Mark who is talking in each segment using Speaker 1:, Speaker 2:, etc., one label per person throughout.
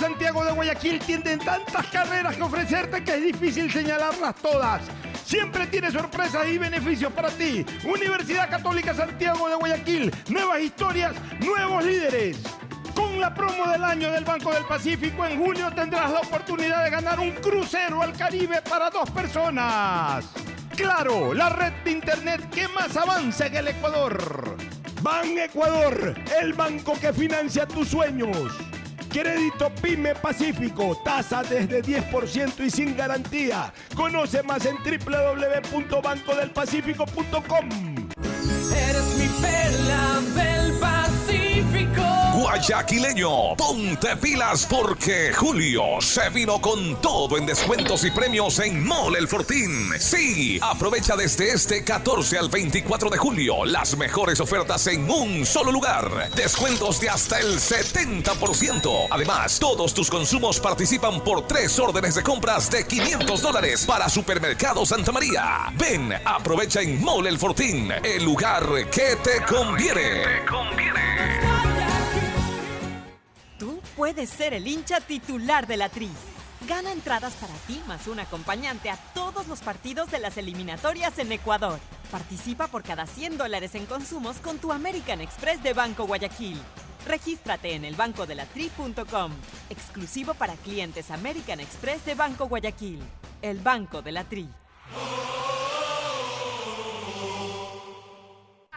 Speaker 1: Santiago de Guayaquil tienen tantas carreras que ofrecerte que es difícil señalarlas todas. Siempre tiene sorpresas y beneficios para ti. Universidad Católica Santiago de Guayaquil. Nuevas historias, nuevos líderes. Con la promo del año del Banco del Pacífico, en junio tendrás la oportunidad de ganar un crucero al Caribe para dos personas. Claro, la red de internet que más avanza en el Ecuador. Ban Ecuador, el banco que financia tus sueños. Crédito Pyme Pacífico, tasa desde 10% y sin garantía. Conoce más en www.bancodelpacifico.com.
Speaker 2: Eres mi.
Speaker 3: Guayaquileño, ponte pilas porque Julio se vino con todo en descuentos y premios en Mole El Fortín. Sí, aprovecha desde este 14 al 24 de julio las mejores ofertas en un solo lugar. Descuentos de hasta el 70%. Además, todos tus consumos participan por tres órdenes de compras de 500 dólares para Supermercado Santa María. Ven, aprovecha en Mole El Fortín, el lugar que te conviene.
Speaker 4: Tú puedes ser el hincha titular de la Tri. Gana entradas para ti más un acompañante a todos los partidos de las eliminatorias en Ecuador. Participa por cada 100 dólares en consumos con tu American Express de Banco Guayaquil. Regístrate en elbancodelatri.com. Exclusivo para clientes American Express de Banco Guayaquil. El Banco de la Tri.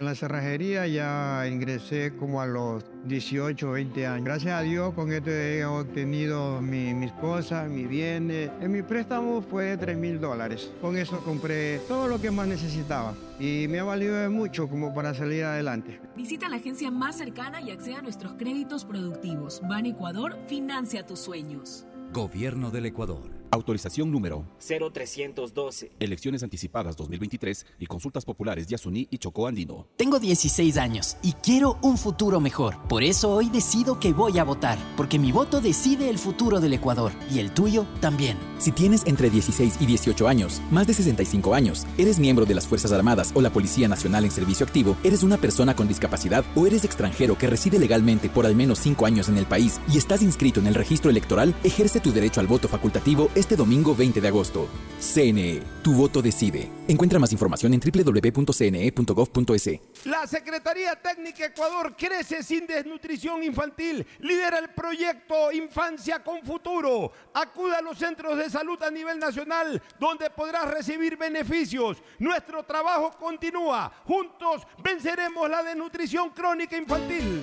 Speaker 5: En la cerrajería ya ingresé como a los 18, 20 años. Gracias a Dios con esto he obtenido mi- mis cosas, mis bienes. En mi préstamo fue de 3 mil dólares. Con eso compré todo lo que más necesitaba y me ha valido de mucho como para salir adelante.
Speaker 6: Visita la agencia más cercana y acceda a nuestros créditos productivos. Ban Ecuador financia tus sueños.
Speaker 7: Gobierno del Ecuador. Autorización número
Speaker 8: 0312.
Speaker 7: Elecciones anticipadas 2023 y consultas populares Yasuní y Chocó Andino.
Speaker 9: Tengo 16 años y quiero un futuro mejor. Por eso hoy decido que voy a votar, porque mi voto decide el futuro del Ecuador y el tuyo también.
Speaker 10: Si tienes entre 16 y 18 años, más de 65 años, eres miembro de las Fuerzas Armadas o la Policía Nacional en servicio activo, eres una persona con discapacidad o eres extranjero que reside legalmente por al menos 5 años en el país y estás inscrito en el registro electoral, ejerce tu derecho al voto facultativo este domingo 20 de agosto. CNE, tu voto decide. Encuentra más información en www.cne.gov.es.
Speaker 11: La Secretaría Técnica Ecuador crece sin desnutrición infantil. Lidera el proyecto Infancia con Futuro. Acuda a los centros de salud a nivel nacional donde podrás recibir beneficios. Nuestro trabajo continúa. Juntos venceremos la desnutrición crónica infantil.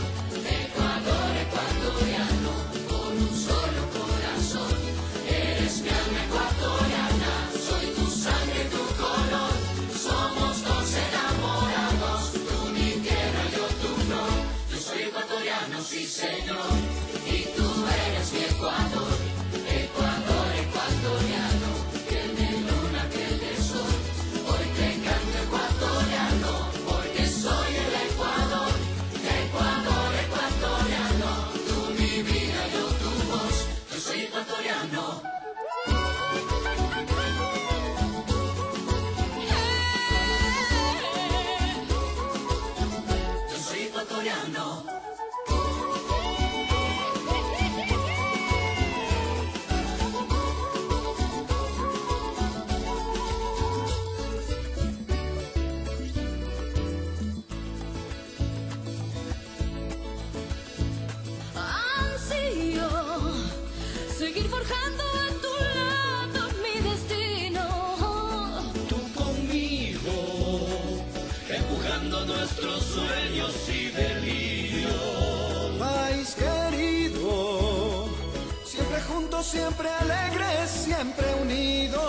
Speaker 12: Juntos, siempre alegres, siempre unidos.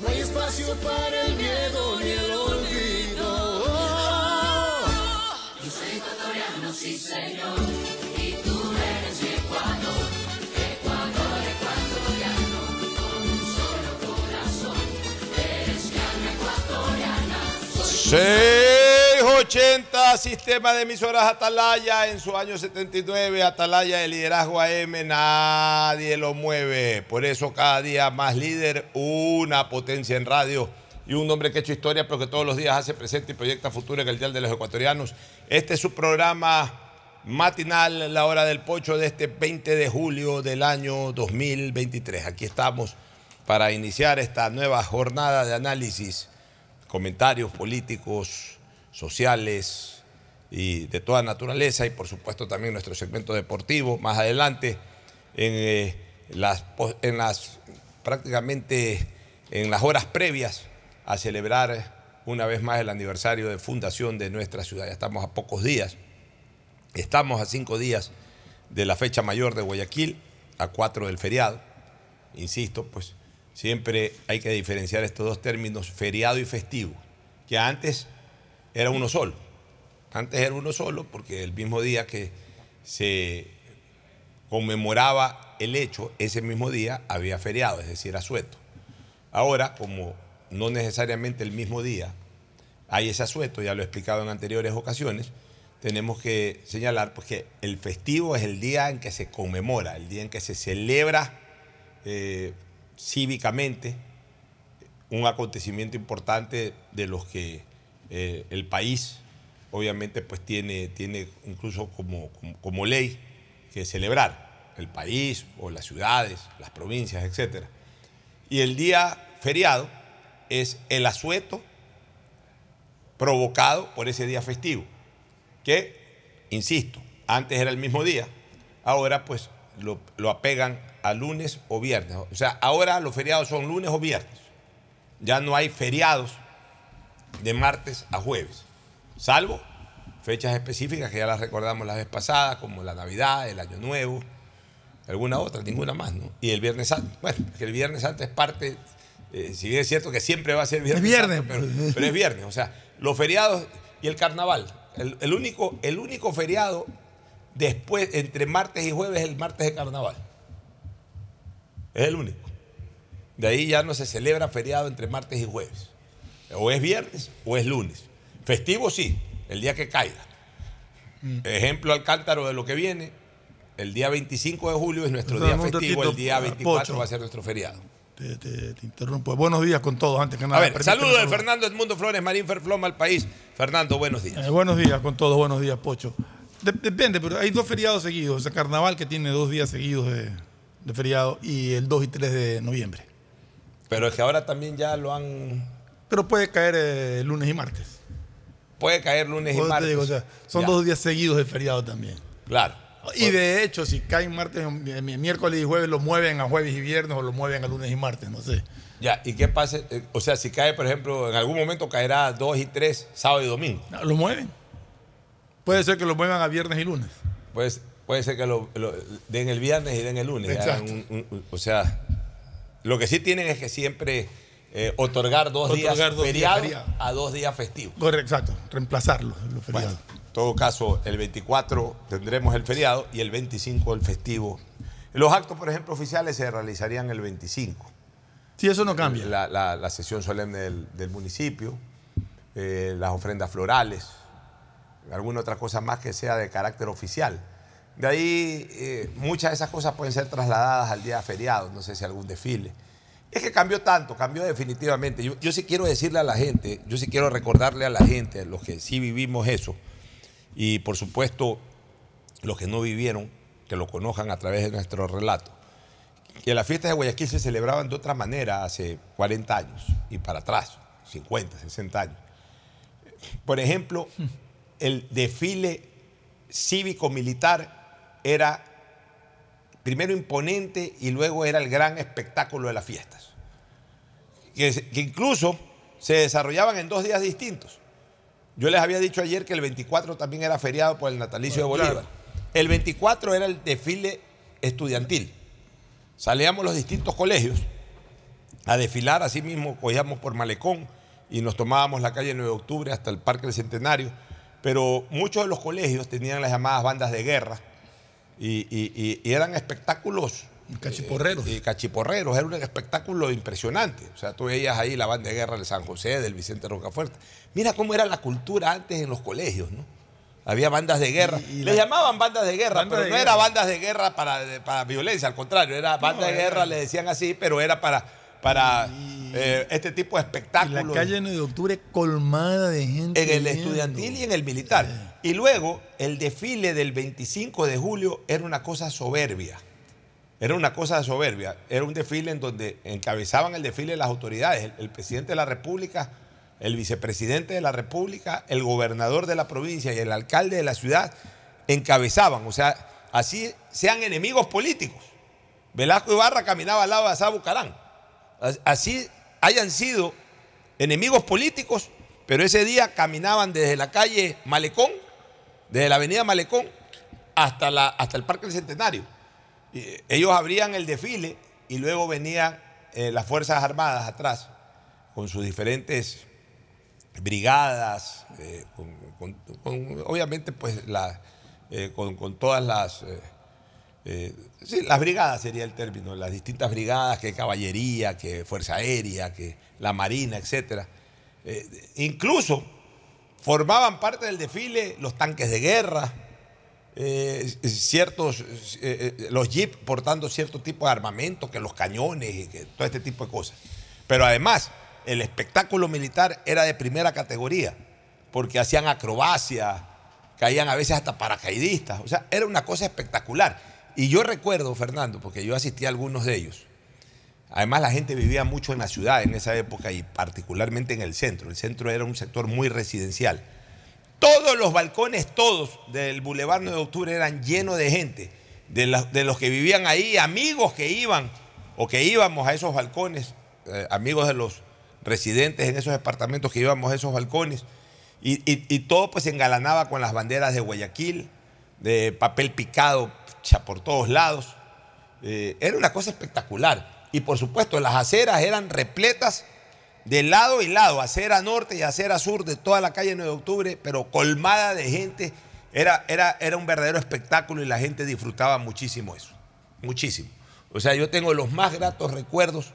Speaker 13: No hay espacio para el miedo ni el olvido. Yo soy ecuatoriano, sí señor, y tú eres mi Ecuador. Ecuador, ecuatoriano, con un solo corazón. Eres mi alma ecuatoriana. soy
Speaker 1: 680, sistema de emisoras Atalaya en su año 79, Atalaya de liderazgo AM, nadie lo mueve. Por eso cada día más líder, una potencia en radio y un hombre que ha hecho historia, pero que todos los días hace presente y proyecta futuro en el Dial de los Ecuatorianos. Este es su programa matinal, la hora del pocho de este 20 de julio del año 2023. Aquí estamos para iniciar esta nueva jornada de análisis, comentarios políticos, sociales y de toda naturaleza y por supuesto también nuestro segmento deportivo más adelante en, eh, en las prácticamente en las horas previas a celebrar una vez más el aniversario de fundación de nuestra ciudad. Ya estamos a pocos días, estamos a cinco días de la fecha mayor de Guayaquil, a cuatro del feriado. Insisto, pues siempre hay que diferenciar estos dos términos, feriado y festivo, que antes era uno solo. Antes era uno solo porque el mismo día que se conmemoraba el hecho, ese mismo día había feriado, es decir, asueto. Ahora, como no necesariamente el mismo día hay ese asueto, ya lo he explicado en anteriores ocasiones, tenemos que señalar pues, que el festivo es el día en que se conmemora, el día en que se celebra eh, cívicamente un acontecimiento importante de los que eh, el país obviamente pues tiene, tiene incluso como, como, ley que celebrar, el país o las ciudades, las provincias, etc. Y el día feriado es el asueto provocado por ese día festivo, que, insisto, Antes era el mismo día, ahora pues lo, lo apegan a lunes o viernes. O sea, ahora los feriados son lunes o viernes. Ya no hay feriados de martes a jueves, salvo fechas específicas que ya las recordamos la vez pasada, como la Navidad, el Año Nuevo, alguna otra, ninguna más, ¿no? Y el Viernes Santo. Bueno, que el Viernes Santo es parte, eh, si bien es cierto que siempre va a ser Viernes,
Speaker 14: Es viernes,
Speaker 1: Santo, pero, pero es viernes. O sea, los feriados y el carnaval. El, el único, el único feriado después, entre martes y jueves, es el martes de carnaval. Es el único. De ahí ya no se celebra feriado entre martes y jueves. O es viernes o es lunes. Festivo sí, el día que caiga. Ejemplo al cántaro de lo que viene. El día 25 de julio es nuestro día festivo,
Speaker 14: ratito,
Speaker 1: el día 24
Speaker 14: Pocho.
Speaker 1: va a ser nuestro feriado.
Speaker 14: Te, te- te interrumpo. Buenos días con todos, antes que nada.
Speaker 1: A ver, saludos de. Fernando Edmundo Flores, Marín Ferfloma al país. Fernando, buenos días.
Speaker 14: Eh, buenos días con todos, buenos días, Pocho. De- depende, pero hay dos feriados seguidos. El carnaval que tiene dos días seguidos de, de feriado y el 2 y 3 de noviembre.
Speaker 1: Pero es que ahora también ya lo han.
Speaker 14: Pero puede caer eh, lunes y martes.
Speaker 1: Puede caer lunes y martes.
Speaker 14: digo, o sea, son
Speaker 1: Ya.
Speaker 14: dos días seguidos de feriado también.
Speaker 1: Claro.
Speaker 14: Y de hecho, si caen martes, mi- mi- miércoles y jueves, lo mueven a jueves y viernes o lo mueven a lunes y martes, no sé.
Speaker 1: Ya, ¿y qué pasa? Eh, O sea, si cae, por ejemplo, en algún momento caerá 2 y 3, sábado y domingo.
Speaker 14: No, Lo mueven. Puede ser que lo muevan a viernes y lunes.
Speaker 1: Pues, puede ser que lo, lo den el viernes y den el lunes.
Speaker 14: Exacto.
Speaker 1: un- un- un- o sea, lo que sí tienen es que siempre eh, otorgar dos días
Speaker 14: Otorgar dos días
Speaker 1: feriados a dos días festivos.
Speaker 14: Correcto, exacto. Reemplazarlos, los feriados.
Speaker 1: En todo caso, el 24 tendremos el feriado y el 25 el festivo. Los actos, por ejemplo, oficiales se realizarían el 25.
Speaker 14: Sí, eso no cambia.
Speaker 1: La, la- la sesión solemne del, del municipio, eh, las ofrendas florales, alguna otra cosa más que sea de carácter oficial. De ahí, eh, muchas de esas cosas pueden ser trasladadas al día feriado, no sé si algún desfile. Es que cambió tanto, cambió definitivamente. Yo, yo sí quiero decirle a la gente, yo sí quiero recordarle a la gente, a los que sí vivimos eso, y por supuesto los que no vivieron, que lo conozcan a través de nuestro relato, que las fiestas de Guayaquil se celebraban de otra manera hace 40 años y para atrás, 50, 60 años. Por ejemplo, el desfile cívico-militar era primero imponente y luego era el gran espectáculo de las fiestas. Que, incluso se desarrollaban en dos días distintos. Yo les había dicho ayer que el 24 también era feriado por el natalicio de Bolívar. El 24 era el desfile estudiantil. Salíamos los distintos colegios a desfilar, así mismo cogíamos por Malecón y nos tomábamos la calle 9 de octubre hasta el Parque del Centenario. Pero muchos de los colegios tenían las llamadas bandas de guerra y, y- y- y eran espectáculos.
Speaker 14: Cachiporreros.
Speaker 1: Y cachiporreros, era un espectáculo impresionante. O sea, tú veías ahí la banda de guerra del San José, del Vicente Rocafuerte. Mira cómo era la cultura antes en los colegios, ¿no? Había bandas de guerra.
Speaker 14: Y- y
Speaker 1: Le
Speaker 14: la-
Speaker 1: llamaban bandas de guerra,
Speaker 14: Banda
Speaker 1: pero
Speaker 14: de
Speaker 1: no
Speaker 14: guerra.
Speaker 1: era bandas de guerra para, de- para violencia, al contrario, era banda de
Speaker 14: era-
Speaker 1: guerra, le decían así, pero era para, para eh, este tipo de espectáculos.
Speaker 14: la calle 9 de octubre colmada de gente.
Speaker 1: En el
Speaker 14: viendo.
Speaker 1: estudiantil y en el militar. Y luego el desfile del 25 de julio era una cosa soberbia. Era una cosa soberbia. Era un desfile en donde encabezaban el desfile las autoridades, el, presidente de la República, el vicepresidente de la República, el gobernador de la provincia y el alcalde de la ciudad encabezaban. O sea, así sean enemigos políticos. Velasco Ibarra caminaba al lado de Asá Bucarán. As- Así hayan sido enemigos políticos, pero ese día caminaban desde la calle Malecón, desde la avenida Malecón, hasta, la, hasta el Parque del Centenario. Ellos abrían el desfile y luego venían eh, las Fuerzas Armadas atrás, con sus diferentes brigadas, eh, obviamente pues eh, con, todas las... sí, las brigadas sería el término, las distintas brigadas, que caballería, que fuerza aérea, que la marina, etc. incluso formaban parte del desfile los tanques de guerra, eh, ciertos, eh, eh, los jeeps portando cierto tipo de armamento, que los cañones y que todo este tipo de cosas. Pero además, el espectáculo militar era de primera categoría, porque hacían acrobacia, caían a veces hasta paracaidistas, o sea, era una cosa espectacular. Y yo recuerdo, Fernando, porque yo asistí a algunos de ellos, además la gente vivía mucho en la ciudad en esa época y particularmente en el centro, el centro era un sector muy residencial. Todos los balcones, todos del Boulevard 9 de Octubre eran llenos de gente, de, los que vivían ahí, amigos que iban o que íbamos a esos balcones, eh, amigos de los residentes en esos departamentos que íbamos a esos balcones. Y, todo pues se engalanaba con las banderas de Guayaquil, de papel picado por todos lados. Eh, era una cosa espectacular. Y por supuesto, las aceras eran repletas de lado y lado, acera norte y acera sur de toda la calle 9 de octubre, pero colmada de gente. Era, era, era un verdadero espectáculo y la gente disfrutaba muchísimo eso. Muchísimo. O sea, yo tengo los más gratos recuerdos,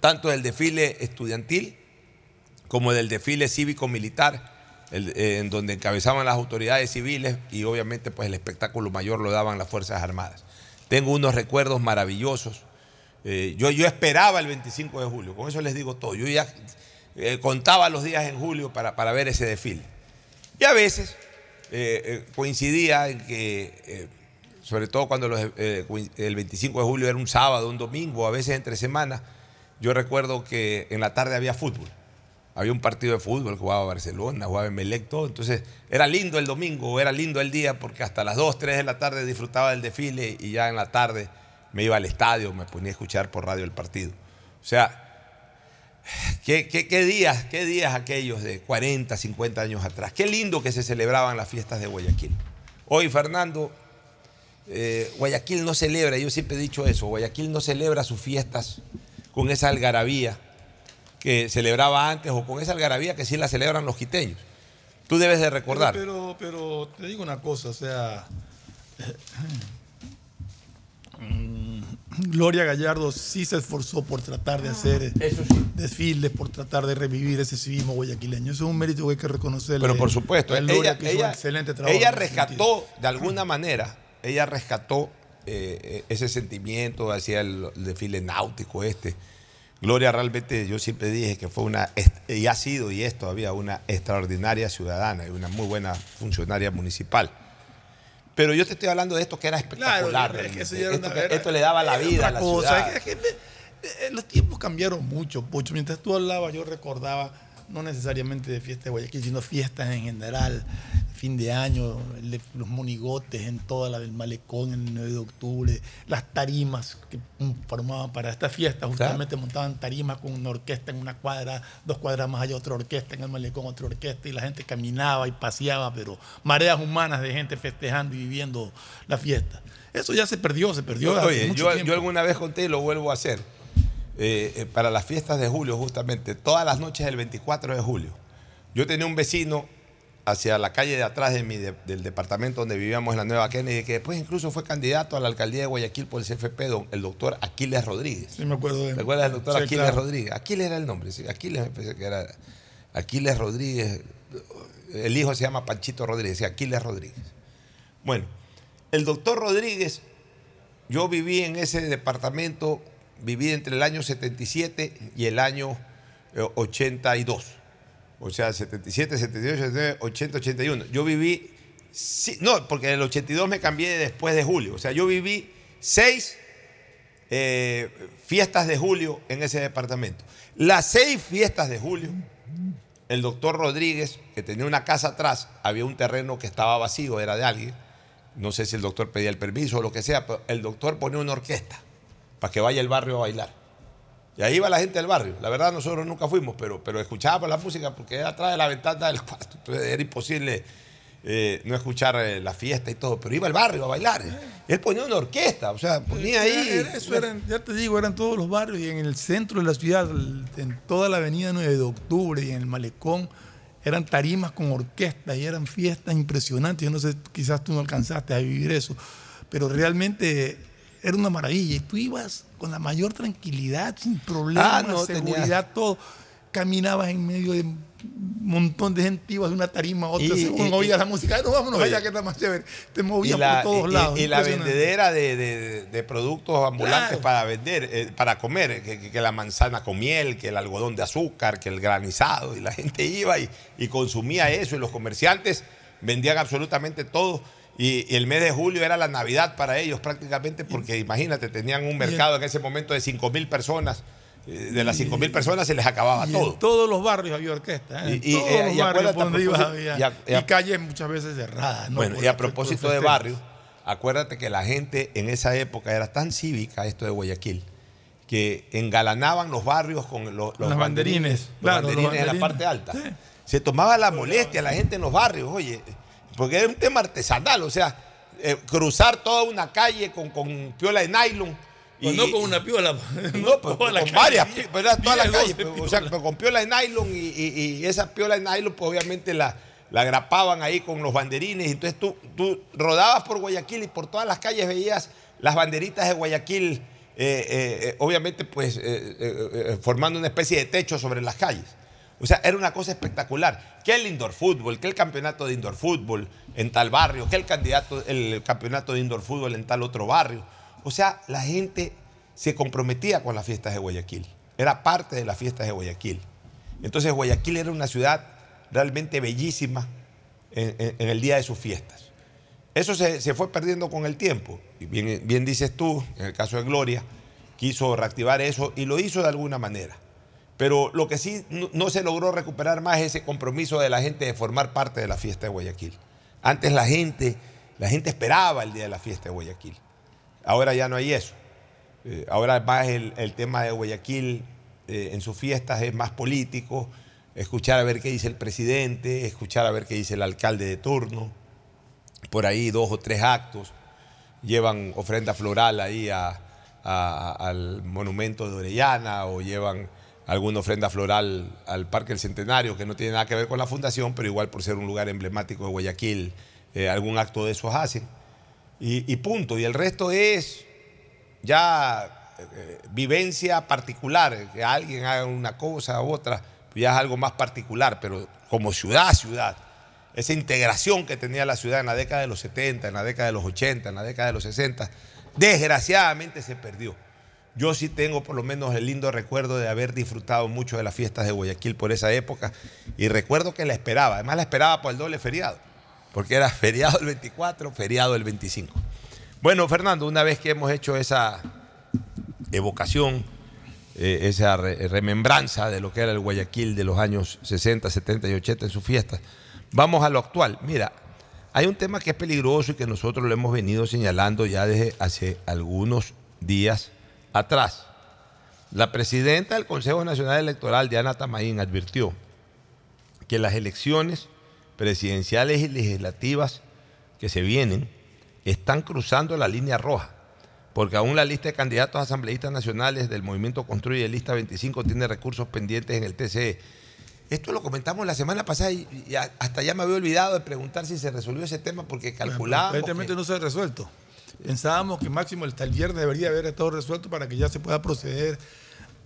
Speaker 1: tanto del desfile estudiantil como del desfile cívico-militar, en donde encabezaban las autoridades civiles y obviamente pues el espectáculo mayor lo daban las Fuerzas Armadas. Tengo unos recuerdos maravillosos. Eh, yo, yo esperaba el 25 de julio, con eso les digo todo. Yo ya eh, contaba los días en julio para, para ver ese desfile. Y a veces eh, coincidía en que, sobre todo cuando el 25 de julio era un sábado, un domingo, a veces entre semana, yo recuerdo que en la tarde había fútbol. Había un partido de fútbol, jugaba Barcelona, jugaba Emelec, todo. Entonces era lindo el domingo, era lindo el día porque hasta las 2, 3 de la tarde disfrutaba del desfile y ya en la tarde me iba al estadio, me ponía a escuchar por radio el partido. O sea, ¿Qué, días, qué días aquellos de 40, 50 años atrás? Qué lindo que se celebraban las fiestas de Guayaquil. Hoy, Fernando, eh, Guayaquil no celebra, yo siempre he dicho eso, Guayaquil no celebra sus fiestas con esa algarabía que celebraba antes o con esa algarabía que sí la celebran los quiteños. Tú debes de recordar.
Speaker 14: Pero, pero te digo una cosa, o sea. Mm, Gloria Gallardo sí se esforzó por tratar de hacer desfiles, por tratar de revivir ese civismo guayaquileño. Eso es un mérito que hay que reconocerle.
Speaker 1: Pero por supuesto,
Speaker 14: a Gloria,
Speaker 1: ella,
Speaker 14: que hizo un
Speaker 1: ella-
Speaker 14: excelente trabajo.
Speaker 1: ella rescató, de alguna manera, ella rescató eh, eh, ese sentimiento hacia el, el desfile náutico este. Gloria realmente, yo siempre dije que fue una, y ha sido y es todavía una extraordinaria ciudadana y una muy buena funcionaria municipal. Pero yo te estoy hablando de esto que era espectacular.
Speaker 14: Claro, es que
Speaker 1: realmente.
Speaker 14: eso ya era
Speaker 1: esto,
Speaker 14: una- era-
Speaker 1: esto le daba la vida a la
Speaker 14: cosa.
Speaker 1: ciudad.
Speaker 14: Es que- es que, eh, los tiempos cambiaron mucho, Pocho. Mientras tú hablabas, yo recordaba, no necesariamente de fiesta de Guayaquil, sino fiestas en general, fin de año, los monigotes en toda la del malecón en el 9 de octubre, las tarimas que formaban para esta fiesta, justamente montaban tarimas con una orquesta en una cuadra, dos cuadras más allá otra orquesta, en el malecón otra orquesta, y la gente caminaba y paseaba, pero mareas humanas de gente festejando y viviendo la fiesta. Eso ya se perdió, se perdió hace
Speaker 1: Oye,
Speaker 14: mucho
Speaker 1: yo,
Speaker 14: tiempo.
Speaker 1: yo alguna vez conté y lo vuelvo a hacer. Eh, eh, para las fiestas de julio, justamente, todas las noches del 24 de julio. Yo tenía un vecino hacia la calle de atrás de mi de- del departamento donde vivíamos en la Nueva Kennedy, que después incluso fue candidato a la alcaldía de Guayaquil por el CFP, don- el doctor Aquiles Rodríguez.
Speaker 14: Sí, me acuerdo de él.
Speaker 1: ¿Te acuerdas del doctor
Speaker 14: Sí,
Speaker 1: Aquiles
Speaker 14: claro.
Speaker 1: Rodríguez? Aquiles era el nombre, sí. Aquiles me pensé que era. Aquiles Rodríguez. El hijo se llama Panchito Rodríguez, sí, Aquiles Rodríguez. Bueno, el doctor Rodríguez, yo viví en ese departamento, viví entre el año 77 y el año eh, 82. O sea, 77, 78, 79, 80, 81. Yo viví, no, porque en el 82 me cambié después de julio. O sea, yo viví seis eh, fiestas de julio en ese departamento. Las seis fiestas de julio, el doctor Rodríguez, que tenía una casa atrás, había un terreno que estaba vacío, era de alguien. No sé si el doctor pedía el permiso o lo que sea, pero el doctor ponía una orquesta para que vaya el barrio a bailar. Y ahí iba la gente del barrio. La verdad, nosotros nunca fuimos, pero, pero escuchábamos la música porque era atrás de la ventana del cuarto. Entonces era imposible eh, no escuchar eh, la fiesta y todo. Pero iba al barrio a bailar. Él ponía una orquesta, o sea, ponía ahí.
Speaker 14: Era- eso eran, ya te digo, eran todos los barrios y en el centro de la ciudad, en toda la avenida 9 de octubre y en el malecón, eran tarimas con orquesta y eran fiestas impresionantes. Yo no sé, quizás tú no alcanzaste a vivir eso, pero realmente era una maravilla. Y tú ibas con la mayor tranquilidad, sin problemas,
Speaker 1: Ah, no,
Speaker 14: seguridad,
Speaker 1: tenía-
Speaker 14: todo. Caminabas en medio de un montón de gente, ibas de una tarima a otra,
Speaker 1: Y-
Speaker 14: según
Speaker 1: y-
Speaker 14: oías
Speaker 1: y-
Speaker 14: la música, "Ay, no, vámonos
Speaker 1: Oye.
Speaker 14: allá que está más chévere. Te movías
Speaker 1: la,
Speaker 14: por todos lados.
Speaker 1: y la vendedera de, de- de productos ambulantes
Speaker 14: Claro.
Speaker 1: para vender, eh, para comer, que, que- que la manzana con miel, que el algodón de azúcar, que el granizado, y la gente iba y, y consumía eso, y los comerciantes vendían absolutamente todo. Y, el mes de julio era la Navidad para ellos prácticamente, porque imagínate, tenían un mercado en ese momento de 5 mil personas eh, de las 5 mil personas se les acababa
Speaker 14: Y
Speaker 1: todo.
Speaker 14: En todos los barrios había orquesta. ¿eh?
Speaker 1: Y- y,
Speaker 14: todos
Speaker 1: eh,
Speaker 14: los
Speaker 1: y
Speaker 14: barrios donde
Speaker 1: a
Speaker 14: ibas había.
Speaker 1: y a- a-
Speaker 14: calles muchas veces cerradas. ¿no?
Speaker 1: bueno,
Speaker 14: Por
Speaker 1: y a propósito de
Speaker 14: festejos.
Speaker 1: barrio, acuérdate que la gente en esa época era tan cívica, esto de Guayaquil, que engalanaban los barrios con lo- los,
Speaker 14: Los banderines,
Speaker 1: los
Speaker 14: claro, los
Speaker 1: banderines en la parte alta. Se tomaba la molestia la gente en los barrios, oye, porque era un tema artesanal, o sea, eh, cruzar toda una calle con, con piola de nylon.
Speaker 14: Pues no con una piola.
Speaker 1: No, pues, con
Speaker 14: calle,
Speaker 1: varias, pero era toda la calle, o sea, pero con piola de nylon y, y- y esa piola de nylon, pues obviamente la, la grapaban ahí con los banderines. y Entonces tú, tú rodabas por Guayaquil y por todas las calles veías las banderitas de Guayaquil, eh, eh, obviamente pues formando una especie de techo sobre las calles. O sea, era una cosa espectacular. Que el indoor fútbol, que el campeonato de indoor fútbol en tal barrio, que el candidato, el campeonato de indoor fútbol en tal otro barrio. O sea, la gente se comprometía con las fiestas de Guayaquil. Era parte de las fiestas de Guayaquil. Entonces Guayaquil era una ciudad realmente bellísima en, en- el día de sus fiestas. Eso se, se fue perdiendo con el tiempo. Y bien, bien dices tú, en el caso de Gloria, quiso reactivar eso y lo hizo de alguna manera. Pero lo que sí no, se logró recuperar más es ese compromiso de la gente de formar parte de la fiesta de Guayaquil. Antes la gente, la gente esperaba el día de la fiesta de Guayaquil. Ahora ya no hay eso. Eh, ahora más el, el tema de Guayaquil eh, en sus fiestas es más político, escuchar a ver qué dice el presidente, escuchar a ver qué dice el alcalde de turno, por ahí dos o tres actos, llevan ofrenda floral ahí a- a- al monumento de Orellana o llevan alguna ofrenda floral al Parque del Centenario, que no tiene nada que ver con la fundación, pero igual por ser un lugar emblemático de Guayaquil, eh, algún acto de esos hacen. Y, punto. Y el resto es ya eh, vivencia particular, que alguien haga una cosa u otra, ya es algo más particular, pero como ciudad, ciudad, esa integración que tenía la ciudad en la década de los 70, en la década de los 80, en la década de los 60, desgraciadamente se perdió. Yo sí tengo por lo menos el lindo recuerdo de haber disfrutado mucho de las fiestas de Guayaquil por esa época y recuerdo que la esperaba, además la esperaba por el doble feriado, porque era feriado el 24, feriado el 25. Bueno, Fernando, una vez que hemos hecho esa evocación, eh, esa re- remembranza de lo que era el Guayaquil de los años 60, 70 y 80 en sus fiestas, vamos a lo actual. Mira, hay un tema que es peligroso y que nosotros lo hemos venido señalando ya desde hace algunos días atrás. La presidenta del Consejo Nacional Electoral, Diana Tamaín, advirtió que las elecciones presidenciales y legislativas que se vienen están cruzando la línea roja, porque aún la lista de candidatos a asambleístas nacionales del Movimiento Construye Lista 25 tiene recursos pendientes en el TCE. Esto lo comentamos la semana pasada y, hasta ya me había olvidado de preguntar si se resolvió ese tema porque calculábamos.
Speaker 14: Evidentemente no se ha resuelto. Pensábamos que máximo hasta el viernes debería haber estado resuelto para que ya se pueda proceder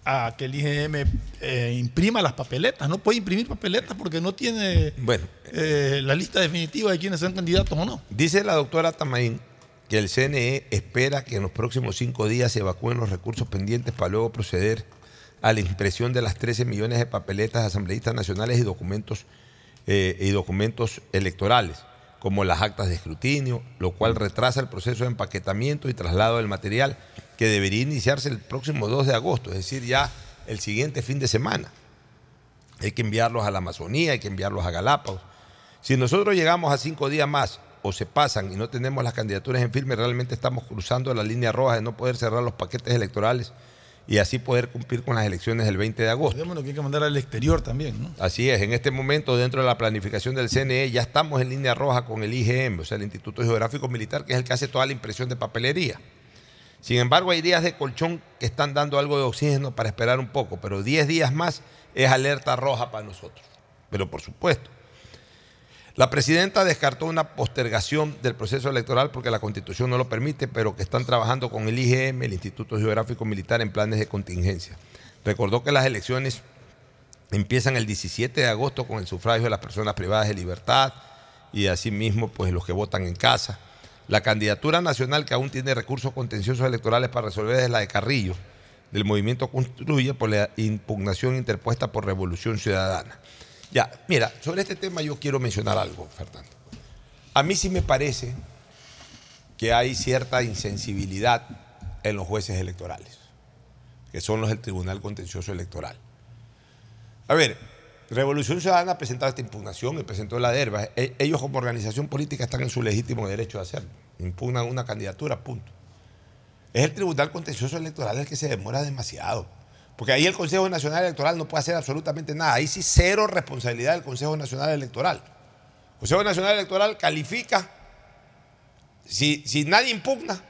Speaker 14: a que el IGM eh, imprima las papeletas. No puede imprimir papeletas porque no tiene
Speaker 1: Bueno.
Speaker 14: eh, la lista definitiva de quiénes son candidatos o no.
Speaker 1: Dice la doctora Tamaín que el CNE espera que en los próximos cinco días se evacúen los recursos pendientes para luego proceder a la impresión de las 13 millones de papeletas asambleístas nacionales y documentos, eh, y documentos electorales, como las actas de escrutinio, lo cual retrasa el proceso de empaquetamiento y traslado del material que debería iniciarse el próximo 2 de agosto, es decir, ya el siguiente fin de semana. Hay que enviarlos a la Amazonía, hay que enviarlos a Galápagos. Si nosotros llegamos a cinco días más o se pasan y no tenemos las candidaturas en firme, realmente estamos cruzando la línea roja de no poder cerrar los paquetes electorales y así poder cumplir con las elecciones del 20 de agosto.
Speaker 14: Olvidémonos que hay que mandar al exterior también, ¿no?
Speaker 1: Así es, en este momento dentro de la planificación del CNE ya estamos en línea roja con el IGM, o sea, el Instituto Geográfico Militar, que es el que hace toda la impresión de papelería. Sin embargo, hay días de colchón que están dando algo de oxígeno para esperar un poco, pero 10 días más es alerta roja para nosotros. Pero por supuesto. La presidenta descartó una postergación del proceso electoral porque la constitución no lo permite, pero que están trabajando con el IGM, el Instituto Geográfico Militar, en planes de contingencia. Recordó que las elecciones empiezan el 17 de agosto con el sufragio de las personas privadas de libertad y asimismo pues los que votan en casa. La candidatura nacional que aún tiene recursos contenciosos electorales para resolver es la de Carrillo, del movimiento Construye por la impugnación interpuesta por Revolución Ciudadana. Ya, mira, sobre este tema yo quiero mencionar algo, Fernando. A mí sí me parece que hay cierta insensibilidad en los jueces electorales. que son los del Tribunal Contencioso Electoral. A ver, Revolución Ciudadana ha presentado esta impugnación y presentó la DERBA. E- Ellos como organización política están en su legítimo derecho de hacerlo. Impugnan una candidatura, punto. Es el Tribunal Contencioso Electoral el que se demora demasiado. Porque ahí el Consejo Nacional Electoral no puede hacer absolutamente nada. Ahí sí cero responsabilidad del Consejo Nacional Electoral. El Consejo Nacional Electoral califica, si, si nadie impugna,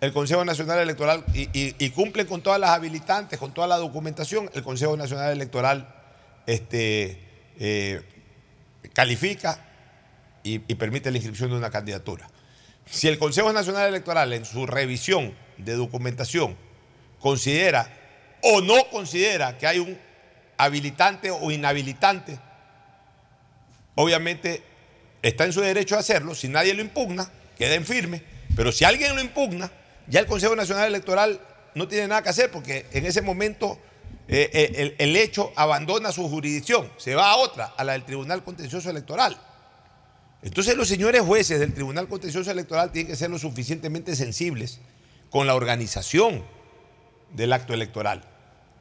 Speaker 1: el Consejo Nacional Electoral y, cumple con todas las habilitantes, con toda la documentación, el Consejo Nacional Electoral este, eh, califica y permite la inscripción de una candidatura. Si el Consejo Nacional Electoral en su revisión de documentación considera o no considera que hay un habilitante o inhabilitante, obviamente está en su derecho a hacerlo, si nadie lo impugna, queda en firme, pero si alguien lo impugna, ya el Consejo Nacional Electoral no tiene nada que hacer porque en ese momento eh, eh, el, el hecho abandona su jurisdicción, se va a otra, a la del Tribunal Contencioso Electoral. Entonces los señores jueces del Tribunal Contencioso Electoral tienen que ser lo suficientemente sensibles con la organización del acto electoral.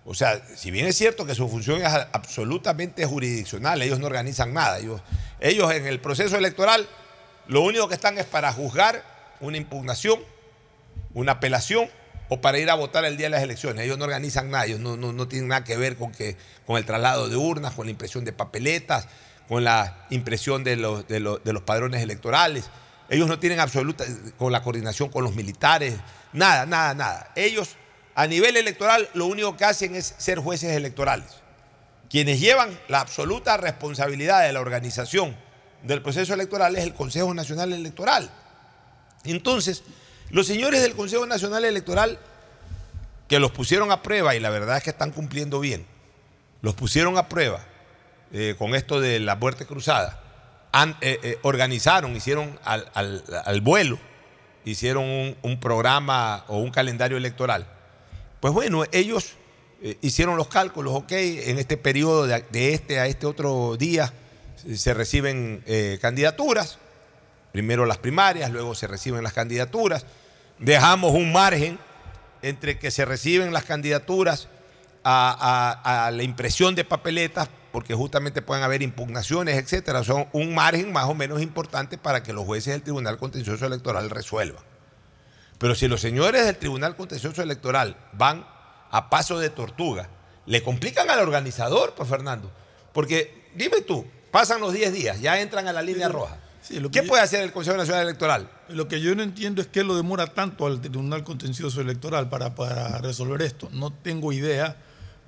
Speaker 1: O sea, si bien es cierto que su función es absolutamente jurisdiccional, ellos no organizan nada. Ellos, ellos en el proceso electoral lo único que están es para juzgar una impugnación, una apelación o para ir a votar el día de las elecciones. Ellos no organizan nada, ellos no, no- no tienen nada que ver con, que, con el traslado de urnas, con la impresión de papeletas, con la impresión de los, de los, de los padrones electorales. Ellos no tienen absoluta, con la coordinación con los militares, nada, nada, nada. Ellos a nivel electoral lo único que hacen es ser jueces electorales. Quienes llevan la absoluta responsabilidad de la organización del proceso electoral es el Consejo Nacional Electoral. Entonces, los señores del Consejo Nacional Electoral, que los pusieron a prueba, y la verdad es que están cumpliendo bien, los pusieron a prueba eh, con esto de la muerte cruzada, eh, eh, organizaron, hicieron al, vuelo, hicieron un programa o un calendario electoral. Pues bueno, ellos eh, hicieron los cálculos, ok, en este periodo de, este a este otro día se- se reciben eh, candidaturas, primero las primarias, luego se reciben las candidaturas, dejamos un margen entre que se reciben las candidaturas a, a- a la impresión de papeletas, porque justamente pueden haber impugnaciones, etcétera. Son un margen más o menos importante para que los jueces del Tribunal Contencioso Electoral resuelvan. Pero si los señores del Tribunal Contencioso Electoral van a paso de tortuga, le complican al organizador, pues Fernando. Porque dime tú, pasan los 10 días, ya entran a la línea roja. ¿Qué puede hacer el Consejo Nacional Electoral?
Speaker 14: Lo que yo no entiendo es qué lo demora tanto al Tribunal Contencioso Electoral para, para resolver esto. No tengo idea,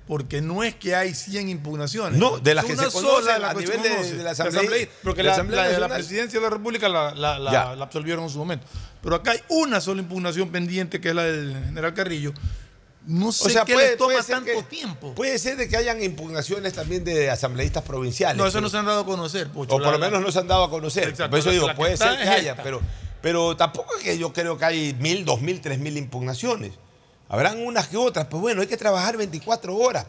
Speaker 14: porque no es que hay 100 impugnaciones.
Speaker 1: No, de las que se conocen a nivel de-
Speaker 14: conoce,
Speaker 1: de la Asamblea-
Speaker 14: Porque
Speaker 1: la Asamblea
Speaker 14: la de la presidencia de la República la, la- absolvieron en su momento. Pero acá hay una sola impugnación pendiente, que es la del general Carrillo. No sé qué les toma tanto
Speaker 1: que-
Speaker 14: tiempo.
Speaker 1: Puede ser de que hayan impugnaciones también de asambleístas provinciales.
Speaker 14: No, eso
Speaker 1: pero-
Speaker 14: no se han dado a conocer, Pocho.
Speaker 1: o por lo menos no se han dado a conocer.
Speaker 14: Exacto,
Speaker 1: por eso digo,
Speaker 14: que
Speaker 1: puede ser que haya,
Speaker 14: esta.
Speaker 1: pero, pero tampoco es que yo creo que hay mil, dos mil, tres mil impugnaciones. Habrán unas que otras, pues bueno, hay que trabajar 24 horas.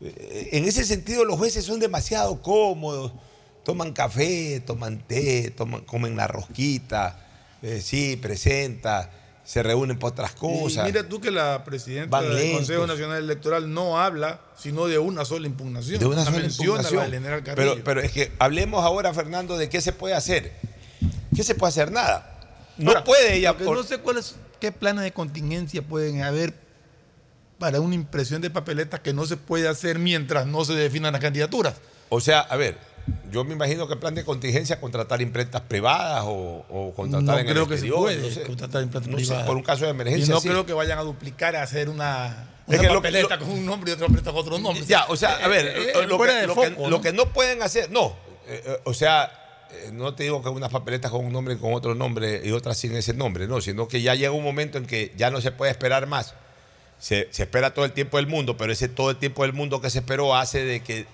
Speaker 1: pues. Eh, En ese sentido, los jueces son demasiado cómodos. Toman café, toman té, toman, comen la rosquita, eh, sí, presenta, se reúnen para otras cosas.
Speaker 14: Y mira tú que la presidenta del
Speaker 1: lentos.
Speaker 14: Consejo Nacional Electoral no habla sino de una sola impugnación.
Speaker 1: de una sola
Speaker 14: la
Speaker 1: impugnación. Pero, pero es que hablemos ahora, Fernando, de qué se puede hacer. ¿Qué se puede hacer? Nada. No
Speaker 14: Ahora,
Speaker 1: puede ella. por-
Speaker 14: no sé cuáles, qué planes de contingencia pueden haber para una impresión de papeletas que no se puede hacer mientras no se definan las candidaturas.
Speaker 1: O sea, a ver, yo me imagino que el plan de contingencia contratar imprentas privadas o, o contratar
Speaker 14: No
Speaker 1: en
Speaker 14: creo
Speaker 1: el
Speaker 14: que se puede
Speaker 1: no sé.
Speaker 14: contratar imprentas
Speaker 1: No sé,
Speaker 14: privadas.
Speaker 1: por un caso de emergencia.
Speaker 14: Y no
Speaker 1: sí.
Speaker 14: creo que vayan a duplicar a hacer una,
Speaker 1: Es que
Speaker 14: papeleta
Speaker 1: lo-
Speaker 14: con un nombre y otra papeleta con otro nombre.
Speaker 1: Ya, o sea, a ver,
Speaker 14: Eh, eh,
Speaker 1: lo, que, lo
Speaker 14: ¿no?
Speaker 1: que no pueden hacer, no. eh, eh, o sea, no te digo que unas papeletas con un nombre y con otro nombre y otras sin ese nombre, no, sino que ya llega un momento en que ya no se puede esperar más. Se, se espera todo el tiempo del mundo, pero ese todo el tiempo del mundo que se esperó hace de que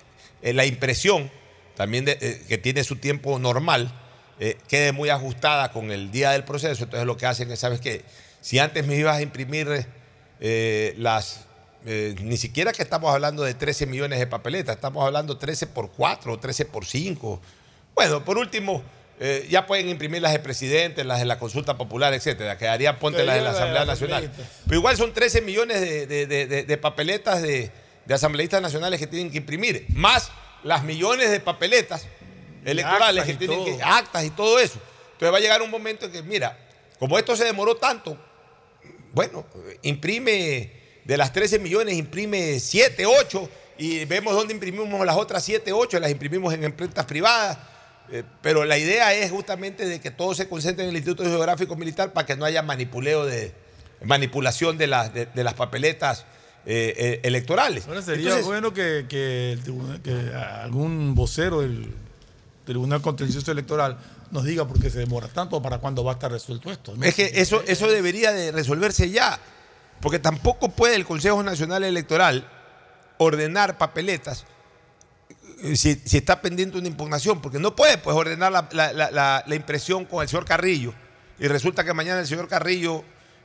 Speaker 1: eh, la impresión, también de- eh, que tiene su tiempo normal, eh, quede muy ajustada con el día del proceso. Entonces lo que hacen es, ¿sabes qué? Si antes me ibas a imprimir eh, las... eh, ni siquiera que estamos hablando de 13 millones de papeletas, estamos hablando 13 por 4 o 13 por 5. Bueno, por último, eh, ya pueden imprimir las de presidente, las de la consulta popular, etcétera. Quedarían, ponte las de la
Speaker 14: Quedaría
Speaker 1: Asamblea
Speaker 14: la
Speaker 1: Nacional.
Speaker 14: asambleísta.
Speaker 1: Pero igual son 13 millones de, de- de- papeletas de, de asambleístas nacionales que tienen que imprimir, más las millones de papeletas electorales
Speaker 14: actas
Speaker 1: que
Speaker 14: y
Speaker 1: tienen que,
Speaker 14: todo.
Speaker 1: actas y todo eso. Entonces va a llegar un momento en que, mira, como esto se demoró tanto, bueno, imprime de las 13 millones, imprime 7, 8 y vemos dónde imprimimos las otras 7, 8, las imprimimos en imprentas privadas. Eh, pero la idea es justamente de que todo se concentre en el Instituto Geográfico Militar para que no haya manipuleo de manipulación de las, de, de las papeletas eh, eh, electorales.
Speaker 14: Ahora sería
Speaker 1: Entonces,
Speaker 14: bueno que, que el tribunal- que algún vocero del Tribunal Contencioso Electoral nos diga por qué se demora tanto o para cuándo va a estar resuelto esto. ¿no?
Speaker 1: Es que eso, eso debería de resolverse ya, porque tampoco puede el Consejo Nacional Electoral ordenar papeletas si, si está pendiente una impugnación, porque no puede pues, ordenar la, la- la- la- impresión con el señor Carrillo y resulta que mañana el señor Carrillo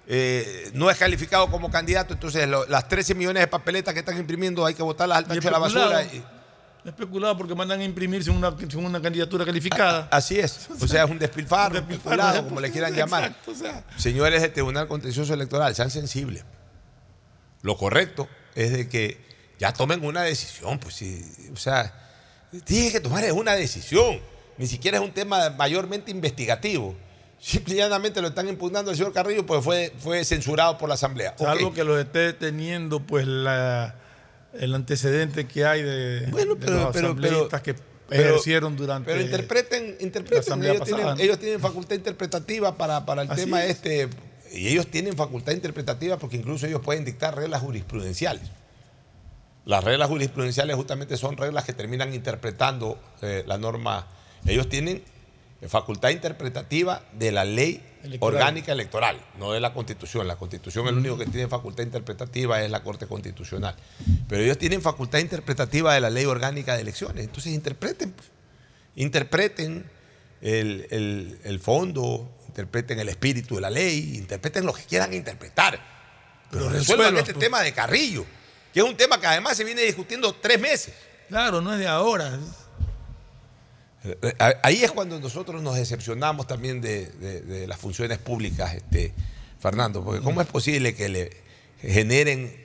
Speaker 1: eh, no es calificado como candidato, entonces lo- las 13 millones de papeletas que están imprimiendo hay que botarlas al tacho de la basura. y-
Speaker 14: Especulado porque mandan a imprimirse una, una candidatura calificada.
Speaker 1: Así es. O sea, es un despilfarro, un
Speaker 14: despilfarro,
Speaker 1: como le quieran llamar.
Speaker 14: Exacto, o sea.
Speaker 1: Señores del Tribunal Contencioso Electoral, sean sensibles. Lo correcto es de que ya tomen una decisión. Pues sí, o sea, tienen que tomar es una decisión. Ni siquiera es un tema mayormente investigativo. Simple y llanamente lo están impugnando al señor Carrillo porque fue, fue censurado por la Asamblea.
Speaker 14: Salvo que lo esté teniendo pues la, el antecedente que hay de, de
Speaker 1: pero-
Speaker 14: los
Speaker 1: pero-
Speaker 14: asambleístas que
Speaker 1: pero-
Speaker 14: ejercieron durante
Speaker 1: Pero interpreten, interpreten. Ellos tienen,
Speaker 14: pasada, ¿no?
Speaker 1: ellos tienen facultad interpretativa para, para el
Speaker 14: Así
Speaker 1: tema
Speaker 14: es.
Speaker 1: este. Y ellos tienen facultad interpretativa porque incluso ellos pueden dictar reglas jurisprudenciales. Las reglas jurisprudenciales justamente son reglas que terminan interpretando eh, la norma. Ellos tienen facultad interpretativa de la ley
Speaker 14: Electoral.
Speaker 1: orgánica electoral, no de la constitución. La constitución el único que tiene facultad interpretativa es la Corte Constitucional. Pero ellos tienen facultad interpretativa de la ley orgánica de elecciones. Entonces interpreten, pues. interpreten el, el- el fondo, interpreten el espíritu de la ley, interpreten lo que quieran interpretar. Pero resuelvan
Speaker 14: resuelvan,
Speaker 1: este
Speaker 14: pues.
Speaker 1: tema de Carrillo, que es un tema que además se viene discutiendo tres meses.
Speaker 14: Claro, no es de ahora.
Speaker 1: Eh, Ahí es cuando nosotros nos decepcionamos también de, de- de las funciones públicas, este, Fernando, porque ¿cómo es posible que le generen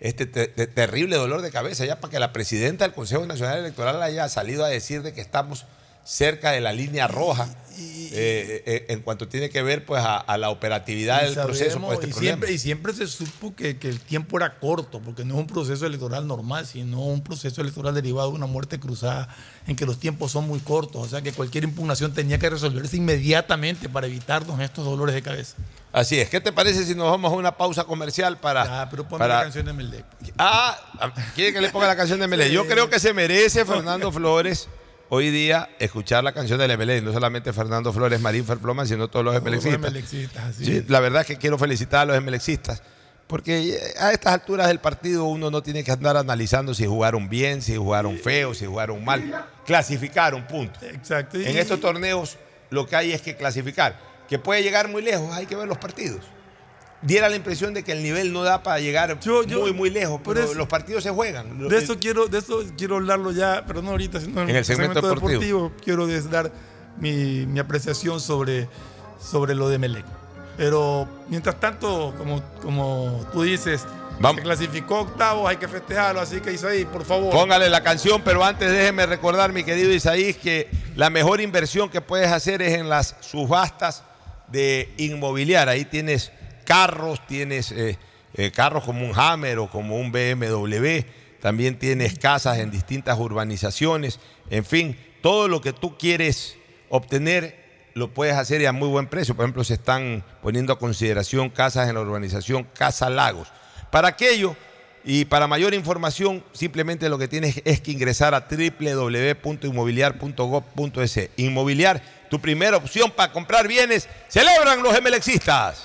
Speaker 1: este te- te- terrible dolor de cabeza ya para que la presidenta del Consejo Nacional Electoral haya salido a decir de que estamos cerca de la línea roja eh, eh, en cuanto tiene que ver pues a, a la operatividad
Speaker 14: Y
Speaker 1: del proceso
Speaker 14: sabemos-
Speaker 1: por este
Speaker 14: y, siempre, y siempre se supo que, que el tiempo era corto, porque no es un proceso electoral normal, sino un proceso electoral derivado de una muerte cruzada en que los tiempos son muy cortos. O sea que cualquier impugnación tenía que resolverse inmediatamente para evitarnos estos dolores de cabeza.
Speaker 1: Así es, ¿qué te parece si nos vamos a una pausa comercial para...
Speaker 14: Ah, pero ponme
Speaker 1: para-
Speaker 14: la canción de Melec.
Speaker 1: Ah, quiere que le ponga la canción de Melé. Yo creo que se merece Fernando Flores hoy día escuchar la canción de Melé. No solamente Fernando Flores, Marín Ferfloma, sino todos los emelexistas. Sí, la verdad es que quiero felicitar a los emelexistas. Porque eh, a estas alturas del partido uno no tiene que andar analizando si jugaron bien, si jugaron feo, si jugaron mal. Clasificaron, punto.
Speaker 14: Exacto.
Speaker 1: En estos torneos lo que hay es que clasificar. Que puede llegar muy lejos, hay que ver los partidos. Diera la impresión de que el nivel no da para llegar muy, muy lejos, pero
Speaker 14: eso-
Speaker 1: los partidos se juegan.
Speaker 14: De eso quiero, de eso quiero hablarlo ya, pero no ahorita, sino
Speaker 1: En el segmento deportivo.
Speaker 14: Quiero dar mi, mi apreciación sobre, sobre lo de Melec. Pero mientras tanto, como, como tú dices, se clasificó a octavos, hay que festejarlo, así que Isaí, por favor.
Speaker 1: Póngale la canción, pero antes déjeme recordar, mi querido Isaías, que la mejor inversión que puedes hacer es en las subastas de inmobiliaria. Ahí tienes carros, tienes eh, eh, carros como un Hammer o como un BMW, también tienes casas en distintas urbanizaciones, en fin, todo lo que tú quieres obtener lo puedes hacer y a muy buen precio. Por ejemplo, se están poniendo a consideración casas en la urbanización Casa Lagos. Para aquello y para mayor información, simplemente lo que tienes es que ingresar a www.inmobiliar.gov.es. Inmobiliar, tu primera opción para comprar bienes. Celebran los emelexistas.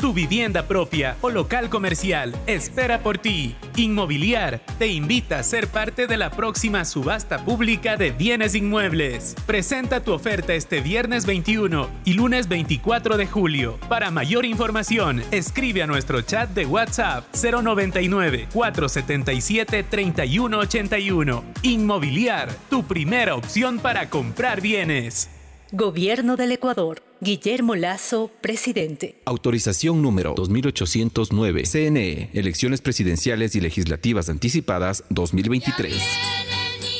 Speaker 15: Tu vivienda propia o local comercial espera por ti. Inmobiliar te invita a ser parte de la próxima subasta pública de bienes inmuebles. Presenta tu oferta este viernes 21 y lunes 24 de julio. Para mayor información, escribe a nuestro chat de WhatsApp 099 477 3181. Inmobiliar, tu primera opción para comprar bienes.
Speaker 16: Gobierno del Ecuador. Guillermo Lazo, presidente.
Speaker 7: Autorización número 2809. CNE. Elecciones presidenciales y legislativas anticipadas 2023.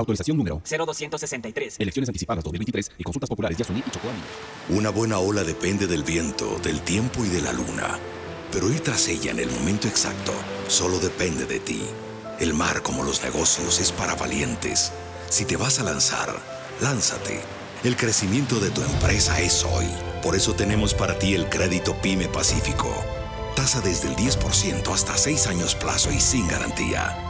Speaker 7: Autorización número
Speaker 17: 0263.
Speaker 7: Elecciones anticipadas 2023 y consultas populares de Yasuní y Chocó
Speaker 18: Una buena ola depende del viento, del tiempo y de la luna. Pero ir tras ella en el momento exacto solo depende de ti. El mar, como los negocios, es para valientes. Si te vas a lanzar, lánzate. El crecimiento de tu empresa es hoy. Por eso tenemos para ti el crédito PYME Pacífico. Tasa desde el 10% hasta 6 años plazo y sin garantía.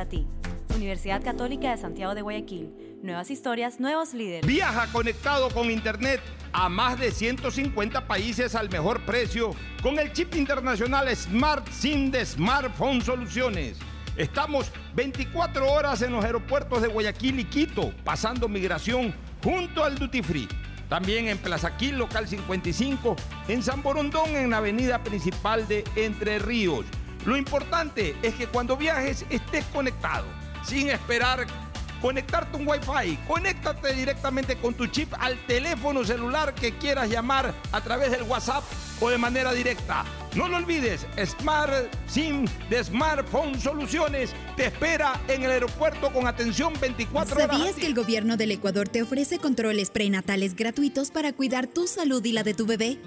Speaker 19: Universidad Católica de Santiago de Guayaquil. Nuevas historias, nuevos líderes.
Speaker 1: Viaja conectado con Internet a más de 150 países al mejor precio con el chip internacional Smart SIM de Smartphone Soluciones. Estamos 24 horas en los aeropuertos de Guayaquil y Quito, pasando migración junto al Duty Free. También en Plaza Quil, local 55, en San Borondón, en la avenida principal de Entre Ríos. Lo importante es que cuando viajes estés conectado, sin esperar conectarte un Wi-Fi. Conéctate directamente con tu chip al teléfono celular que quieras llamar a través del WhatsApp o de manera directa. No lo olvides, Smart SIM de Smartphone Soluciones te espera en el aeropuerto con atención 24 horas.
Speaker 20: ¿Sabías que el gobierno del Ecuador te ofrece controles prenatales gratuitos para cuidar tu salud y la de tu bebé?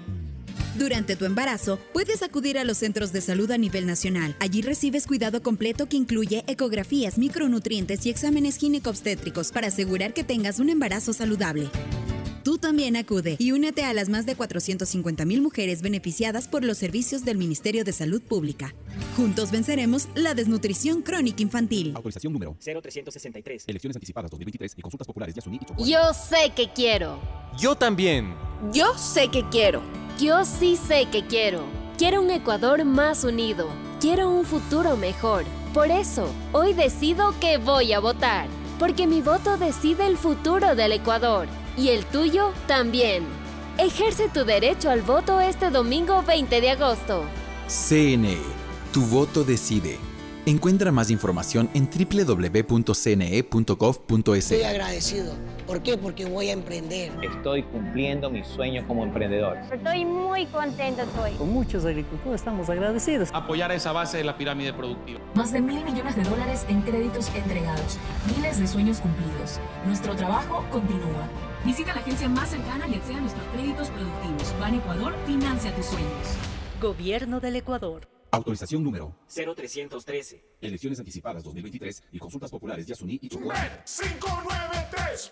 Speaker 20: Durante tu embarazo, puedes acudir a los centros de salud a nivel nacional. Allí recibes cuidado completo que incluye ecografías, micronutrientes y exámenes ginecobstétricos para asegurar que tengas un embarazo saludable. Tú también acude y únete a las más de 450 mil mujeres beneficiadas por los servicios del Ministerio de Salud Pública. Juntos venceremos la desnutrición crónica infantil.
Speaker 7: Autorización número
Speaker 17: 0363.
Speaker 7: Elecciones anticipadas 2023 y consultas populares de Yasuní y
Speaker 21: Yo sé que quiero.
Speaker 22: Yo también.
Speaker 21: Yo sé que quiero.
Speaker 23: Yo sí sé que quiero. Quiero un Ecuador más unido. Quiero un futuro mejor. Por eso, hoy decido que voy a votar. Porque mi voto decide el futuro del Ecuador. Y el tuyo también. Ejerce tu derecho al voto este domingo 20 de agosto.
Speaker 10: CNE. Tu voto decide. Encuentra más información en www.cne.gov.es.
Speaker 24: Estoy agradecido. ¿Por qué? Porque voy a emprender.
Speaker 17: Estoy cumpliendo mi sueño como emprendedor.
Speaker 25: Estoy muy contento hoy.
Speaker 26: Con muchos agricultores estamos agradecidos.
Speaker 27: Apoyar esa base de la pirámide productiva.
Speaker 6: Más de mil millones de dólares en créditos entregados. Miles de sueños cumplidos. Nuestro trabajo continúa. Visita la agencia más cercana y acceda a nuestros créditos productivos. Ban Ecuador financia tus sueños.
Speaker 16: Gobierno del Ecuador.
Speaker 7: Autorización número
Speaker 17: 0313.
Speaker 7: Elecciones anticipadas 2023 y consultas populares de Yasuní y Chocó
Speaker 28: 593.es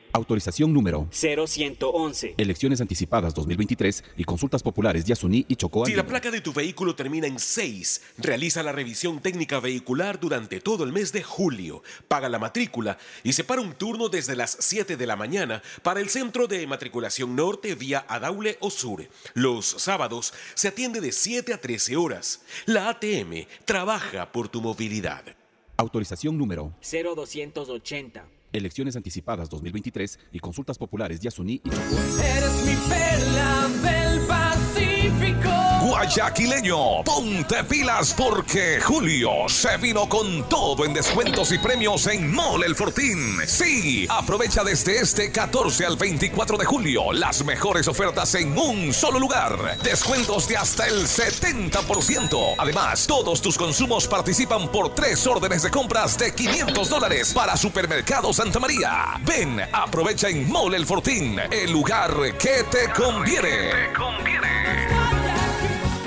Speaker 7: Autorización número
Speaker 17: 0111.
Speaker 7: Elecciones anticipadas 2023 y consultas populares de Asuní y Chocó.
Speaker 29: Si la placa de tu vehículo termina en 6, realiza la revisión técnica vehicular durante todo el mes de julio. Paga la matrícula y separa un turno desde las 7 de la mañana para el centro de matriculación norte vía Adaule o Sur. Los sábados se atiende de 7 a 13 horas. La ATM trabaja por tu movilidad.
Speaker 7: Autorización número
Speaker 17: 0280.
Speaker 7: Elecciones anticipadas 2023 y consultas populares de Asuní y Chocó.
Speaker 30: Eres mi perla
Speaker 3: Guayaquileño, ponte pilas porque Julio se vino con todo en descuentos y premios en Mole El Fortín. Sí, aprovecha desde este 14 al 24 de julio las mejores ofertas en un solo lugar. Descuentos de hasta el 70%. Además, todos tus consumos participan por tres órdenes de compras de 500 dólares para Supermercado Santa María. Ven, aprovecha en Mole El Fortín, el lugar que te conviene.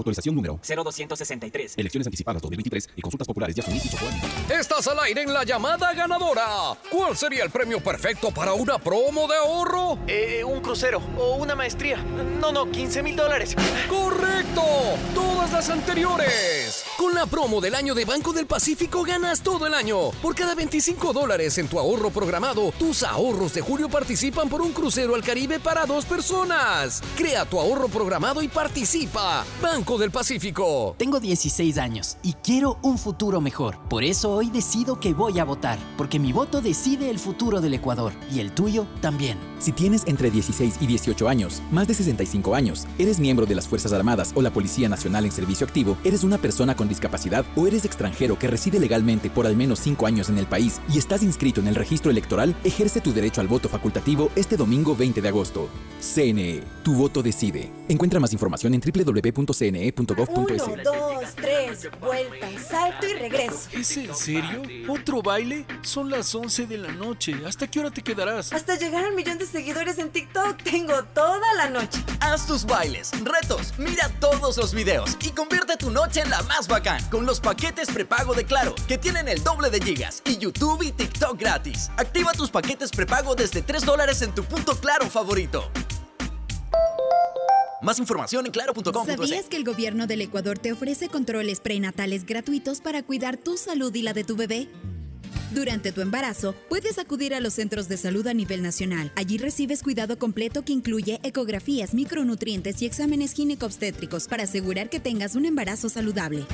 Speaker 7: Autorización número
Speaker 17: 0263.
Speaker 7: Elecciones anticipadas 2023 y consultas populares de Asuní y.
Speaker 31: Estás al aire en la llamada ganadora. ¿Cuál sería el premio perfecto para una promo de ahorro?
Speaker 32: Eh, un crucero o una maestría. No, no, 15 mil dólares.
Speaker 31: ¡Correcto! Todas las anteriores. Con la promo del año de Banco del Pacífico ganas todo el año. Por cada 25 dólares en tu ahorro programado, tus ahorros de julio participan por un crucero al Caribe para dos personas. Crea tu ahorro programado y participa. Banco del Pacífico.
Speaker 9: Tengo 16 años y quiero un futuro mejor. Por eso hoy decido que voy a votar, porque mi voto decide el futuro del Ecuador y el tuyo también.
Speaker 10: Si tienes entre 16 y 18 años, más de 65 años, eres miembro de las Fuerzas Armadas o la Policía Nacional en servicio activo, eres una persona con discapacidad o eres extranjero que reside legalmente por al menos 5 años en el país y estás inscrito en el registro electoral, ejerce tu derecho al voto facultativo este domingo 20 de agosto. CNE, tu voto decide. Encuentra más información en www.cne.gov.es.
Speaker 33: Uno, dos, tres, vuelta, salto y regreso.
Speaker 34: ¿Es en serio? ¿Otro baile? Son las 11 de la noche. ¿Hasta qué hora te quedarás?
Speaker 33: Hasta llegar al millón de seguidores en TikTok tengo toda la noche.
Speaker 35: Haz tus bailes, retos, mira todos los videos y convierte tu noche en la más bacán con los paquetes prepago de Claro, que tienen el doble de gigas y YouTube y TikTok gratis. Activa tus paquetes prepago desde 3 dólares en tu punto Claro favorito. Más información en claro.com.
Speaker 20: ¿Sabías que el gobierno del Ecuador te ofrece controles prenatales gratuitos para cuidar tu salud y la de tu bebé? Durante tu embarazo, puedes acudir a los centros de salud a nivel nacional. Allí recibes cuidado completo que incluye ecografías, micronutrientes y exámenes ginecobstétricos para asegurar que tengas un embarazo saludable.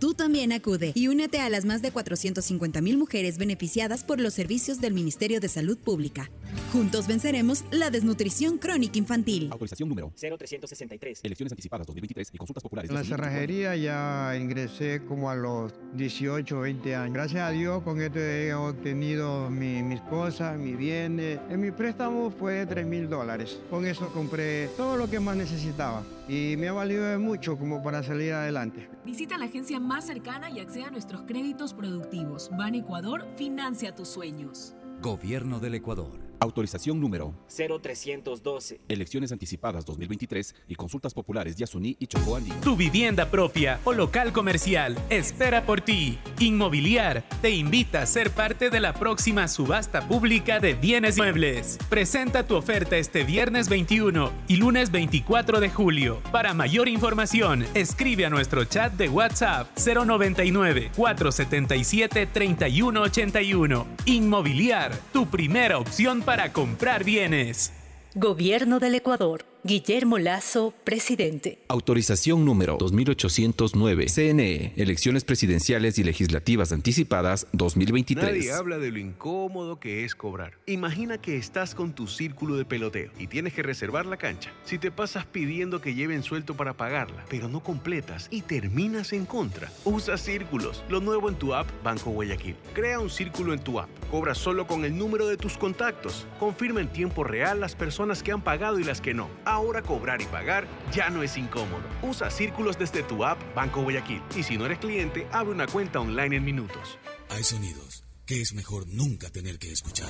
Speaker 20: Tú también acude y únete a las más de 450 mil mujeres beneficiadas por los servicios del Ministerio de Salud Pública. Juntos venceremos la desnutrición crónica infantil.
Speaker 7: Autorización número
Speaker 17: 0363.
Speaker 7: Elecciones anticipadas 2023 y consultas populares.
Speaker 5: En la cerrajería ya ingresé como a los 18, 20 años. Gracias a Dios con esto he obtenido mi- mis cosas, mis bienes. En mi préstamo fue de 3 mil dólares. Con eso compré todo lo que más necesitaba y me ha valido de mucho como para salir adelante.
Speaker 6: Visita la agencia más cercana y acceda a nuestros créditos productivos. Ban Ecuador financia tus sueños.
Speaker 36: Gobierno del Ecuador.
Speaker 7: Autorización número
Speaker 17: 0312.
Speaker 7: Elecciones anticipadas 2023 y consultas populares Yasuní y Chocó Andino.
Speaker 15: Tu vivienda propia o local comercial espera por ti. Inmobiliar te invita a ser parte de la próxima subasta pública de bienes muebles. Presenta tu oferta este viernes 21 y lunes 24 de julio. Para mayor información, escribe a nuestro chat de WhatsApp 099 477 3181. Inmobiliar, tu primera opción para comprar bienes.
Speaker 16: Gobierno del Ecuador. Guillermo Lazo, presidente.
Speaker 7: Autorización número 2809. CNE. Elecciones presidenciales y legislativas anticipadas 2023.
Speaker 32: Nadie habla de lo incómodo que es cobrar. Imagina que estás con tu círculo de peloteo y tienes que reservar la cancha. Si te pasas pidiendo que lleven suelto para pagarla, pero no completas y terminas en contra, usa círculos. Lo nuevo en tu app Banco Guayaquil. Crea un círculo en tu app. Cobra solo con el número de tus contactos. Confirma en tiempo real las personas que han pagado y las que no. Ahora cobrar y pagar ya no es incómodo. Usa círculos desde tu app Banco Guayaquil. Y si no eres cliente, abre una cuenta online en minutos.
Speaker 37: Hay sonidos que es mejor nunca tener que escuchar.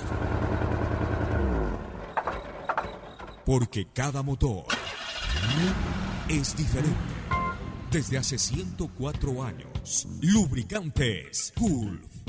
Speaker 37: Porque cada motor es diferente. Desde hace 104 años, Lubricantes Gulf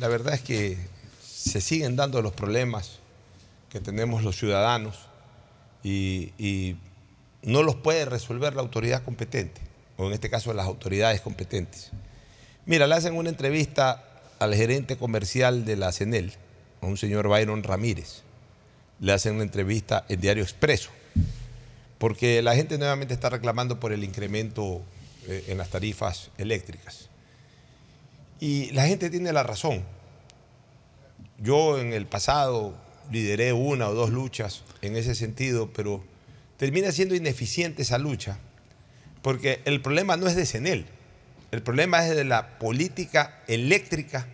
Speaker 1: la verdad es que se siguen dando los problemas que tenemos los ciudadanos y, no los puede resolver la autoridad competente, o en este caso las autoridades competentes. Mira, le hacen una entrevista al gerente comercial de la CENEL, a un señor Byron Ramírez. Le hacen una entrevista en Diario Expreso, porque la gente nuevamente está reclamando por el incremento eh, en las tarifas eléctricas. Y la gente tiene la razón. Yo en el pasado lideré una o dos luchas en ese sentido, pero termina siendo ineficiente esa lucha, porque el problema no es de CENEL, el problema es de la política eléctrica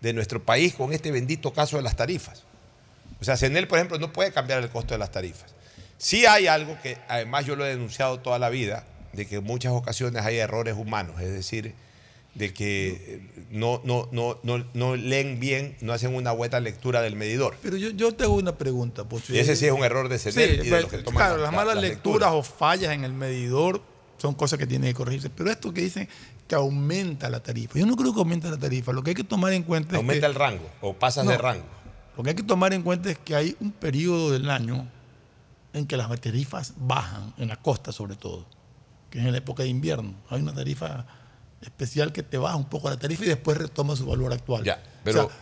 Speaker 1: de nuestro país con este bendito caso de las tarifas. O sea, CENEL, por ejemplo, no puede cambiar el costo de las tarifas. Sí hay algo que además yo lo he denunciado toda la vida, de que en muchas ocasiones hay errores humanos, es decir, de que no, no, no, no, no leen bien, no hacen una buena lectura del medidor.
Speaker 14: Pero yo, yo te hago una pregunta. Pocho.
Speaker 1: Y ese sí es un error de CENEL
Speaker 14: Sí,
Speaker 1: y de
Speaker 14: pero,
Speaker 1: los que toman
Speaker 14: claro,
Speaker 1: la-
Speaker 14: las
Speaker 1: la-
Speaker 14: malas
Speaker 1: las
Speaker 14: lecturas o fallas en el medidor son cosas que tienen que corregirse. Pero esto que dicen que aumenta la tarifa. Yo no creo que aumente la tarifa. Lo que hay que tomar en cuenta es
Speaker 1: Aumenta el rango o pasas
Speaker 14: No.
Speaker 1: de rango.
Speaker 14: Lo que hay que tomar en cuenta es que hay un periodo del año en que las tarifas bajan, en la costa sobre todo, que es en la época de invierno. Hay una tarifa especial que te baja un poco la tarifa y después retoma su valor actual.
Speaker 1: Ya, pero-
Speaker 14: O sea,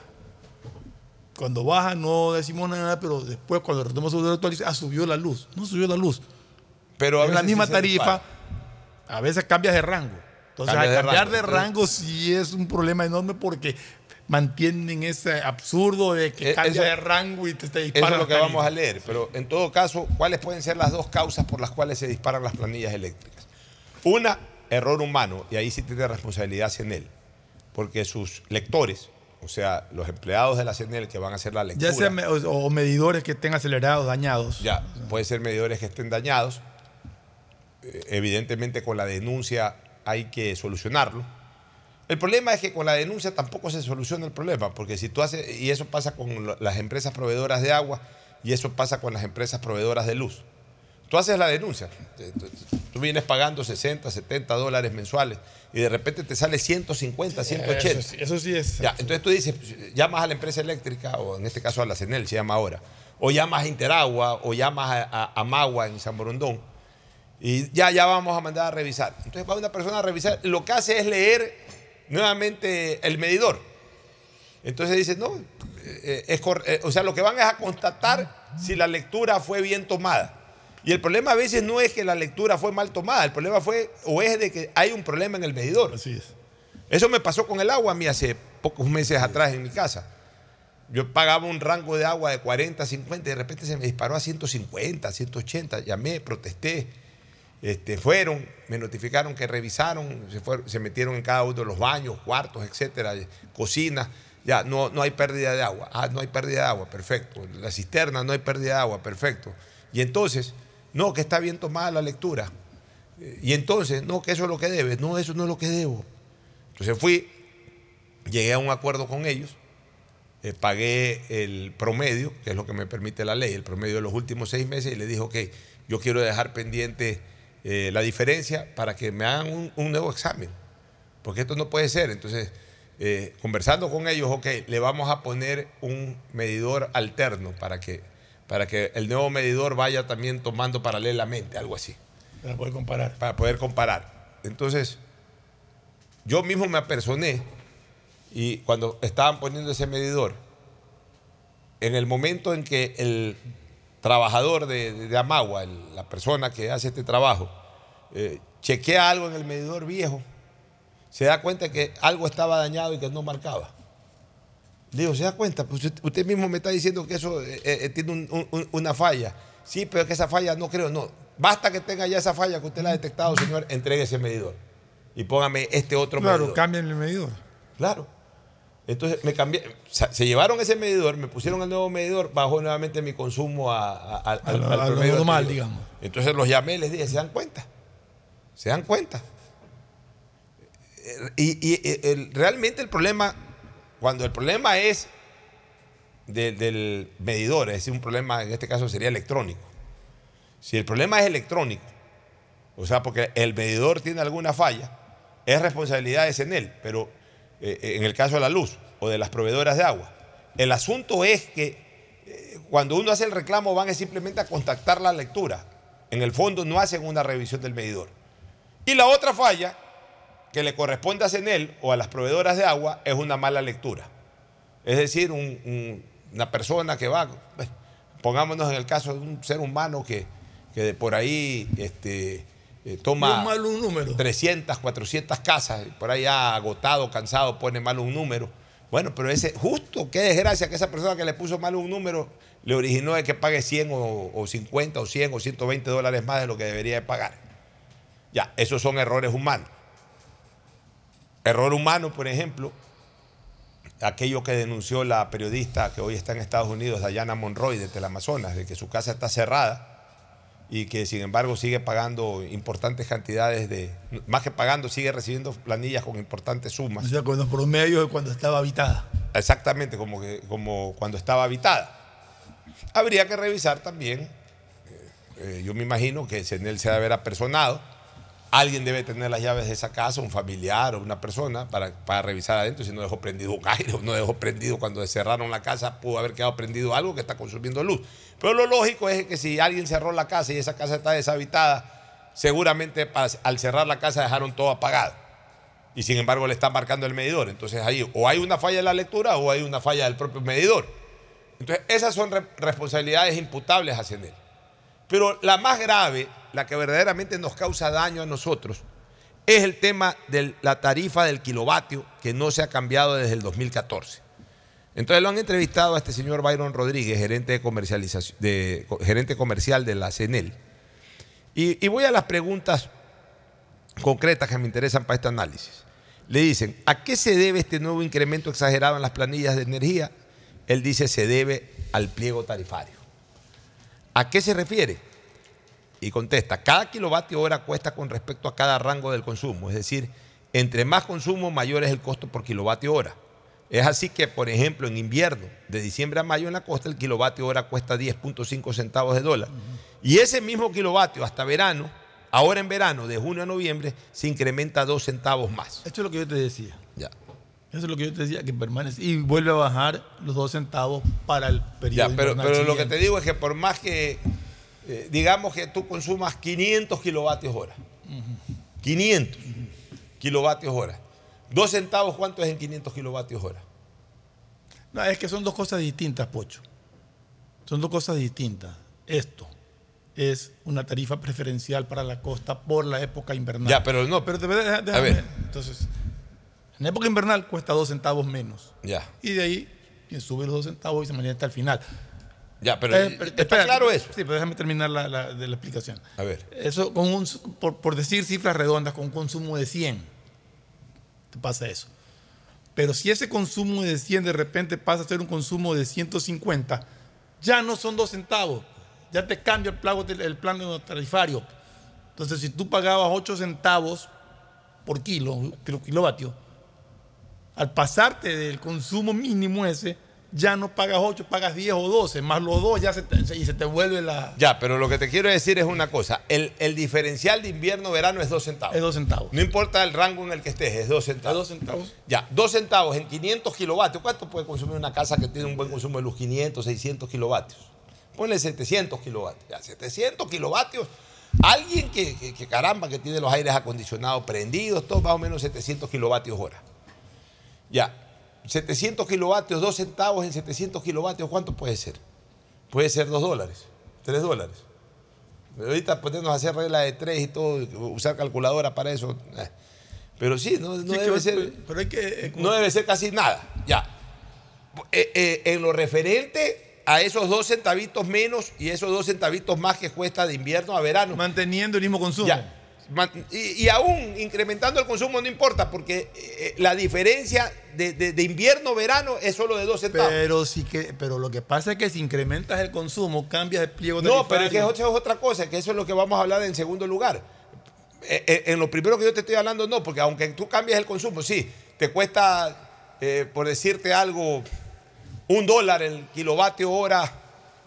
Speaker 14: cuando baja no decimos nada, pero después cuando retoma su valor actual dice, ah, subió la luz. No subió la luz.
Speaker 1: Pero a
Speaker 14: es la
Speaker 1: veces
Speaker 14: misma
Speaker 1: sí
Speaker 14: tarifa, a veces cambias de rango. Entonces, al
Speaker 1: de
Speaker 14: cambiar
Speaker 1: rango,
Speaker 14: de rango sí es un problema enorme porque mantienen ese absurdo de que
Speaker 1: Eh,
Speaker 14: cambia
Speaker 1: eso-
Speaker 14: de rango y te, te
Speaker 1: Eso
Speaker 14: disparan
Speaker 1: es lo que vamos a leer, pero en todo caso, ¿cuáles pueden ser las dos causas por las cuales se disparan las planillas eléctricas? Una, error humano, y ahí sí tiene responsabilidad CENEL, porque sus lectores, o sea, los empleados de la CENEL que van a hacer la lectura,
Speaker 14: Ya sea me- o, o medidores que estén acelerados, dañados.
Speaker 1: ya, puede ser medidores que estén dañados, eh, evidentemente con la denuncia hay que solucionarlo. El problema es que con la denuncia tampoco se soluciona el problema, porque si tú haces, y eso pasa con las empresas proveedoras de agua y eso pasa con las empresas proveedoras de luz. Tú haces la denuncia, tú- vienes pagando 60, 70 dólares mensuales y de repente te sale 150, 180.
Speaker 14: Eso sí, eso sí es.
Speaker 1: Ya, entonces tú dices, pues, llamas a la empresa eléctrica, o en este caso a la CENEL, se llama ahora. o llamas a Interagua, o llamas a, a- a Magua en San Borondón, y ya, ya vamos a mandar a revisar. Entonces va una persona a revisar, lo que hace es leer nuevamente el medidor. Entonces dice, no, eh, es cor- eh, o sea, lo que van es a constatar si la lectura fue bien tomada. Y el problema a veces no es que la lectura fue mal tomada, el problema fue o es de que hay un problema en el medidor.
Speaker 14: Así es.
Speaker 1: Eso me pasó con el agua a mí hace pocos meses atrás en mi casa. Yo pagaba un rango de agua de 40, 50 y de repente se me disparó a 150, 180. Llamé, protesté. Este, fueron, me notificaron que revisaron, se, fueron- se metieron en cada uno de los baños, cuartos, etcétera, cocinas. Ya, no, no hay pérdida de agua. Ah, no hay pérdida de agua, perfecto. La cisterna, no hay pérdida de agua, perfecto. Y entonces, no, que está bien tomada la lectura. Y entonces, no, que eso es lo que debes. No, eso no es lo que debo. Entonces fui, llegué a un acuerdo con ellos, eh, pagué el promedio, que es lo que me permite la ley, el promedio de los últimos seis meses, y le dije, ok, yo quiero dejar pendiente eh, la diferencia para que me hagan un, un nuevo examen, porque esto no puede ser. Entonces, eh, conversando con ellos, ok, le vamos a poner un medidor alterno para que, para que el nuevo medidor vaya también tomando paralelamente, algo así
Speaker 14: Para poder comparar.
Speaker 1: para poder comparar. Entonces, yo mismo me apersoné y cuando estaban poniendo ese medidor, en el momento en que el trabajador de, Amagua, el- la persona que hace este trabajo, eh, chequea algo en el medidor viejo, se da cuenta que algo estaba dañado y que no marcaba. Digo, ¿se da cuenta? Pues usted, mismo me está diciendo que eso eh, eh, tiene un- un- un- una falla. Sí, pero es que esa falla no creo, no. Basta que tenga ya esa falla que usted la ha detectado, señor, entregue ese medidor. Y póngame este otro
Speaker 14: Claro,
Speaker 1: medidor.
Speaker 14: cambian el medidor.
Speaker 1: Claro. Entonces me cambié, se llevaron ese medidor, me pusieron el nuevo medidor, bajó nuevamente mi consumo a, a- a- al, al
Speaker 14: a lo
Speaker 1: promedio
Speaker 14: normal, digamos.
Speaker 1: Entonces los llamé y les dije, ¿se dan cuenta? ¿Se dan cuenta? Eh, Y, y- y el- realmente el problema, cuando el problema es de- del medidor, es decir, un problema, en este caso sería electrónico. Si el problema es electrónico, o sea, porque el medidor tiene alguna falla, es responsabilidad de CENEL, pero eh, en el caso de la luz o de las proveedoras de agua. El asunto es que eh, cuando uno hace el reclamo van simplemente a contactar la lectura. En el fondo no hacen una revisión del medidor. Y la otra falla que le corresponde a CENEL o a las proveedoras de agua es una mala lectura. Es decir, un- un- una persona que va, bueno, pongámonos en el caso de un ser humano que, que de por ahí este, eh, toma
Speaker 14: mal un número.
Speaker 1: 300, 400 casas, por ahí ya agotado, cansado, pone mal un número. Bueno, pero ese, justo, qué desgracia que esa persona que le puso mal un número le originó de que pague 100 o, o 50 o 100 o 120 dólares más de lo que debería de pagar. Ya, esos son errores humanos. Error humano, por ejemplo, aquello que denunció la periodista que hoy está en Estados Unidos, Dayana Monroy, de Teleamazonas, de que su casa está cerrada y que sin embargo sigue pagando importantes cantidades de, más que pagando, sigue recibiendo planillas con importantes sumas.
Speaker 14: O sea, con los promedios de cuando estaba habitada.
Speaker 1: Exactamente, como, que, como cuando estaba habitada. Habría que revisar también, eh, eh, yo me imagino que CENEL se debe haber apersonado, alguien debe tener las llaves de esa casa, un familiar o una persona, para, para revisar adentro si no dejó prendido un aire o no dejó prendido cuando cerraron la casa, pudo haber quedado prendido algo que está consumiendo luz. Pero lo lógico es que si alguien cerró la casa y esa casa está deshabitada, seguramente al cerrar la casa dejaron todo apagado y sin embargo le está marcando el medidor. Entonces ahí o hay una falla en la lectura o hay una falla del propio medidor. Entonces esas son re- responsabilidades imputables a CENEL. Pero la más grave, la que verdaderamente nos causa daño a nosotros, es el tema de la tarifa del kilovatio que no se ha cambiado desde el 2014. Entonces lo han entrevistado a este señor Byron Rodríguez, gerente, de comercialización, de, gerente comercial de la CENEL. Y, y voy a las preguntas concretas que me interesan para este análisis. Le dicen, ¿a qué se debe este nuevo incremento exagerado en las planillas de energía? Él dice, se debe al pliego tarifario. ¿A qué se refiere? Y contesta, cada kilovatio hora cuesta con respecto a cada rango del consumo, es decir, entre más consumo, mayor es el costo por kilovatio hora. Es así que, por ejemplo, en invierno, de diciembre a mayo en la costa, el kilovatio hora cuesta 10.5 centavos de dólar. Y ese mismo kilovatio hasta verano, ahora en verano, de junio a noviembre, se incrementa 2 centavos más.
Speaker 14: Esto es lo que yo te decía. Eso es lo que yo te decía, que permanece. Y vuelve a bajar los dos centavos para el periodo.
Speaker 1: Ya, pero, pero lo que te digo es que por más que, eh, digamos que tú consumas 500 kilovatios hora, 500 kilovatios hora, dos centavos, ¿cuánto es en 500 kilovatios hora?
Speaker 14: No, es que son dos cosas distintas, Pocho. Son dos cosas distintas. Esto es una tarifa preferencial para la costa por la época invernal.
Speaker 1: Ya, pero no.
Speaker 14: Pero
Speaker 1: A
Speaker 14: déjame-
Speaker 1: ver.
Speaker 14: Entonces, en época invernal cuesta dos centavos menos.
Speaker 1: Ya.
Speaker 14: Y de ahí quien sube los dos centavos y se mantiene hasta el final.
Speaker 1: Ya, pero
Speaker 14: Eh,
Speaker 1: ¿está
Speaker 14: espera,
Speaker 1: claro eso?
Speaker 14: Sí, pero déjame terminar la, la- de la explicación.
Speaker 1: A ver.
Speaker 14: Eso, con un, por, por decir cifras redondas, con un consumo de 100, te pasa eso. Pero si ese consumo de 100 de repente pasa a ser un consumo de 150, ya no son dos centavos. Ya te cambia el, plago- el plan tarifario. Entonces, si tú pagabas 8 centavos por kilo, kilo- kilovatio, al pasarte del consumo mínimo ese, ya no pagas 8, pagas 10 o 12, más los dos ya se te, y se te vuelve la...
Speaker 1: Ya, pero lo que te quiero decir es una cosa. El, el diferencial de invierno-verano es dos centavos.
Speaker 14: Es dos centavos.
Speaker 1: No importa el rango en el que estés, es dos centavos.
Speaker 14: Es dos centavos.
Speaker 1: Ya, dos centavos en 500 kilovatios. ¿Cuánto puede consumir una casa que tiene un buen consumo de luz? 500, 600 kilovatios. Ponle 700 kilovatios. Ya, 700 kilovatios. Alguien que, que- que caramba, que tiene los aires acondicionados prendidos, todo más o menos 700 kilovatios hora. Ya, 700 kilovatios, 2 centavos en 700 kilovatios, ¿cuánto puede ser? Puede ser 2 dólares, 3 dólares. Ahorita ponernos a hacer regla de 3 y todo, usar calculadora para eso. eh. Pero sí, no, no
Speaker 14: Sí,
Speaker 1: debe
Speaker 14: que-
Speaker 1: ser.
Speaker 14: Pero hay que... eh,
Speaker 1: No debe ser casi nada. Ya. Eh, eh, en lo referente a esos dos centavitos menos y esos dos centavitos más que cuesta de invierno a verano.
Speaker 14: Manteniendo el mismo consumo.
Speaker 1: Ya. Y, y aún incrementando el consumo no importa, porque eh, la diferencia de, de- de invierno a verano es solo de dos centavos.
Speaker 14: Pero, sí que, pero lo que pasa es que si incrementas el consumo, cambias el pliego
Speaker 1: No, pero es que eso es otra cosa, que eso es lo que vamos a hablar en segundo lugar. Eh, eh, En lo primero que yo te estoy hablando, no, porque aunque tú cambies el consumo, sí, te cuesta, eh, por decirte algo, un dólar el kilovatio hora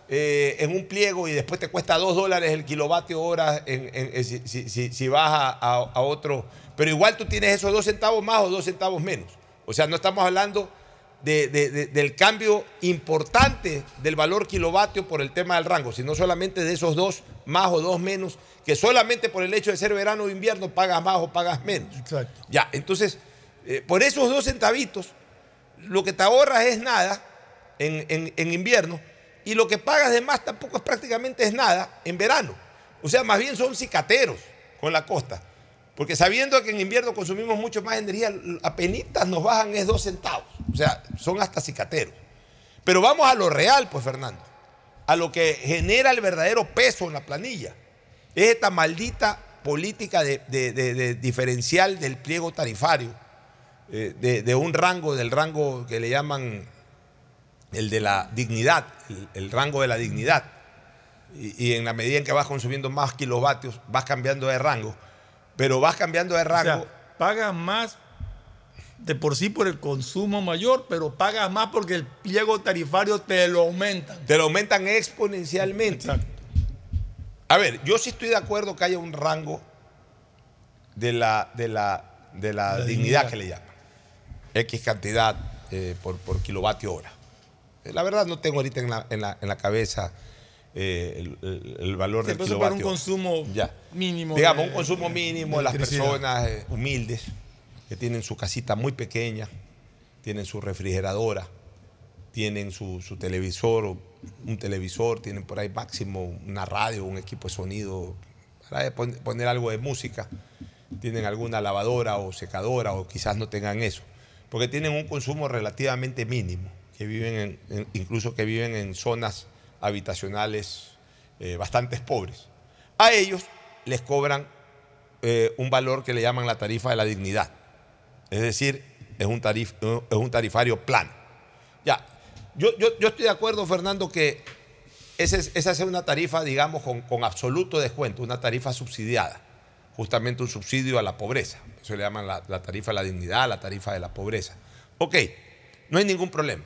Speaker 1: eh, en un pliego y después te cuesta dos dólares el kilovatio hora en, en- en- si, si- vas a, a- a otro. Pero igual tú tienes esos dos centavos más o dos centavos menos. O sea, no estamos hablando de- de- de- del cambio importante del valor kilovatio por el tema del rango, sino solamente de esos dos más o dos menos, que solamente por el hecho de ser verano o invierno pagas más o pagas menos.
Speaker 14: Exacto.
Speaker 1: Ya, entonces, eh, por esos dos centavitos, lo que te ahorras es nada en, en- en invierno y lo que pagas de más tampoco es prácticamente es nada en verano. O sea, más bien son cicateros con la costa. Porque sabiendo que en invierno consumimos mucho más energía, apenas nos bajan es dos centavos. O sea, son hasta cicateros. Pero vamos a lo real, pues, Fernando. A lo que genera el verdadero peso en la planilla. Es esta maldita política de, de- de- diferencial del pliego tarifario. eh, de un rango, del rango que le llaman el de la dignidad, el, el rango de la dignidad. Y, y en la medida en que vas consumiendo más kilovatios, vas cambiando de rango. Pero vas cambiando de
Speaker 14: O
Speaker 1: rango.
Speaker 14: sea, pagas más de por sí por el consumo mayor, pero pagas más porque el pliego tarifario te lo aumentan.
Speaker 1: te lo aumentan exponencialmente. A ver, yo sí estoy de acuerdo que haya un rango de la, de la, de la,
Speaker 14: La
Speaker 1: dignidad,
Speaker 14: dignidad.
Speaker 1: que le llaman. X cantidad eh, por, por kilovatio hora. La verdad no tengo ahorita en la, en la, en la cabeza eh, el, el- el valor
Speaker 14: Sí,
Speaker 1: del
Speaker 14: eso para
Speaker 1: kilovatio.
Speaker 14: un consumo
Speaker 1: Ya.
Speaker 14: mínimo.
Speaker 1: Digamos,
Speaker 14: de-
Speaker 1: un consumo mínimo,
Speaker 14: de
Speaker 1: las personas eh, humildes que tienen su casita muy pequeña, tienen su refrigeradora, tienen su, su televisor, o un televisor, tienen por ahí máximo una radio, un equipo de sonido, para poner algo de música, tienen alguna lavadora o secadora o quizás no tengan eso, porque tienen un consumo relativamente mínimo, que viven en- incluso que viven en zonas habitacionales eh, bastante pobres. A ellos les cobran eh, un valor que le llaman la tarifa de la dignidad. Es decir, es un, tarif- es un tarifario plano. Ya, yo, yo, yo estoy de acuerdo, Fernando, que esa es, una tarifa, digamos, con, con absoluto descuento, una tarifa subsidiada, justamente un subsidio a la pobreza. Eso le llaman la, la tarifa de la dignidad, la tarifa de la pobreza. Ok, no hay ningún problema.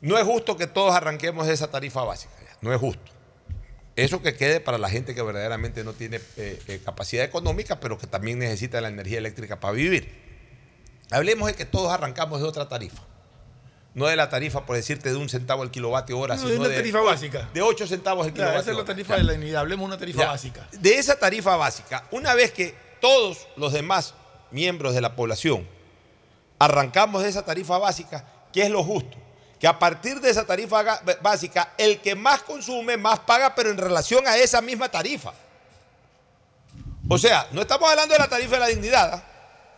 Speaker 1: No es justo que todos arranquemos de esa tarifa básica, no es justo. Eso que quede para la gente que verdaderamente no tiene eh, eh, capacidad económica, pero que también necesita la energía eléctrica para vivir. Hablemos de que todos arrancamos de otra tarifa. No de la tarifa, por decirte, de un centavo el kilovatio hora,
Speaker 14: No,
Speaker 1: sino
Speaker 14: de una
Speaker 1: de,
Speaker 14: tarifa básica.
Speaker 1: de 8 centavos el kilovatio
Speaker 14: esa es la
Speaker 1: hora.
Speaker 14: tarifa de la dignidad. Hablemos de una tarifa
Speaker 1: Ya.
Speaker 14: básica.
Speaker 1: De esa tarifa básica, una vez que todos los demás miembros de la población arrancamos de esa tarifa básica, ¿qué es lo justo? Que a partir de esa tarifa básica, el que más consume, más paga, pero en relación a esa misma tarifa. O sea, no estamos hablando de la tarifa de la dignidad. ¿ah?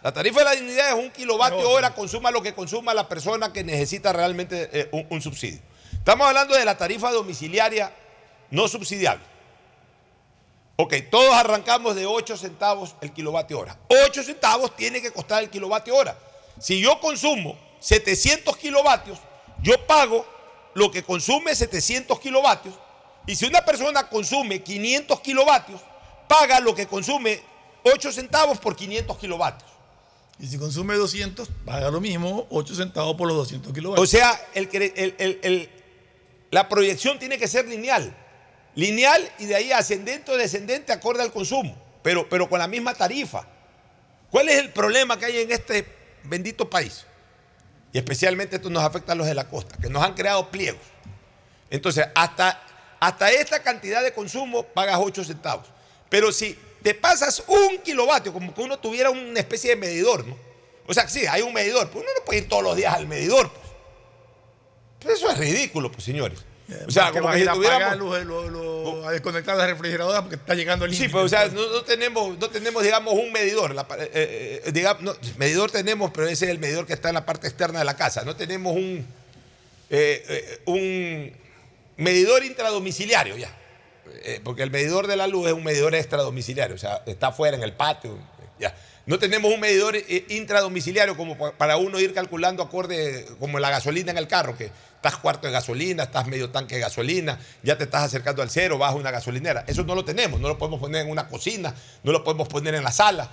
Speaker 1: La tarifa de la dignidad es un kilovatio hora, consuma lo que consuma la persona que necesita realmente eh, un, un subsidio. Estamos hablando de la tarifa domiciliaria no subsidiable. Ok, todos arrancamos de 8 centavos el kilovatio hora. 8 centavos tiene que costar el kilovatio hora. Si yo consumo 700 kilovatios, yo pago lo que consume 700 kilovatios. Y si una persona consume 500 kilovatios, paga lo que consume 8 centavos por 500 kilovatios.
Speaker 14: Y si consume 200, paga lo mismo, 8 centavos por los 200 kilovatios.
Speaker 1: O sea, el la proyección tiene que ser lineal. Lineal y de ahí ascendente o descendente acorde al consumo, pero, pero con la misma tarifa. ¿Cuál es el problema que hay en este bendito país? Y especialmente esto nos afecta a los de la costa, que nos han creado pliegos. Entonces, hasta, hasta esta cantidad de consumo pagas 8 centavos. Pero si te pasas un kilovatio, como que uno tuviera una especie de medidor, ¿no? O sea, sí, hay un medidor, pero uno no puede ir todos los días al medidor. Pues. Pero eso es ridículo, pues, señores. O sea, como que si tuviéramos...
Speaker 14: los- los- los- a desconectar la refrigeradora porque está llegando el
Speaker 1: Sí, pero o sea, no, no tenemos, no tenemos, digamos, un medidor. La eh, eh, eh, digamos, no, medidor tenemos, pero ese es el medidor que está en la parte externa de la casa. No tenemos un, eh, eh, un medidor intradomiciliario ya. Eh, porque el medidor de la luz es un medidor extradomiciliario, o sea, está afuera en el patio. Ya. No tenemos un medidor eh, intradomiciliario como pa- para uno ir calculando acorde como la gasolina en el carro, que estás cuarto de gasolina, estás medio tanque de gasolina, ya te estás acercando al cero, vas a una gasolinera. Eso no lo tenemos, no lo podemos poner en una cocina, no lo podemos poner en la sala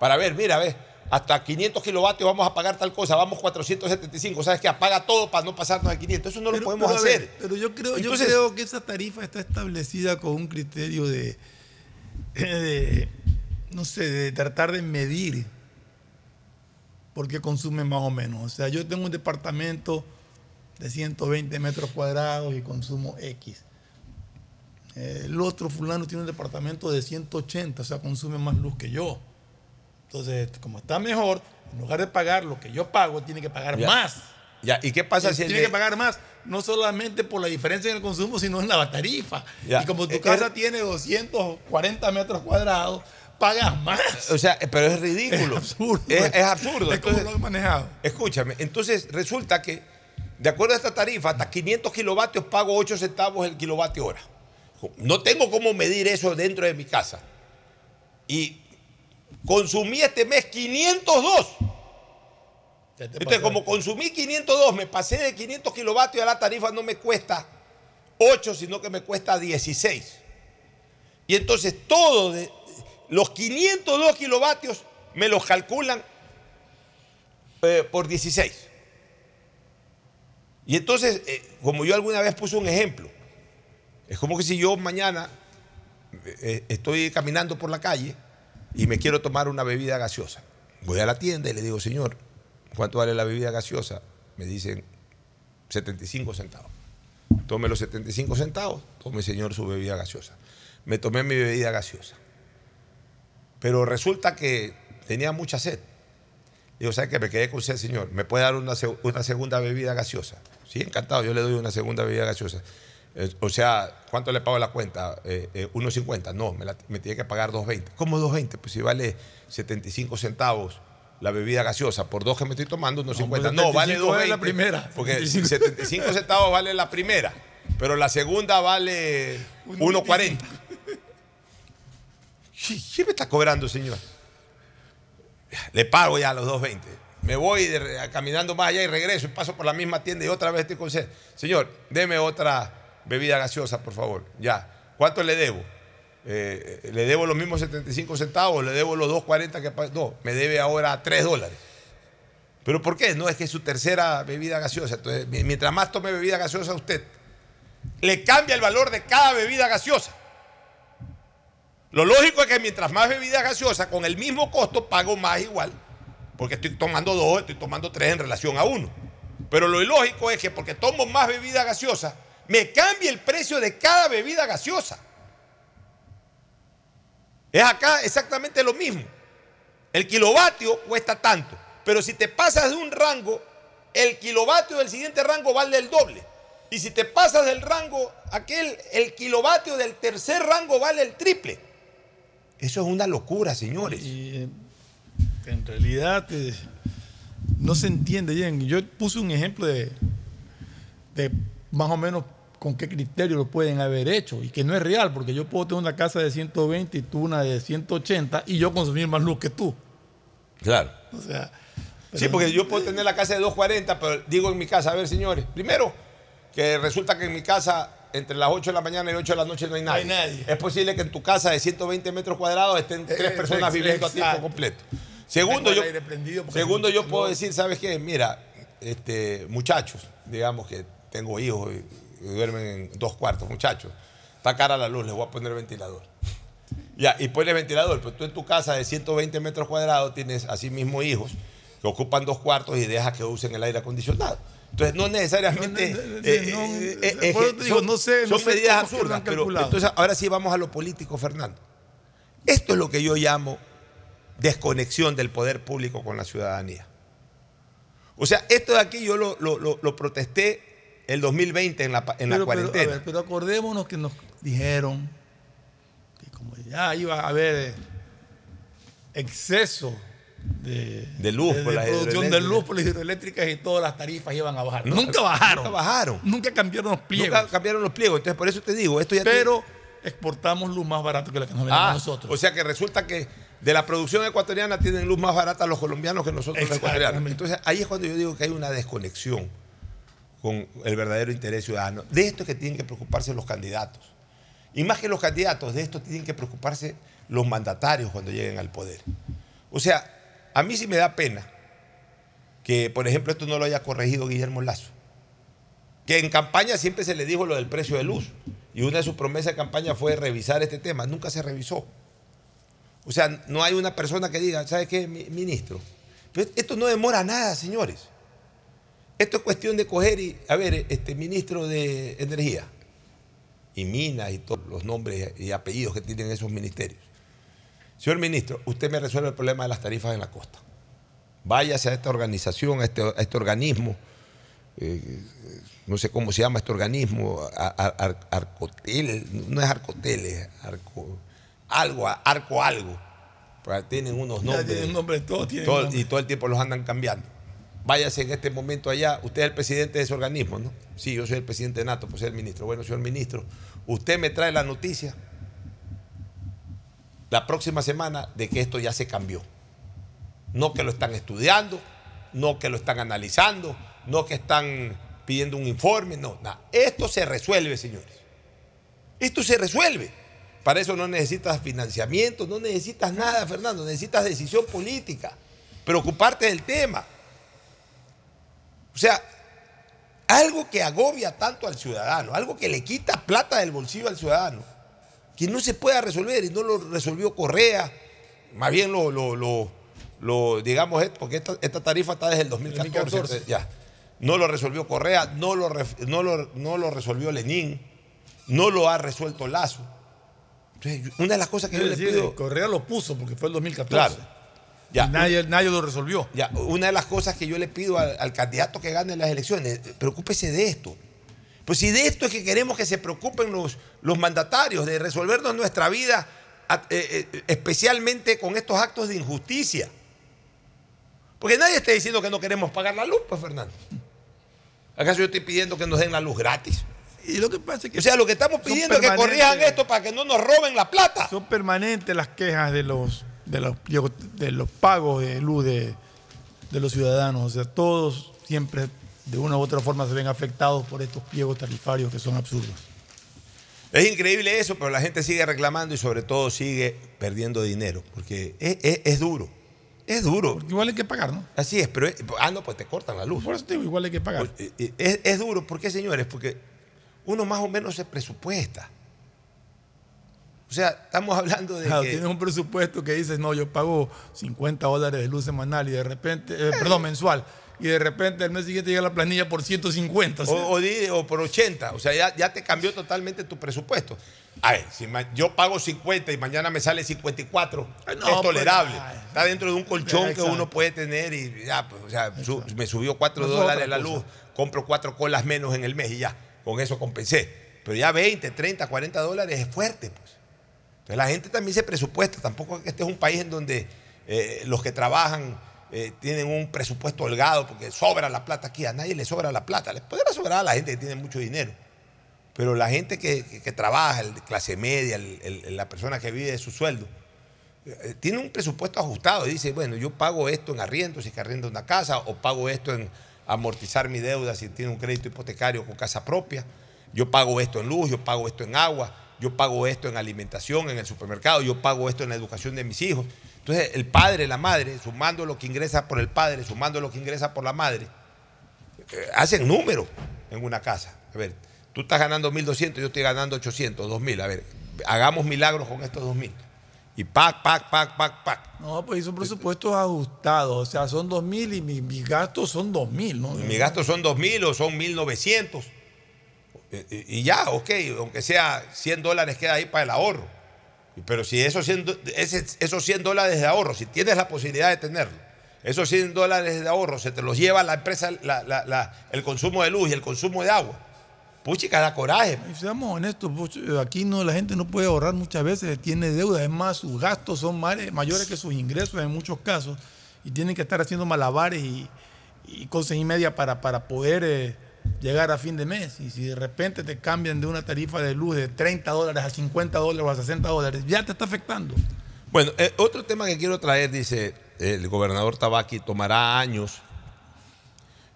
Speaker 1: para ver, mira, ve, hasta 500 kilovatios vamos a pagar tal cosa, vamos 475, ¿sabes que Apaga todo para no pasarnos de 500, eso no lo podemos
Speaker 14: pero a ver,
Speaker 1: hacer.
Speaker 14: pero yo creo,
Speaker 1: Entonces-
Speaker 14: yo creo que esa tarifa está establecida con un criterio de, de, no sé, de tratar de medir por qué consume más o menos. O sea, yo tengo un departamento de 120 metros cuadrados y consumo X. El otro fulano tiene un departamento de 180, o sea, consume más luz que yo. Entonces, como está mejor, en lugar de pagar lo que yo pago, tiene que pagar
Speaker 1: Ya.
Speaker 14: más.
Speaker 1: Ya, ¿y qué pasa
Speaker 14: Y
Speaker 1: si
Speaker 14: tiene que pagar más, no solamente por la diferencia en el consumo, sino en la tarifa.
Speaker 1: Ya.
Speaker 14: Y como tu
Speaker 1: Eh,
Speaker 14: casa
Speaker 1: eh,
Speaker 14: tiene 240 metros cuadrados, pagas más.
Speaker 1: O sea, pero es ridículo.
Speaker 14: Es absurdo.
Speaker 1: Es, es absurdo.
Speaker 14: Es como lo han manejado.
Speaker 1: Escúchame, entonces resulta que, de acuerdo a esta tarifa, hasta 500 kilovatios pago 8 centavos el kilovatio hora. No tengo cómo medir eso dentro de mi casa. Y consumí este mes 502. Entonces, como consumí 502, me pasé de 500 kilovatios a la tarifa no me cuesta 8, sino que me cuesta 16. Y entonces todo de los 502 kilovatios me los calculan eh, por 16. Y entonces, eh, como yo alguna vez puse un ejemplo, es como que si yo mañana eh, estoy caminando por la calle y me quiero tomar una bebida gaseosa. Voy a la tienda y le digo, señor, ¿cuánto vale la bebida gaseosa? Me dicen 75 centavos. Tome los 75 centavos, tome señor su bebida gaseosa. Me tomé mi bebida gaseosa. Pero resulta que tenía mucha sed. Digo, ¿sabe qué? Me quedé con usted, señor. ¿Me puede dar una, se- una segunda bebida gaseosa? Sí, encantado, yo le doy una segunda bebida gaseosa. Eh, o sea, ¿cuánto le pago la cuenta? Eh, eh, 1.50. No, me, la- me tiene que pagar 2.20. ¿Cómo 2.20? Pues si vale 75 centavos la bebida gaseosa por dos que me estoy tomando, 1.50.
Speaker 14: pues
Speaker 1: No, vale
Speaker 14: 75 vale
Speaker 1: 2.20.
Speaker 14: la primera.
Speaker 1: Porque 75 centavos vale la primera, pero la segunda vale 1.40. ¿Qué me está cobrando, señor? Le pago ya los 2.20. Me voy caminando más allá y regreso y paso por la misma tienda y otra vez estoy con sed. Señor, deme otra bebida gaseosa, por favor. Ya. ¿Cuánto le debo? Eh, eh, ¿Le debo los mismos 75 centavos? ¿Le debo los 2.40 que No, me debe ahora 3 dólares. ¿Pero por qué? No, es que es su tercera bebida gaseosa. Entonces, mi- mientras más tome bebida gaseosa usted, le cambia el valor de cada bebida gaseosa. Lo lógico es que mientras más bebida gaseosa, con el mismo costo, pago más igual porque estoy tomando dos, estoy tomando tres en relación a uno. Pero lo ilógico es que porque tomo más bebida gaseosa, me cambie el precio de cada bebida gaseosa. Es acá exactamente lo mismo. El kilovatio cuesta tanto, pero si te pasas de un rango, el kilovatio del siguiente rango vale el doble. Y si te pasas del rango aquel, el kilovatio del tercer rango vale el triple. Eso es una locura, señores.
Speaker 14: Y, en realidad eh, no se entiende bien. Yo puse un ejemplo de, de más o menos con qué criterio lo pueden haber hecho y que no es real, porque yo puedo tener una casa de 120 y tú una de 180 y yo consumir más luz que tú.
Speaker 1: Claro.
Speaker 14: O sea,
Speaker 1: Sí, porque yo puedo tener la casa de 240, pero digo en mi casa, a ver, señores, primero, que resulta que en mi casa entre las 8 de la mañana y 8 de la noche no hay nadie.
Speaker 14: hay nadie.
Speaker 1: Es posible que en tu casa de 120 metros cuadrados estén tres personas viviendo a tiempo completo. Segundo, yo, segundo, yo puedo decir, ¿sabes qué? Mira, este, muchachos, digamos que tengo hijos y, y duermen en dos cuartos, muchachos, está cara la luz, les voy a poner ventilador. Ya, y pones ventilador, pero tú en tu casa de 120 metros cuadrados tienes así mismo hijos que ocupan dos cuartos y dejas que usen el aire acondicionado. Entonces, no necesariamente. Son- medidas absurdas. Pero, entonces, ahora sí vamos a lo político, Fernando. Esto es lo que yo llamo desconexión del poder público con la ciudadanía. O sea, esto de aquí yo lo, lo- lo- lo protesté el 2020 en la, en la
Speaker 14: pero, pero, a
Speaker 1: cuarentena.
Speaker 14: ver, pero acordémonos que nos dijeron que como ya iba a haber eh, exceso de,
Speaker 1: De luz
Speaker 14: de-
Speaker 1: por
Speaker 14: de
Speaker 1: las
Speaker 14: producción de luz por las hidroeléctricas y todas las tarifas iban a bajar.
Speaker 1: No,
Speaker 14: nunca bajaron.
Speaker 1: Nunca bajaron.
Speaker 14: Nunca cambiaron los pliegos.
Speaker 1: Nunca cambiaron los pliegos. Entonces, por eso te digo, esto ya
Speaker 14: pero exportamos luz más barato que la que nos vendemos
Speaker 1: Ah,
Speaker 14: nosotros.
Speaker 1: O sea que resulta que de la producción ecuatoriana tienen luz más barata los colombianos que nosotros los ecuatorianos. Entonces ahí es cuando yo digo que hay una desconexión con el verdadero interés ciudadano. De esto es que tienen que preocuparse los candidatos. Y más que los candidatos, de esto tienen que preocuparse los mandatarios cuando lleguen al poder. O sea, a mí sí me da pena que, por ejemplo, esto no lo haya corregido Guillermo Lazo. Que en campaña siempre se le dijo lo del precio de luz. Y una de sus promesas de campaña fue revisar este tema. Nunca se revisó. O sea, no hay una persona que diga, ¿sabe qué, mi- ministro? Pero esto no demora nada, señores. Esto es cuestión de coger y, a ver, este ministro de Energía y Minas y todos los nombres y apellidos que tienen esos ministerios. Señor ministro, usted me resuelve el problema de las tarifas en la costa. Váyase a esta organización, a este, a este organismo, eh, no sé cómo se llama este organismo, a- a- Ar- Arcotel, no es Arcotel, es Arco, algo, Arco algo. Tienen unos nombres.
Speaker 14: tienen nombre, todos tienen
Speaker 1: Todo- y todo el tiempo los andan cambiando. Váyase en este momento allá. Usted es el presidente de ese organismo, ¿no? Sí, yo soy el presidente de NATO, pues soy el ministro. Bueno, señor ministro, usted me trae la noticia la próxima semana de que esto ya se cambió. No que lo están estudiando, no que lo están analizando, no que están pidiendo un informe, no, nada. Esto se resuelve, señores. Esto se resuelve. Para eso no necesitas financiamiento, no necesitas nada, Fernando, necesitas decisión política, preocuparte del tema. O sea, algo que agobia tanto al ciudadano, algo que le quita plata del bolsillo al ciudadano, que no se pueda resolver y no lo resolvió Correa, más bien lo, lo, lo- lo, digamos, eh, porque esta, esta tarifa está desde el 2014,
Speaker 14: 2014.
Speaker 1: entonces, ya. No lo resolvió Correa, no lo, no lo, no lo resolvió Lenín, no lo ha resuelto Lazo. Entonces, una de las cosas que yo le pido...
Speaker 14: Correa lo puso porque fue el 2014.
Speaker 1: Claro. Ya,
Speaker 14: Y nadie, nadie lo resolvió.
Speaker 1: ya, una de las cosas que yo le pido al, al candidato que gane las elecciones, preocúpese de esto. Pues si de esto es que queremos que se preocupen los, los mandatarios, de resolvernos nuestra vida, eh, eh, especialmente con estos actos de injusticia. Porque nadie está diciendo que no queremos pagar la luz, pues Fernando. ¿Acaso yo estoy pidiendo que nos den la luz gratis?
Speaker 14: Y lo que pasa es que
Speaker 1: O sea, lo que estamos pidiendo es que corrijan esto para que no nos roben la plata.
Speaker 14: Son permanentes las quejas de los, de los, de los pagos de luz de, de los ciudadanos. O sea, todos siempre de una u otra forma se ven afectados por estos pliegos tarifarios que son absurdos.
Speaker 1: Es increíble eso, pero la gente sigue reclamando y sobre todo sigue perdiendo dinero, porque es, es- es duro. Es duro.
Speaker 14: igual hay que pagar, ¿no?
Speaker 1: Así es, pero es- ah, no, pues te cortan la luz.
Speaker 14: Por eso te digo, igual hay que pagar.
Speaker 1: Eh, eh, Es, es duro, ¿por qué, señores? Porque uno más o menos se presupuesta. O sea, estamos hablando de
Speaker 14: Claro,
Speaker 1: que...
Speaker 14: tienes un presupuesto que dices, no, yo pago 50 dólares de luz semanal y de repente, eh, perdón, mensual, y de repente el mes siguiente llega la planilla por 150. o
Speaker 1: O, o di- o por 80. O sea, ya, ya te cambió totalmente tu presupuesto. A ver, si yo pago 50 y mañana me sale 54,
Speaker 14: no,
Speaker 1: es
Speaker 14: pues,
Speaker 1: tolerable.
Speaker 14: ay.
Speaker 1: Está dentro de un colchón que uno puede tener y ya, pues, o sea, su- me subió 4
Speaker 14: No es
Speaker 1: dólares la luz, compro 4 colas menos en el mes y ya, con eso compensé. Pero ya 20, 30, 40 dólares es fuerte, pues. Entonces la gente también se presupuesta. Tampoco es que este es un país en donde eh, los que trabajan eh, tienen un presupuesto holgado porque sobra la plata aquí. A nadie le sobra la plata. Les podrá sobrar a la gente que tiene mucho dinero. Pero la gente que, trabaja, el clase media, el- el- la persona que vive de su sueldo, eh, tiene un presupuesto ajustado. Dice, bueno, yo pago esto en arriendo, si es que arriendo una casa, o pago esto en amortizar mi deuda si tiene un crédito hipotecario con casa propia. Yo pago esto en luz, yo pago esto en agua, yo pago esto en alimentación, en el supermercado, yo pago esto en la educación de mis hijos. Entonces, el padre, la madre, sumando lo que ingresa por el padre, sumando lo que ingresa por la madre, eh, hacen números en una casa. A ver, tú estás ganando 1.200, yo estoy ganando 800, 2.000. A ver, hagamos milagros con estos 2.000. Y pac, pac, pac, pac, pac.
Speaker 14: No, pues son presupuestos ajustados, o sea, son 2.000 y mi- mis gastos son 2.000, ¿no?
Speaker 1: Mis gastos son 2.000 o son 1.900. Y, y ya, ok, aunque sea 100 dólares queda ahí para el ahorro. Pero si esos 100, do- ese- esos 100 dólares de ahorro, si tienes la posibilidad de tenerlo, esos 100 dólares de ahorro se te los lleva la empresa, el consumo de luz y el consumo de agua. Puchica, da coraje.
Speaker 14: Y seamos honestos, Pocho, aquí no, la gente no puede ahorrar muchas veces, tiene deuda, es más, sus gastos son mare- mayores que sus ingresos en muchos casos y tienen que estar haciendo malabares y, y cosas y media para, para poder eh, llegar a fin de mes. Y si de repente te cambian de una tarifa de luz de 30 dólares a 50 dólares o a 60 dólares, ya te está afectando.
Speaker 1: Bueno, eh, otro tema que quiero traer, dice el gobernador Tabaqui, tomará años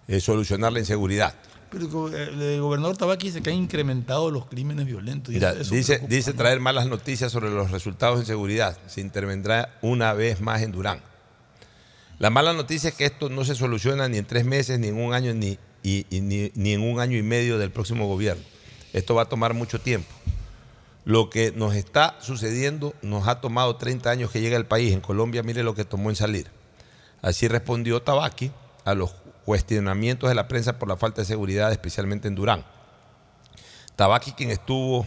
Speaker 1: eh, solucionar la inseguridad.
Speaker 14: Pero el gobernador Tabaqui dice que ha incrementado los crímenes violentos. y
Speaker 1: Mira,
Speaker 14: eso- eso
Speaker 1: dice, dice traer malas noticias sobre los resultados en seguridad. Se intervendrá una vez más en Durán. La mala noticia es que esto no se soluciona ni en tres meses, ni en un año, ni, y- ni en un año y medio del próximo gobierno. Esto va a tomar mucho tiempo. Lo que nos está sucediendo nos ha tomado 30 años que llega al país. En Colombia, mire lo que tomó en salir. Así respondió Tabaqui a los cuestionamientos de la prensa por la falta de seguridad, especialmente en Durán. Tabaqui, quien estuvo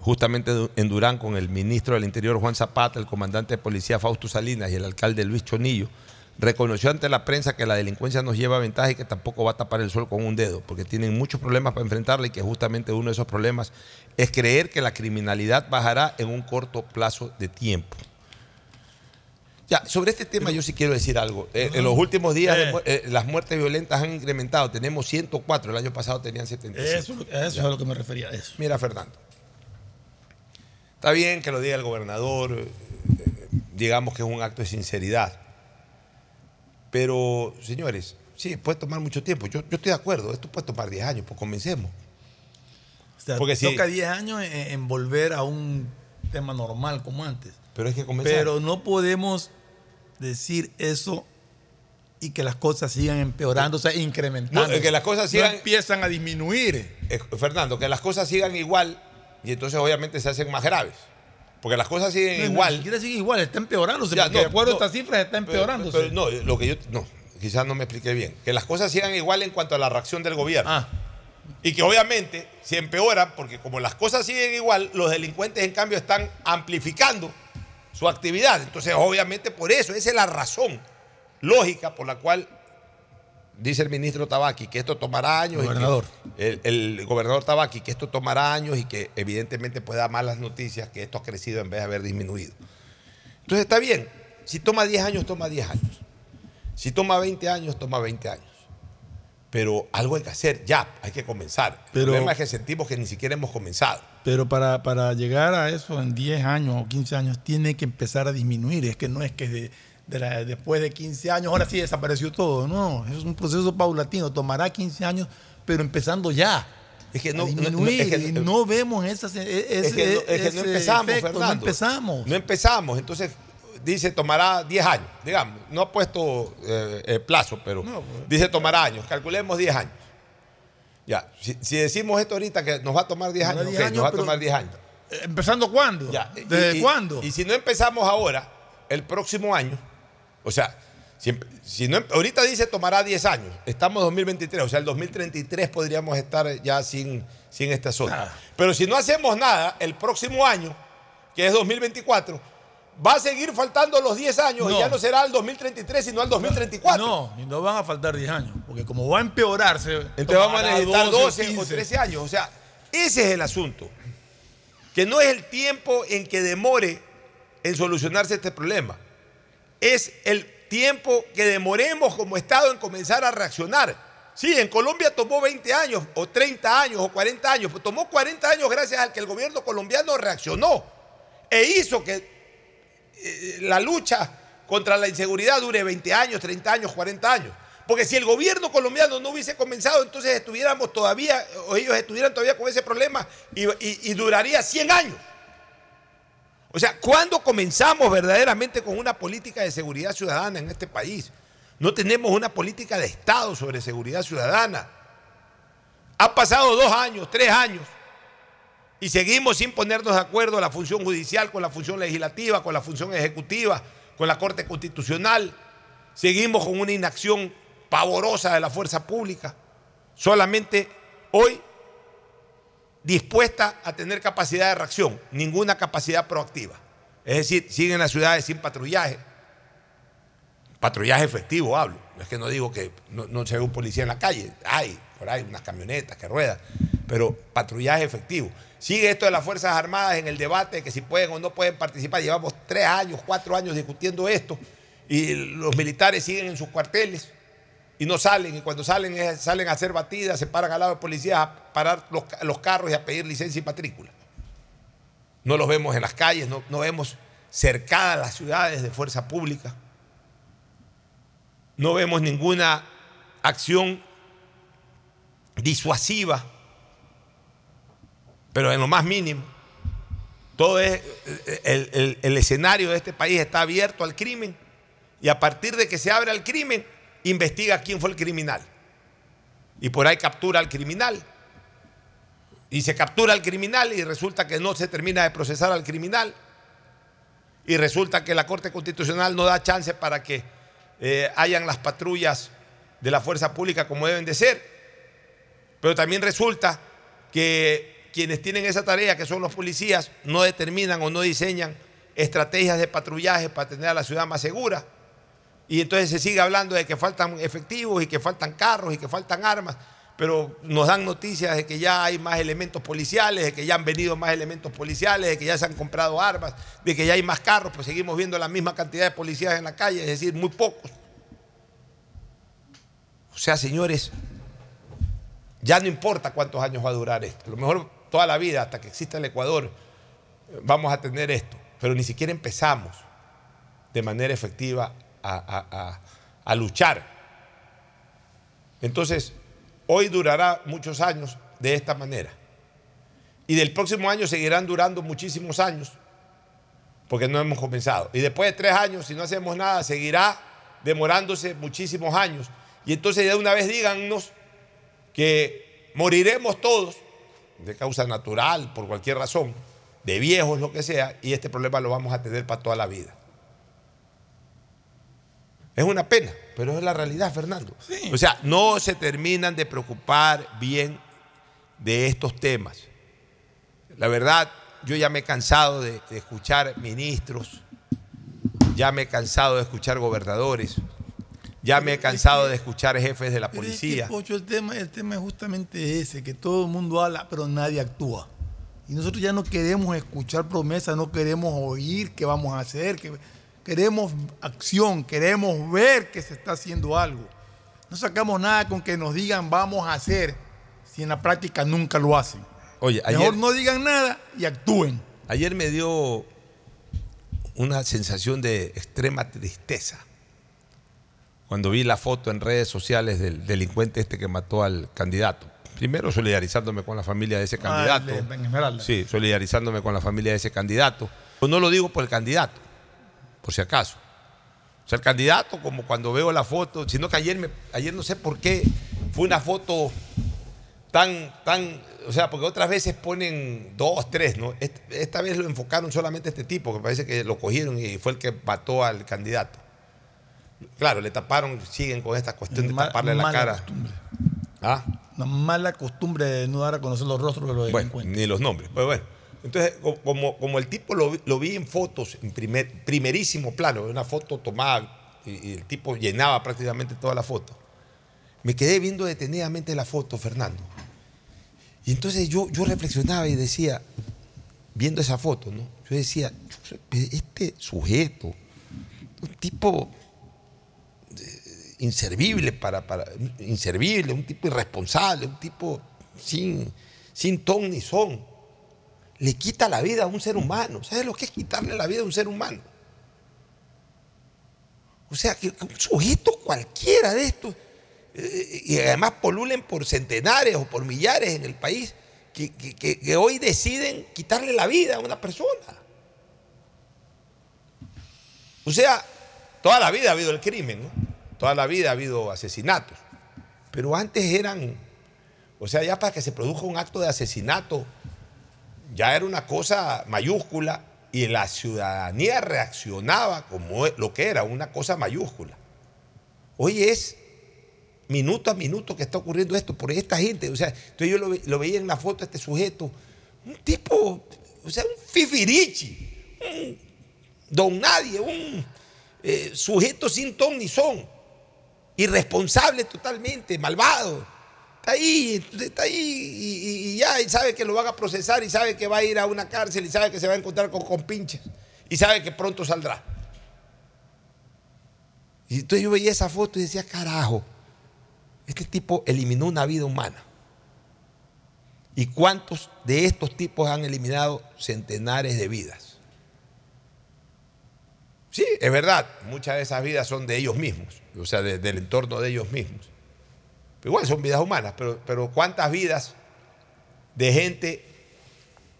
Speaker 1: justamente en Durán con el ministro del Interior Juan Zapata, el comandante de policía Fausto Salinas y el alcalde Luis Chonillo, reconoció ante la prensa que la delincuencia nos lleva ventaja y que tampoco va a tapar el sol con un dedo, porque tienen muchos problemas para enfrentarla y que justamente uno de esos problemas es creer que la criminalidad bajará en un corto plazo de tiempo. Ya, sobre este tema yo sí quiero decir algo. Eh, en los últimos días mu- eh, las muertes violentas han incrementado. Tenemos 104, el año pasado tenían 75.
Speaker 14: Eso, eso es a lo que me refería. Eso.
Speaker 1: Mira, Fernando. Está bien que lo diga el gobernador, eh, eh, digamos que es un acto de sinceridad. Pero, señores, sí, puede tomar mucho tiempo. Yo, yo estoy de acuerdo, esto puede tomar 10 años, pues comencemos.
Speaker 14: O sea,
Speaker 1: Porque
Speaker 14: toca 10 años en, en volver a un tema normal como antes.
Speaker 1: Pero es que comenzar.
Speaker 14: Pero no podemos decir eso y que las cosas sigan empeorando, o sea, incrementando.
Speaker 1: No, que las cosas
Speaker 14: No
Speaker 1: sigan-
Speaker 14: empiezan a disminuir.
Speaker 1: Eh, Fernando, que las cosas sigan igual y entonces obviamente se hacen más graves. Porque las cosas siguen
Speaker 14: No,
Speaker 1: igual.
Speaker 14: Ni siquiera sigue igual, está empeorándose.
Speaker 1: Ya, no,
Speaker 14: de acuerdo
Speaker 1: no,
Speaker 14: a estas cifras está
Speaker 1: Pero-
Speaker 14: empeorándose.
Speaker 1: pero no, lo que yo. No, quizás no me expliqué bien. Que las cosas sigan igual en cuanto a la reacción del gobierno.
Speaker 14: Ah.
Speaker 1: Y que obviamente se empeoran porque como las cosas siguen igual, los delincuentes en cambio están amplificando su actividad. Entonces, obviamente por eso, esa es la razón lógica por la cual dice el ministro Tabaqui que esto tomará años.
Speaker 14: Gobernador.
Speaker 1: el, el gobernador Tabaqui que esto tomará años y que evidentemente puede dar malas noticias, que esto ha crecido en vez de haber disminuido. Entonces está bien, si toma 10 años, toma 10 años. Si toma 20 años, toma 20 años. Pero algo hay que hacer ya, hay que comenzar.
Speaker 14: Pero-
Speaker 1: el problema es que sentimos que ni siquiera hemos comenzado.
Speaker 14: Pero para, para llegar a eso en 10 años o 15 años tiene que empezar a disminuir. Es que no es que de, de la- después de 15 años ahora sí desapareció todo. No, es un proceso paulatino. Tomará 15 años, pero empezando ya.
Speaker 1: Es que no, no- no- es que-
Speaker 14: y no vemos esas, e-
Speaker 1: es que, no, es que no empezamos,
Speaker 14: efecto,
Speaker 1: Fernando.
Speaker 14: No empezamos.
Speaker 1: No empezamos. Entonces, dice tomará 10 años, digamos. No ha puesto eh, eh, plazo, pero
Speaker 14: pues.
Speaker 1: dice tomará años. Calculemos 10 años. Ya, si, si decimos esto ahorita que nos va a tomar 10
Speaker 14: Tomará
Speaker 1: años,
Speaker 14: 10
Speaker 1: ok, nos va a tomar 10 años.
Speaker 14: ¿Empezando cuándo?
Speaker 1: Ya, y-
Speaker 14: ¿Desde
Speaker 1: y-
Speaker 14: cuándo?
Speaker 1: Y si no empezamos ahora, el próximo año, o sea, si, si no, ahorita dice tomará 10 años, estamos en 2023, o sea, el 2033 podríamos estar ya sin, sin este asunto.
Speaker 14: Ah.
Speaker 1: Pero si no hacemos nada, el próximo año, que es 2024, va a seguir faltando los 10 años y
Speaker 14: No.
Speaker 1: ya no será el 2033, sino el 2024.
Speaker 14: No, y no van a faltar 10 años, porque como va a empeorarse.
Speaker 1: Entonces vamos a necesitar 12 o
Speaker 14: 15.
Speaker 1: 13 años. O sea, ese es el asunto. Que no es el tiempo en que demore en solucionarse este problema. Es el tiempo que demoremos como Estado en comenzar a reaccionar. Sí, en Colombia tomó 20 años, o 30 años, o 40 años. Pero tomó 40 años gracias al que el gobierno colombiano reaccionó e hizo que eh, la lucha contra la inseguridad dure 20 años, 30 años, 40 años. Porque si el gobierno colombiano no hubiese comenzado, entonces estuviéramos todavía, o ellos estuvieran todavía con ese problema y, y- y duraría 100 años. O sea, ¿cuándo comenzamos verdaderamente con una política de seguridad ciudadana en este país? No tenemos una política de Estado sobre seguridad ciudadana. Ha pasado dos años, tres años, y seguimos sin ponernos de acuerdo la función judicial con la función legislativa, con la función ejecutiva, con la Corte Constitucional. Seguimos con una inacción pavorosa de la fuerza pública. Solamente hoy dispuesta a tener capacidad de reacción, ninguna capacidad proactiva. Es decir, siguen las ciudades sin patrullaje. Patrullaje efectivo hablo. Es que no digo que no, no se ve un policía en la calle. Hay, por ahí, unas camionetas que ruedan. Pero patrullaje efectivo. Sigue esto de las Fuerzas Armadas en el debate de que si pueden o no pueden participar. Llevamos tres años, cuatro años discutiendo esto. Y los militares siguen en sus cuarteles y no salen. Y cuando salen, salen a hacer batidas, se paran al lado de policías a parar los, los carros y a pedir licencia y matrícula. No los vemos en las calles, no, no vemos cercadas las ciudades de fuerza pública. No vemos ninguna acción disuasiva, pero en lo más mínimo. Todo es, el, el- el escenario de este país está abierto al crimen y a partir de que se abre al crimen, investiga quién fue el criminal. Y por ahí captura al criminal. Y se captura al criminal y resulta que no se termina de procesar al criminal. Y resulta que la Corte Constitucional no da chance para que eh, hayan las patrullas de la fuerza pública como deben de ser. Pero también resulta que quienes tienen esa tarea, que son los policías, no determinan o no diseñan estrategias de patrullaje para tener a la ciudad más segura. Y entonces se sigue hablando de que faltan efectivos y que faltan carros y que faltan armas, pero nos dan noticias de que ya hay más elementos policiales, de que ya han venido más elementos policiales, de que ya se han comprado armas, de que ya hay más carros, pues seguimos viendo la misma cantidad de policías en la calle, es decir, muy pocos. O sea, señores, ya no importa cuántos años va a durar esto. A lo mejor toda la vida, hasta que exista el Ecuador, vamos a tener esto. Pero ni siquiera empezamos de manera efectiva a, luchar. Entonces, hoy durará muchos años de esta manera. Y del próximo año seguirán durando muchísimos años, porque no hemos comenzado. Y después de tres años, si no hacemos nada, seguirá demorándose muchísimos años. Y entonces de una vez díganos que moriremos todos de causa natural, por cualquier razón, de viejos, lo que sea, y este problema lo vamos a tener para toda la vida. Es una pena, pero es la realidad, Fernando. O sea, no se terminan de preocupar bien de estos temas. La verdad, yo ya me he cansado de, de escuchar ministros, ya me he cansado de escuchar gobernadores, ya me he cansado de escuchar jefes de la
Speaker 14: Pero es que,
Speaker 1: policía.
Speaker 14: Pocho, el tema, el tema es justamente ese, que todo el mundo habla, pero nadie actúa. Y nosotros ya no queremos escuchar promesas, no queremos oír qué vamos a hacer, que queremos acción, queremos ver que se está haciendo algo. No sacamos nada con que nos digan vamos a hacer, si en la práctica nunca lo hacen.
Speaker 1: Oye,
Speaker 14: Mejor
Speaker 1: ayer,
Speaker 14: no digan nada y actúen.
Speaker 1: ayer me dio una sensación de extrema tristeza cuando vi la foto en redes sociales del delincuente este que mató al candidato. Primero solidarizándome con la familia de ese candidato.
Speaker 14: Ah, el de- en Esmeralda.
Speaker 1: Sí, solidarizándome con la familia de ese candidato. Pues no lo digo por el candidato, por si acaso. O sea, el candidato, como cuando veo la foto, sino que ayer, me, ayer no sé por qué, fue una foto tan, tan, o sea, porque otras veces ponen dos, tres, ¿no? Est- Esta vez lo enfocaron solamente a este tipo, que parece que lo cogieron y fue el que mató al candidato. Claro, le taparon, siguen con esta cuestión de taparle la
Speaker 14: mala
Speaker 1: cara.
Speaker 14: costumbre.
Speaker 1: ¿Ah?
Speaker 14: Una mala costumbre de no dar a conocer los rostros de los
Speaker 1: Bueno,
Speaker 14: delincuentes.
Speaker 1: ni los nombres. Pues bueno. Entonces, co- como, como el tipo lo, lo vi en fotos, en primer, primerísimo plano, una foto tomada y, y el tipo llenaba prácticamente toda la foto, me quedé viendo detenidamente la foto, Fernando. Y entonces yo, yo reflexionaba y decía, viendo esa foto, ¿no? Yo decía, este sujeto, un tipo eh, inservible para, para inservible, un tipo irresponsable, un tipo sin, sin ton ni son, le quita la vida a un ser humano. ¿Sabes lo que es quitarle la vida a un ser humano? O sea, que, un sujeto cualquiera de estos, eh, y además polulen por centenares o por millares en el país, que- que hoy deciden quitarle la vida a una persona. O sea, toda la vida ha habido el crimen, ¿no? Toda la vida ha habido asesinatos. Pero antes eran, o sea, ya para que se produzca un acto de asesinato, ya era una cosa mayúscula y la ciudadanía reaccionaba como lo que era, una cosa mayúscula. Hoy es minuto a minuto que está ocurriendo esto por esta gente. O sea, entonces yo lo veía en la foto este sujeto, un tipo, o sea, un fifirichi, un don nadie, un eh, sujeto sin ton ni son, irresponsable totalmente, malvado. Ahí, está ahí y, ya, y sabe que lo van a procesar, y sabe que va a ir a una cárcel, y sabe que se va a encontrar con compinches, y sabe que pronto saldrá. Y entonces yo veía esa foto y decía, carajo, este tipo eliminó una vida humana. ¿Y cuántos de estos tipos han eliminado centenares de vidas? Sí, es verdad, muchas de esas vidas son de ellos mismos, o sea, de- del entorno de ellos mismos. Pero igual son vidas humanas, pero, pero ¿cuántas vidas de gente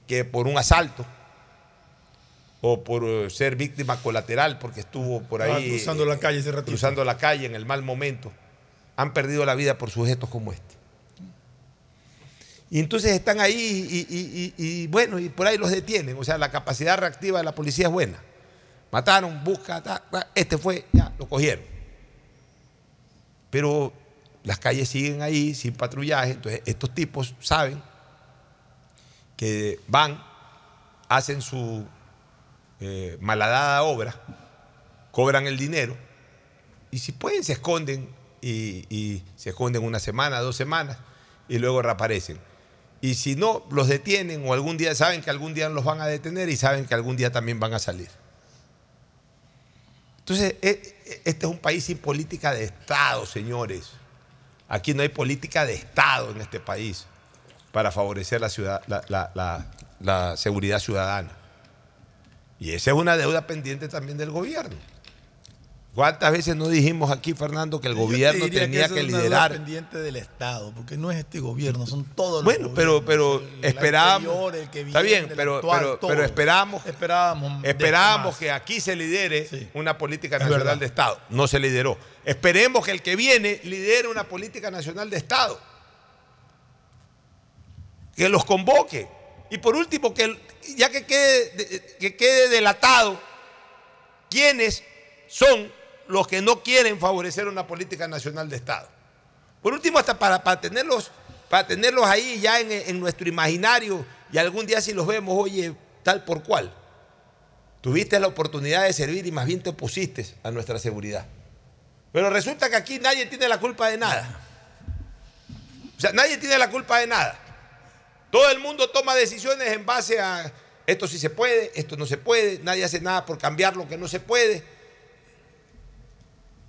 Speaker 1: que por un asalto o por eh, ser víctima colateral porque estuvo por
Speaker 14: Estaba
Speaker 1: ahí
Speaker 14: cruzando la calle ese ratito.
Speaker 1: cruzando la calle en el mal momento, han perdido la vida por sujetos como este? Y entonces están ahí y, y- y- y, bueno, y por ahí los detienen. O sea, la capacidad reactiva de la policía es buena. Mataron, busca, ta, ta, este fue, ya, lo cogieron. Pero las calles siguen ahí sin patrullaje, entonces estos tipos saben que van, hacen su eh, malhadada obra, cobran el dinero y si pueden se esconden y, se esconden una semana, dos semanas y luego reaparecen. Y si no, los detienen o algún día saben que algún día los van a detener y saben que algún día también van a salir. Entonces, e- e- este es un país sin política de Estado, señores. Aquí no hay política de Estado en este país para favorecer la, ciudad- la- la- la- la seguridad ciudadana. Y esa es una deuda pendiente también del gobierno. ¿Cuántas veces no dijimos aquí, Fernando, que el
Speaker 14: Yo
Speaker 1: gobierno tenía
Speaker 14: esa
Speaker 1: que
Speaker 14: es una deuda
Speaker 1: liderar?
Speaker 14: pendiente del Estado, porque no es este gobierno, son todos los
Speaker 1: Bueno, pero, pero
Speaker 14: gobiernos, el
Speaker 1: esperábamos.
Speaker 14: que
Speaker 1: está bien, pero,
Speaker 14: actual,
Speaker 1: pero, pero esperamos,
Speaker 14: esperábamos,
Speaker 1: esperábamos que aquí se lidere una política nacional de Estado. No se lideró. Esperemos que el que viene lidere una política nacional de Estado. Que los convoque. Y por último, que ya que quede, de- que quede delatado quiénes son los que no quieren favorecer una política nacional de Estado. Por último, hasta para, para tenerlos, para tenerlos ahí ya en, en nuestro imaginario y algún día si los vemos, oye, tal por cual. Tuviste la oportunidad de servir y más bien te opusiste a nuestra seguridad. Pero resulta que aquí nadie tiene la culpa de nada. O sea, nadie tiene la culpa de nada. Todo el mundo toma decisiones en base a esto sí se puede, esto no se puede, nadie hace nada por cambiar lo que no se puede.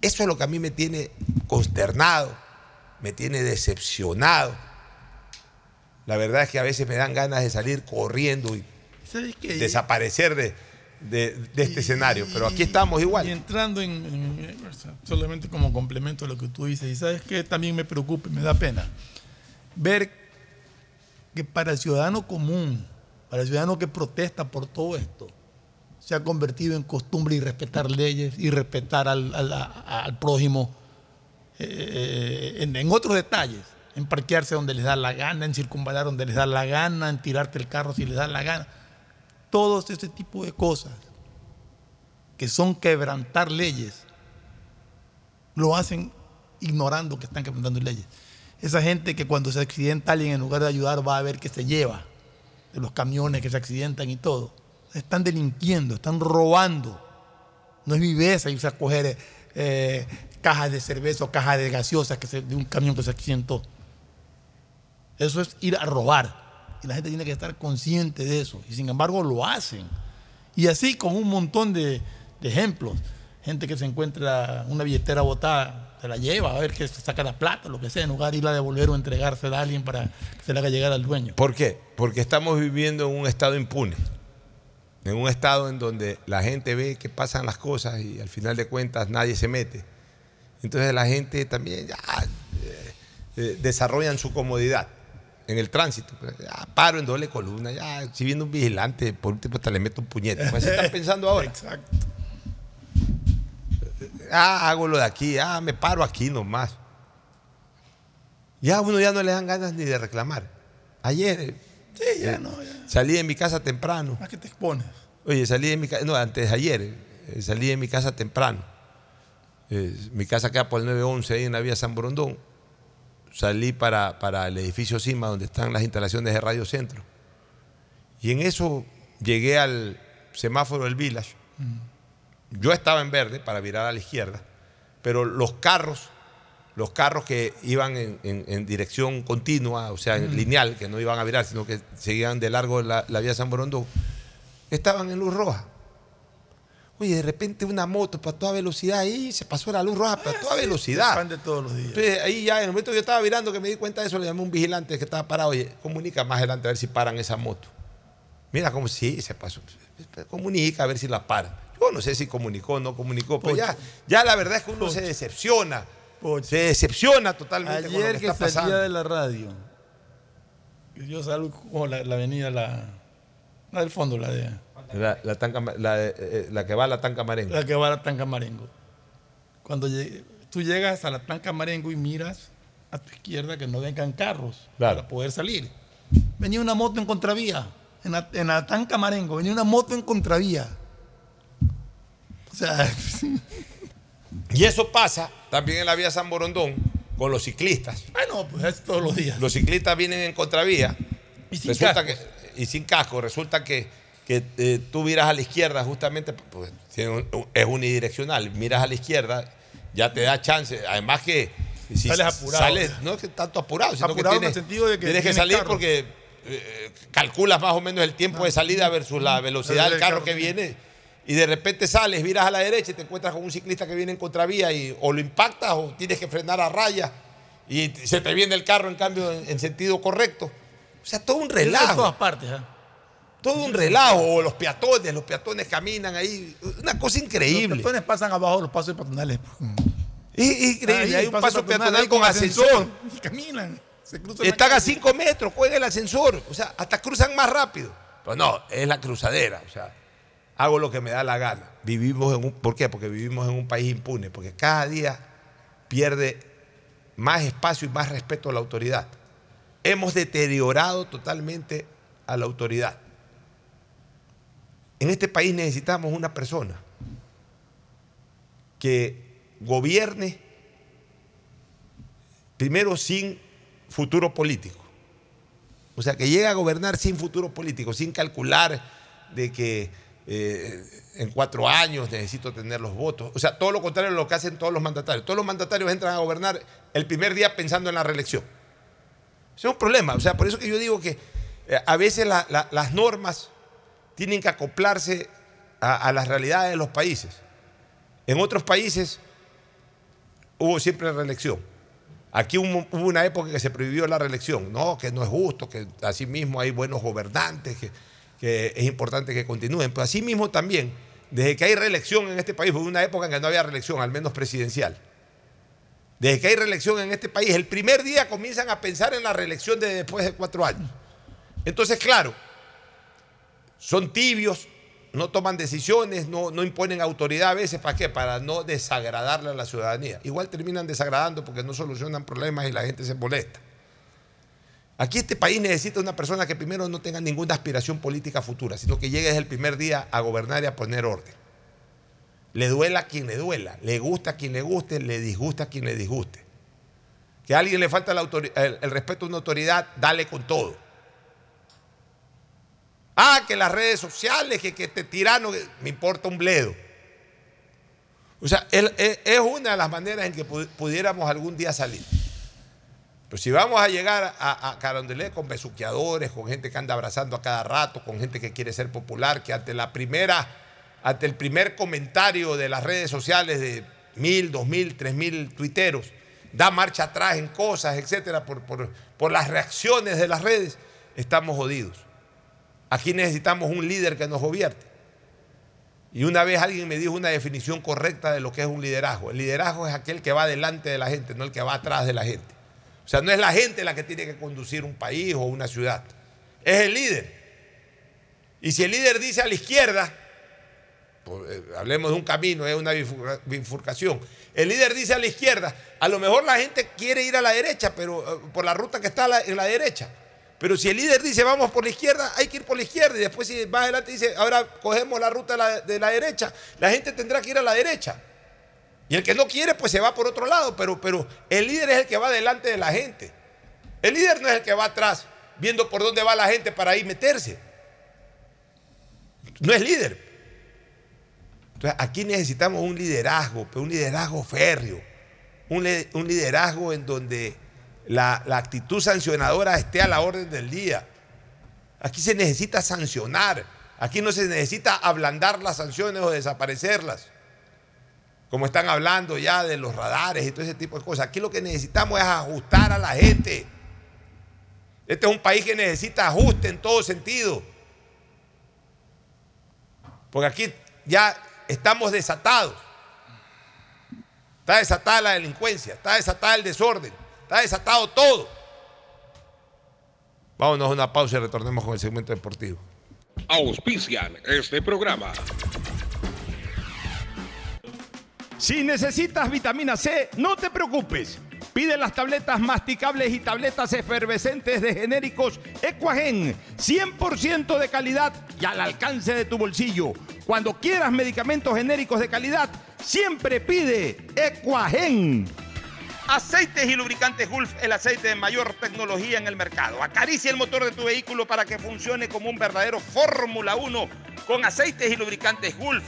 Speaker 1: Eso es lo que a mí me tiene consternado, me tiene decepcionado. La verdad es que a veces me dan ganas de salir corriendo y desaparecer de, de- de este escenario, pero aquí estamos igual.
Speaker 14: Y entrando en, solamente como complemento a lo que tú dices, y sabes que también me preocupa y me da pena ver que para el ciudadano común, para el ciudadano que protesta por todo esto, se ha convertido en costumbre y respetar leyes y respetar al, al- a- al prójimo eh, en, en otros detalles. en parquearse donde les da la gana, en circunvalar donde les da la gana, en tirarte el carro si les da la gana. Todos ese tipo de cosas que son quebrantar leyes, lo hacen ignorando que están quebrantando leyes. Esa gente que cuando se accidenta alguien, en lugar de ayudar, va a ver qué se lleva de los camiones que se accidentan y todo. Están delinquiendo, están robando. No es viveza irse a coger eh, cajas de cerveza o cajas de gaseosas que de un camión que se accidentó. Eso es ir a robar. Y la gente tiene que estar consciente de eso. Y sin embargo lo hacen. Y así con un montón de, ejemplos. Gente que se encuentra una billetera botada, se la lleva a ver que saca la plata, lo que sea, en lugar de irla a devolver o entregársela a alguien para que se la haga llegar al dueño.
Speaker 1: ¿Por qué? Porque estamos viviendo en un estado impune. En un estado en donde la gente ve que pasan las cosas y al final de cuentas nadie se mete. Entonces la gente también ya eh, eh, desarrollan su comodidad en el tránsito. Pues, ya, paro en doble columna, ya si viene un vigilante, por último hasta le meto un puñete. Pues así están pensando ahora.
Speaker 14: Exacto.
Speaker 1: Ah, hago lo de aquí, ah, me paro aquí nomás. Ya a uno ya no le dan ganas ni de reclamar. Ayer eh,
Speaker 14: Sí, ya
Speaker 1: eh,
Speaker 14: no, ya.
Speaker 1: salí de mi casa temprano.
Speaker 14: ¿A qué te expones?
Speaker 1: Oye, salí de mi casa, no, antes de ayer, eh, salí de mi casa temprano. Eh, mi casa queda por el 911 ahí en la vía San Borondón. Salí para, para el edificio Cima, donde están las instalaciones de Radio Centro. Y en eso llegué al semáforo del Village. Yo estaba en verde para virar a la izquierda, pero los carros, los carros que iban en, en- en dirección continua, o sea, en
Speaker 14: Mm.
Speaker 1: lineal, que no iban a virar, sino que seguían de largo la, la vía San Borondón, estaban en luz roja. Oye, de repente una moto para toda velocidad ahí se pasó la luz roja para toda velocidad.
Speaker 14: Pan de todos los días.
Speaker 1: Entonces, ahí ya, en el momento que yo estaba virando, que me di cuenta de eso, le llamé a un vigilante que estaba parado. Oye, comunica más adelante a ver si paran esa moto. Mira cómo sí, se pasó. Comunica a ver si la paran. Yo no sé si comunicó o no comunicó, pero ya, ya la verdad es que uno se decepciona. Se decepciona totalmente con lo
Speaker 14: Ayer
Speaker 1: que
Speaker 14: que,
Speaker 1: está
Speaker 14: salía
Speaker 1: pasando.
Speaker 14: de la radio, yo salgo como la, la avenida, la, la del fondo, la de
Speaker 1: La, la tanca- la, eh, la que va a la Tanca Marengo.
Speaker 14: la que va a la Tanca Marengo. Cuando llegue- tú llegas a la Tanca Marengo y miras a tu izquierda que no vengan carros
Speaker 1: Claro.
Speaker 14: para poder salir. Venía una moto en contravía, en la, en la Tanca Marengo, venía una moto en contravía. O sea,
Speaker 1: Y eso pasa también en la vía San Borondón con los ciclistas.
Speaker 14: bueno, pues es todos los días.
Speaker 1: Los ciclistas vienen en contravía
Speaker 14: Y sin
Speaker 1: resulta que, y sin casco. Resulta que, que, eh, tú miras a la izquierda justamente, pues, es unidireccional. Miras a la izquierda, ya te da chance. Además que si
Speaker 14: Sales apurado.
Speaker 1: sales- no es que tanto apurado, sino
Speaker 14: Apurado
Speaker 1: que
Speaker 14: en el
Speaker 1: tienes,
Speaker 14: sentido de que
Speaker 1: tienes que
Speaker 14: tienes
Speaker 1: salir
Speaker 14: carro.
Speaker 1: porque eh, calculas más o menos el tiempo de salida versus la velocidad del carro
Speaker 14: carro,
Speaker 1: que
Speaker 14: sí.
Speaker 1: viene. Y de repente sales, miras a la derecha y te encuentras con un ciclista que viene en contravía y o lo impactas o tienes que frenar a raya y se te viene el carro en cambio en, en sentido correcto. O sea, todo un
Speaker 14: En
Speaker 1: relajo.
Speaker 14: todas partes. ¿ah?
Speaker 1: Todo un relajo. O los peatones, los peatones caminan ahí. Una cosa
Speaker 14: Los
Speaker 1: increíble.
Speaker 14: peatones pasan abajo de los pasos peatonales.
Speaker 1: Es increíble.
Speaker 14: Ahí,
Speaker 1: Hay un
Speaker 14: paso
Speaker 1: paso
Speaker 14: peatonal
Speaker 1: con
Speaker 14: con
Speaker 1: ascensor.
Speaker 14: ascensor. Y caminan. Se cruzan
Speaker 1: Están a
Speaker 14: calle.
Speaker 1: 5 metros, juega el ascensor. O sea, hasta cruzan más rápido. Pero no, es la cruzadera. O sea, hago lo que me da la gana. Vivimos en un. ¿Por qué? Porque vivimos en un país impune. Porque cada día pierde más espacio y más respeto a la autoridad. Hemos deteriorado totalmente a la autoridad. En este país necesitamos una persona que gobierne primero sin futuro político. O sea, que llegue a gobernar sin futuro político, sin calcular de que eh, en cuatro años necesito tener los votos. O sea, todo lo contrario de lo que hacen todos los mandatarios. Todos los mandatarios entran a gobernar el primer día pensando en la reelección. Ese es un problema. O sea, por eso que yo digo que eh, a veces la- la- las normas tienen que acoplarse a, las realidades de los países. En otros países hubo siempre reelección. Aquí hubo, una época que se prohibió la reelección. No, que no es justo, que así mismo hay buenos gobernantes, que, que es importante que continúen. Pero así mismo también, desde que hay reelección en este país, hubo una época en que no había reelección, al menos presidencial. Desde que hay reelección en este país, el primer día comienzan a pensar en la reelección de después de cuatro años. Entonces, claro, son tibios, no toman decisiones, no, no imponen autoridad a veces, ¿para qué? Para no desagradarle a la ciudadanía. Igual terminan desagradando porque no solucionan problemas y la gente se molesta.
Speaker 38: Aquí este país necesita una persona que primero no tenga ninguna aspiración política futura, sino que llegue desde el primer día a gobernar y a poner orden. Le duela a quien le duela, le gusta a quien le guste, le disgusta a quien le disguste. Que a alguien le falta el, el respeto a una autoridad, dale con todo. Ah, que las redes sociales, que, este tirano, me importa un bledo. O sea, es una de las maneras en que pudiéramos algún día salir. Pero si vamos a llegar a, a Carondelet con besuqueadores, con gente que anda abrazando a cada rato, con gente que quiere ser popular, que ante la primera, ante el primer comentario de las redes sociales de mil, dos mil, tres mil tuiteros, da marcha atrás en cosas, etcétera, por, por las reacciones de las redes, estamos jodidos. Aquí necesitamos un líder que nos gobierne. Y una vez alguien me dijo una definición correcta de lo que es un liderazgo. El liderazgo es aquel que va delante de la gente, no el que va atrás de la gente. O sea, no es la gente la que tiene que conducir un país o una ciudad. Es el líder. Y si el líder dice a la izquierda, pues, eh, hablemos de un camino, es una bifurcación. El líder dice a la izquierda, a lo mejor la gente quiere ir a la derecha, pero eh, por la ruta que está en la derecha. Pero si el líder dice vamos por la izquierda, hay que ir por la izquierda. Y después si más adelante dice, ahora cogemos la ruta de la, derecha, la gente tendrá que ir a la derecha. Y el que no quiere, pues se va por otro lado. Pero, pero el líder es el que va delante de la gente. El líder no es el que va atrás, viendo por dónde va la gente para ahí meterse. No es líder. Entonces, aquí necesitamos un liderazgo, pero un liderazgo férreo. Un, un liderazgo en donde la, actitud sancionadora esté a la orden del día. Aquí se necesita sancionar. Aquí no se necesita ablandar las sanciones o desaparecerlas. Como están hablando ya de los radares y todo ese tipo de cosas. Aquí lo que necesitamos es ajustar a la gente. Este es un país que necesita ajuste en todo sentido. Porque aquí ya estamos desatados. Está desatada la delincuencia, está desatada el desorden. Está desatado todo. Vámonos a una pausa y retornemos con el segmento deportivo.
Speaker 39: Auspician este programa.
Speaker 1: Si necesitas vitamina C, no te preocupes. Pide las tabletas masticables y tabletas efervescentes de genéricos Equagen, 100% de calidad y al alcance de tu bolsillo. Cuando quieras medicamentos genéricos de calidad, siempre pide Equagen.
Speaker 40: Aceites y lubricantes Gulf, el aceite de mayor tecnología en el mercado. Acaricia el motor de tu vehículo para que funcione como un verdadero Fórmula 1 con aceites y lubricantes Gulf.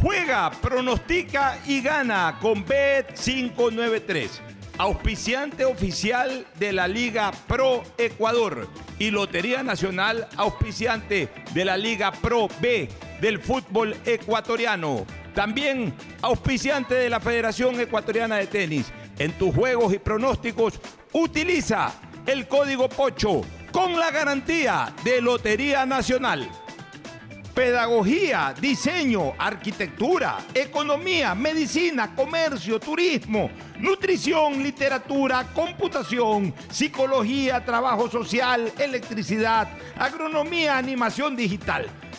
Speaker 1: Juega, pronostica y gana con Bet593. Auspiciante oficial de la Liga Pro Ecuador y Lotería Nacional, auspiciante de la Liga Pro B del fútbol ecuatoriano. También auspiciante de la Federación Ecuatoriana de Tenis en tus juegos y pronósticos, utiliza el código POCHO con la garantía de Lotería Nacional. Pedagogía, diseño, arquitectura, economía, medicina, comercio, turismo, nutrición, literatura, computación, psicología, trabajo social, electricidad, agronomía, animación digital.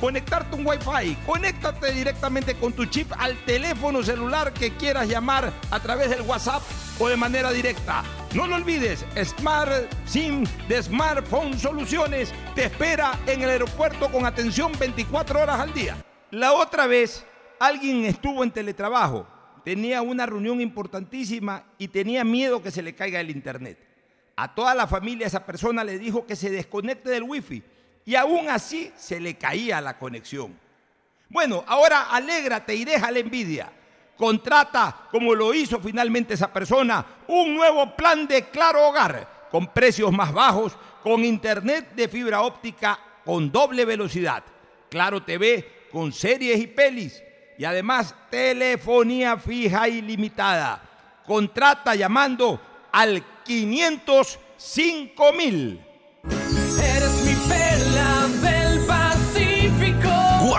Speaker 1: conectarte un Wi-Fi. Conéctate directamente con tu chip al teléfono celular que quieras llamar a través del WhatsApp o de manera directa. No lo olvides, Smart SIM de Smartphone Soluciones te espera en el aeropuerto con atención 24 horas al día. La otra vez alguien estuvo en teletrabajo, tenía una reunión importantísima y tenía miedo que se le caiga el internet. A toda la familia esa persona le dijo que se desconecte del wifi y aún así se le caía la conexión. Bueno, ahora alégrate y deja la envidia. Contrata, como lo hizo finalmente esa persona, un nuevo plan de Claro Hogar con precios más bajos, con internet de fibra óptica con doble velocidad, Claro TV con series y pelis y además telefonía fija ilimitada. Contrata llamando al 505 mil.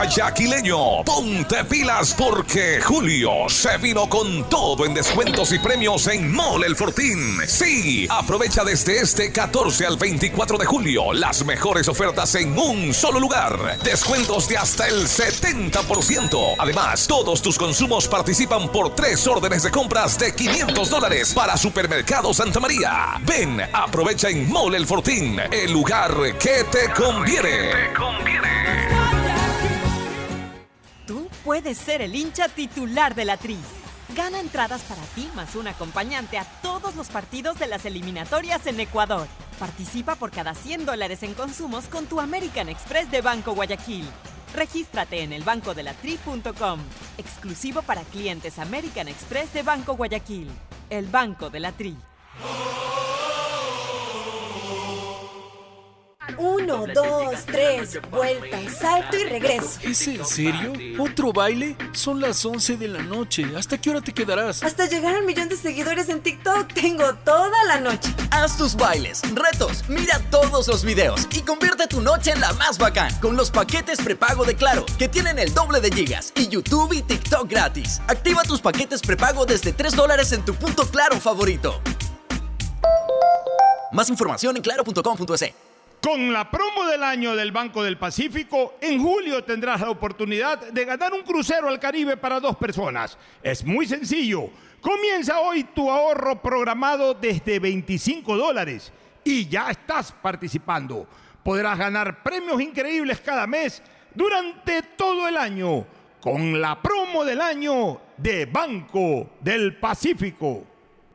Speaker 3: Guayaquileño, ponte pilas porque Julio se vino con todo en descuentos y premios en Mole El Fortín. Sí, aprovecha desde este 14 al 24 de julio las mejores ofertas en un solo lugar. Descuentos de hasta el 70%. Además, todos tus consumos participan por tres órdenes de compras de 500 dólares para Supermercado Santa María. Ven, aprovecha en Mole El Fortín, el lugar que te conviene.
Speaker 4: Tú puedes ser el hincha titular de la Tri. Gana entradas para ti más un acompañante a todos los partidos de las eliminatorias en Ecuador. Participa por cada 100 dólares en consumos con tu American Express de Banco Guayaquil. Regístrate en elbancodelatri.com. Exclusivo para clientes American Express de Banco Guayaquil. El Banco de la Tri.
Speaker 33: Uno, dos, tres, vuelta, salto y regreso.
Speaker 34: ¿Es en serio? ¿Otro baile? Son las 11 de la noche. ¿Hasta qué hora te quedarás?
Speaker 33: Hasta llegar al millón de seguidores en TikTok tengo toda la noche.
Speaker 35: Haz tus bailes, retos, mira todos los videos y convierte tu noche en la más bacán con los paquetes prepago de Claro, que tienen el doble de gigas y YouTube y TikTok gratis. Activa tus paquetes prepago desde 3 dólares en tu punto Claro favorito. Más información en claro.com.es.
Speaker 1: Con la promo del año del Banco del Pacífico, en julio tendrás la oportunidad de ganar un crucero al Caribe para dos personas. Es muy sencillo. Comienza hoy tu ahorro programado desde 25 dólares y ya estás participando. Podrás ganar premios increíbles cada mes durante todo el año con la promo del año de Banco del Pacífico.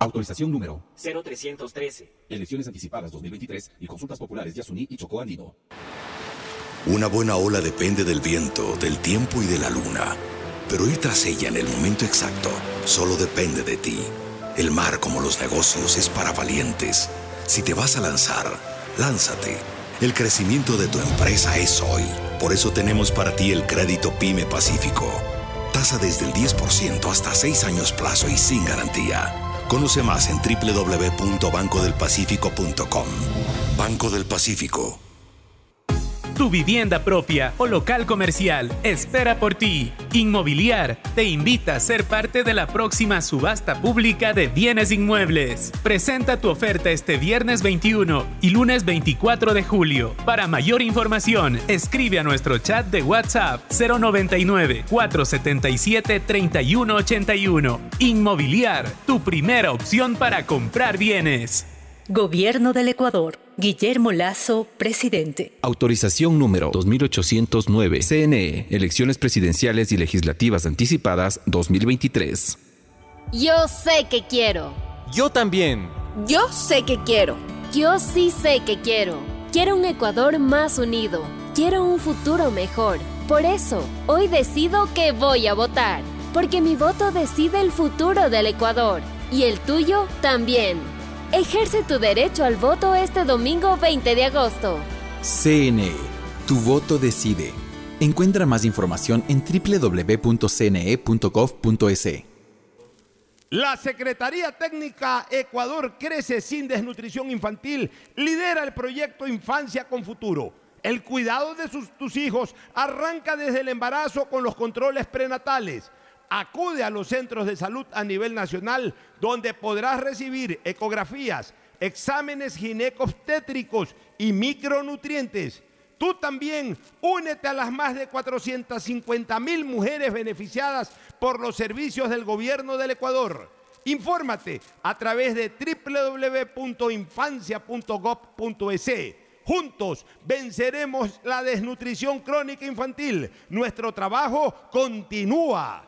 Speaker 7: Autorización número
Speaker 17: 0313.
Speaker 7: Elecciones anticipadas 2023 y consultas populares de Asuní y Chocó Andino.
Speaker 18: Una buena ola depende del viento, del tiempo y de la luna. Pero ir tras ella en el momento exacto solo depende de ti. El mar, como los negocios, es para valientes. Si te vas a lanzar, lánzate. El crecimiento de tu empresa es hoy. Por eso tenemos para ti el crédito PYME Pacífico. Tasa desde el 10% hasta 6 años plazo y sin garantía. Conoce más en www.bancodelpacifico.com. Banco del Pacífico.
Speaker 15: Tu vivienda propia o local comercial espera por ti. Inmobiliar te invita a ser parte de la próxima subasta pública de bienes inmuebles. Presenta tu oferta este viernes 21 y lunes 24 de julio. Para mayor información, escribe a nuestro chat de WhatsApp 099 477 3181. Inmobiliar, tu primera opción para comprar bienes.
Speaker 16: Gobierno del Ecuador. Guillermo Lazo, presidente.
Speaker 7: Autorización número 2809. CNE. Elecciones presidenciales y legislativas anticipadas 2023.
Speaker 23: Yo sé que quiero.
Speaker 41: Yo también.
Speaker 23: Yo sé que quiero. Yo sí sé que quiero. Quiero un Ecuador más unido. Quiero un futuro mejor. Por eso, hoy decido que voy a votar. Porque mi voto decide el futuro del Ecuador. Y el tuyo también. Ejerce tu derecho al voto este domingo 20 de agosto.
Speaker 10: CNE. Tu voto decide. Encuentra más información en www.cne.gov.es.
Speaker 1: La Secretaría Técnica Ecuador Crece sin Desnutrición Infantil lidera el proyecto Infancia con Futuro. El cuidado de sus, tus hijos arranca desde el embarazo con los controles prenatales. Acude a los centros de salud a nivel nacional donde podrás recibir ecografías, exámenes ginecobstétricos y micronutrientes. Tú también únete a las más de 450 mil mujeres beneficiadas por los servicios del gobierno del Ecuador. Infórmate a través de www.infancia.gov.es. Juntos venceremos la desnutrición crónica infantil. Nuestro trabajo continúa.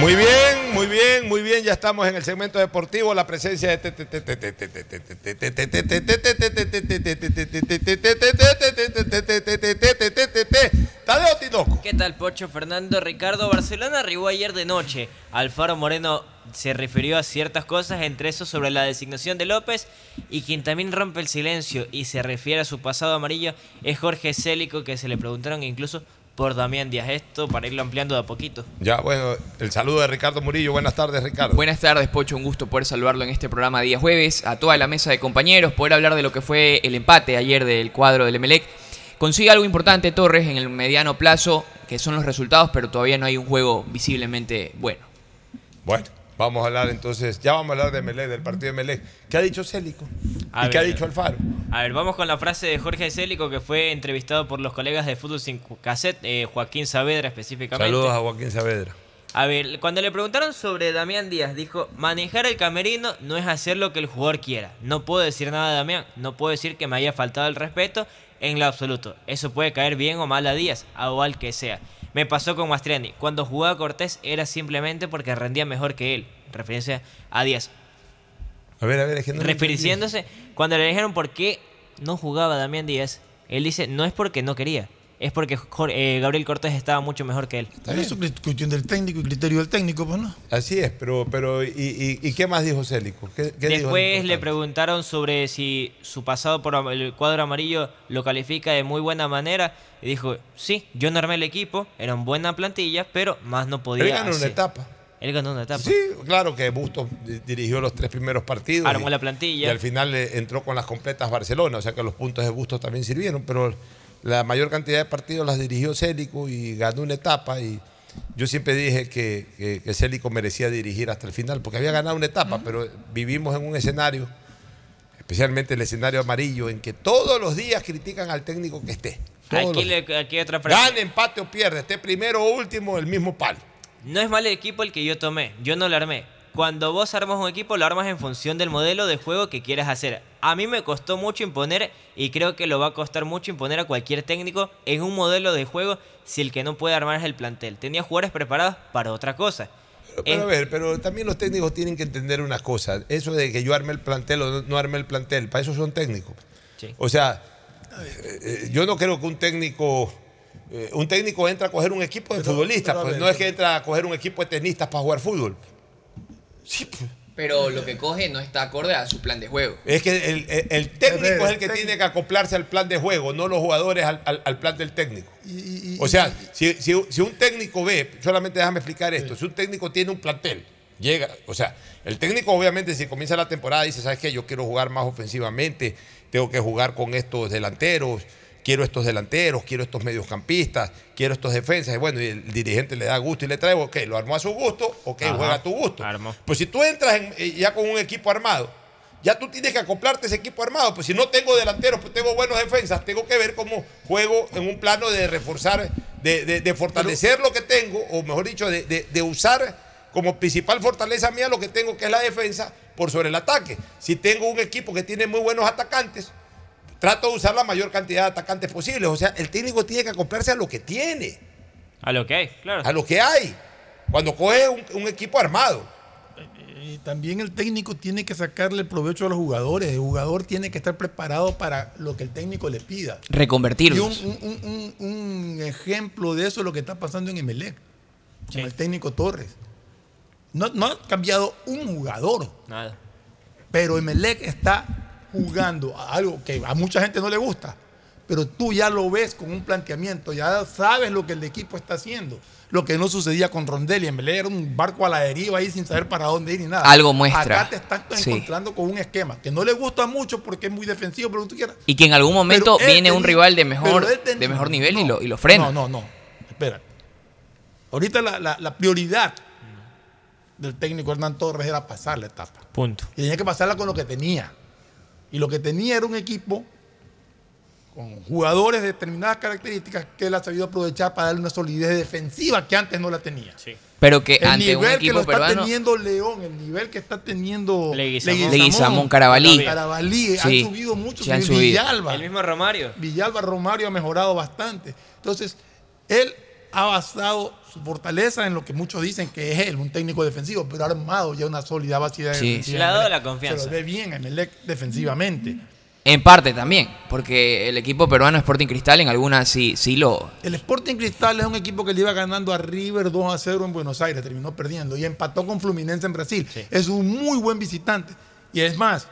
Speaker 1: Muy bien, muy bien, muy bien. Ya estamos en el segmento deportivo. La presencia de Tadeo Tinoco.
Speaker 8: ¿Qué tal, Pocho Fernando Ricardo? Barcelona arribó ayer de noche. Alfaro Moreno se refirió a ciertas cosas, entre eso sobre la designación de López, y quien también rompe el silencio y se refiere a su pasado amarillo es Jorge Célico, que se le preguntaron incluso por Damián Díaz. Esto para irlo ampliando de a poquito.
Speaker 1: Ya, bueno, el saludo de Ricardo Murillo. Buenas tardes, Ricardo.
Speaker 42: Buenas tardes, Pocho. Un gusto poder saludarlo en este programa día jueves. A toda la mesa de compañeros, poder hablar de lo que fue el empate ayer del cuadro del Emelec. Consigue algo importante Torres en el mediano plazo, que son los resultados, pero todavía no hay un juego visiblemente bueno.
Speaker 1: Bueno, vamos a hablar entonces, ya vamos a hablar de Melec, del partido de Melec. ¿Qué ha dicho Célico?
Speaker 8: A
Speaker 1: ¿Y qué ha dicho Alfaro?
Speaker 8: A ver, vamos con la frase de Jorge Célico, que fue entrevistado por los colegas de Fútbol Sin Cassette, eh, Joaquín Saavedra específicamente.
Speaker 1: Saludos a Joaquín Saavedra.
Speaker 8: A ver, cuando le preguntaron sobre Damián Díaz, dijo, manejar el camerino no es hacer lo que el jugador quiera. No puedo decir nada de Damián, no puedo decir que me haya faltado el respeto en lo absoluto. Eso puede caer bien o mal a Díaz, a al que sea. Me pasó con Mastriani. Cuando jugaba Cortés era simplemente porque rendía mejor que él. Referencia a Díaz.
Speaker 1: A ver, a ver, es que no.
Speaker 8: Refiriéndose, cuando le dijeron por qué no jugaba Damián Díaz, él dice, no es porque no quería, es porque eh, Gabriel Cortés estaba mucho mejor que él.
Speaker 14: Eso es cuestión del técnico y criterio del técnico, pues no.
Speaker 1: Así es, pero, pero ¿y, y, y qué más dijo Célico? ¿Qué, qué dijo
Speaker 8: Después
Speaker 1: de
Speaker 8: le preguntaron sobre si su pasado por el cuadro amarillo lo califica de muy buena manera. Y dijo, sí, yo no armé el equipo, era una buena plantilla, pero más no podía
Speaker 1: Él ganó una
Speaker 8: hacer".
Speaker 1: etapa.
Speaker 8: Él ganó una etapa.
Speaker 1: Sí, claro que Bustos di- dirigió los tres primeros partidos.
Speaker 8: Armó
Speaker 1: y-
Speaker 8: la plantilla.
Speaker 1: Y al final eh, entró con las completas Barcelona, o sea que los puntos de Bustos también sirvieron, pero la mayor cantidad de partidos las dirigió Célico y ganó una etapa. Y yo siempre dije que, que, que Célico merecía dirigir hasta el final, porque había ganado una etapa, pero vivimos en un escenario, especialmente el escenario amarillo, en que todos los días critican al técnico que esté.
Speaker 8: Aquí,
Speaker 1: los-
Speaker 8: le, aquí otra frase.
Speaker 1: Empate o pierde, esté primero o último, el mismo palo.
Speaker 8: No es mal el equipo el que yo tomé, yo no lo armé. Cuando vos armas un equipo, lo armas en función del modelo de juego que quieras hacer. A mí me costó mucho imponer y creo que lo va a costar mucho imponer a cualquier técnico en un modelo de juego si el que no puede armar es el plantel. Tenía jugadores preparados para otra cosa.
Speaker 1: Pero a ver, pero también los técnicos tienen que entender una cosa. Eso de que yo arme el plantel o no, arme el plantel, para eso son técnicos.
Speaker 8: Sí.
Speaker 1: O sea, eh, eh, yo no creo que un técnico... eh, un técnico entra a coger un equipo de futbolistas,
Speaker 14: pero
Speaker 1: pues
Speaker 14: ver,
Speaker 1: no es que entra a coger un equipo de tenistas para jugar fútbol.
Speaker 42: Pero lo que coge no está acorde a su plan de juego.
Speaker 1: Es que el, el- el técnico
Speaker 14: ver,
Speaker 1: es el que
Speaker 14: técnico.
Speaker 1: tiene que acoplarse al plan de juego, no los jugadores al, al- al plan del técnico. o sea, si, si- si un técnico ve, solamente déjame explicar esto, si un técnico tiene un plantel, llega, o sea, el técnico obviamente si comienza la temporada dice, ¿sabes qué? Yo quiero jugar más ofensivamente, tengo que jugar con estos delanteros, quiero estos delanteros, quiero estos mediocampistas, quiero estos defensas, y bueno, y el dirigente le da gusto y le trae, ok, lo armó a su gusto, ok,
Speaker 8: Ajá.
Speaker 1: juega a tu gusto.
Speaker 8: Armó.
Speaker 1: Pues si tú entras en- eh, ya con un equipo armado, ya tú tienes que acoplarte a ese equipo armado. Pues si no tengo delanteros, pues tengo buenos defensas, tengo que ver cómo juego en un plano de reforzar, de, de- de fortalecer lo que tengo, o mejor dicho, de, de- de usar como principal fortaleza mía lo que tengo, que es la defensa, por sobre el ataque. Si tengo un equipo que tiene muy buenos atacantes, trato de usar la mayor cantidad de atacantes posibles. O sea, el técnico tiene que acoplarse a lo que tiene,
Speaker 8: A lo que hay, claro.
Speaker 1: a lo que hay. Cuando coge un, un equipo armado.
Speaker 14: Y también el técnico tiene que sacarle el provecho a los jugadores. El jugador tiene que estar preparado para lo que el técnico le pida. Y un,
Speaker 42: Reconvertirlos.
Speaker 14: un- un- un- un ejemplo de eso es lo que está pasando en Emelec, con el técnico Torres. No, no ha cambiado un jugador,
Speaker 8: Nada.
Speaker 14: pero Emelec está jugando a algo que a mucha gente no le gusta, pero tú ya lo ves con un planteamiento, ya sabes lo que el equipo está haciendo. Lo que no sucedía con Rondelli, en Belén era un barco a la deriva ahí sin saber para dónde ir ni nada.
Speaker 42: Algo muestra.
Speaker 14: Acá te están
Speaker 42: Sí.
Speaker 14: encontrando con un esquema que no le gusta mucho porque es muy defensivo, pero tú quieras.
Speaker 42: Y que en algún momento
Speaker 14: Pero
Speaker 42: viene un rival de mejor, de mejor nivel y, lo, y lo frena.
Speaker 14: No, no, no. Espera. Ahorita la, la- la prioridad del técnico Hernán Torres era pasar la etapa.
Speaker 8: Punto.
Speaker 14: Y tenía que pasarla con lo que tenía. Y lo que tenía era un equipo con jugadores de determinadas características que él ha sabido aprovechar para darle una solidez defensiva que antes no la tenía.
Speaker 42: Pero que
Speaker 14: el
Speaker 42: ante un
Speaker 14: nivel que
Speaker 42: equipo
Speaker 14: lo está
Speaker 42: peruano.
Speaker 14: teniendo León, el nivel que está teniendo
Speaker 8: Leguizamón.
Speaker 42: Leguizamón, Carabalí.
Speaker 14: Carabalí,
Speaker 42: Sí,
Speaker 14: han subido mucho.
Speaker 42: sí han subido.
Speaker 14: Villalba.
Speaker 8: El mismo Romario.
Speaker 14: Villalba Romario ha mejorado bastante. Entonces, él ha basado su fortaleza en lo que muchos dicen que es él, un técnico defensivo, pero ha armado ya una sólida base de
Speaker 42: Sí.
Speaker 14: defensiva.
Speaker 8: Le ha dado la confianza.
Speaker 14: Se lo ve bien a Emelec defensivamente.
Speaker 42: En parte también, porque el equipo peruano Sporting Cristal en algunas sí, sí lo.
Speaker 14: El Sporting Cristal es un equipo que le iba ganando a River 2 a 0 en Buenos Aires, terminó perdiendo y empató con Fluminense en Brasil. Es un muy buen visitante. Y es más,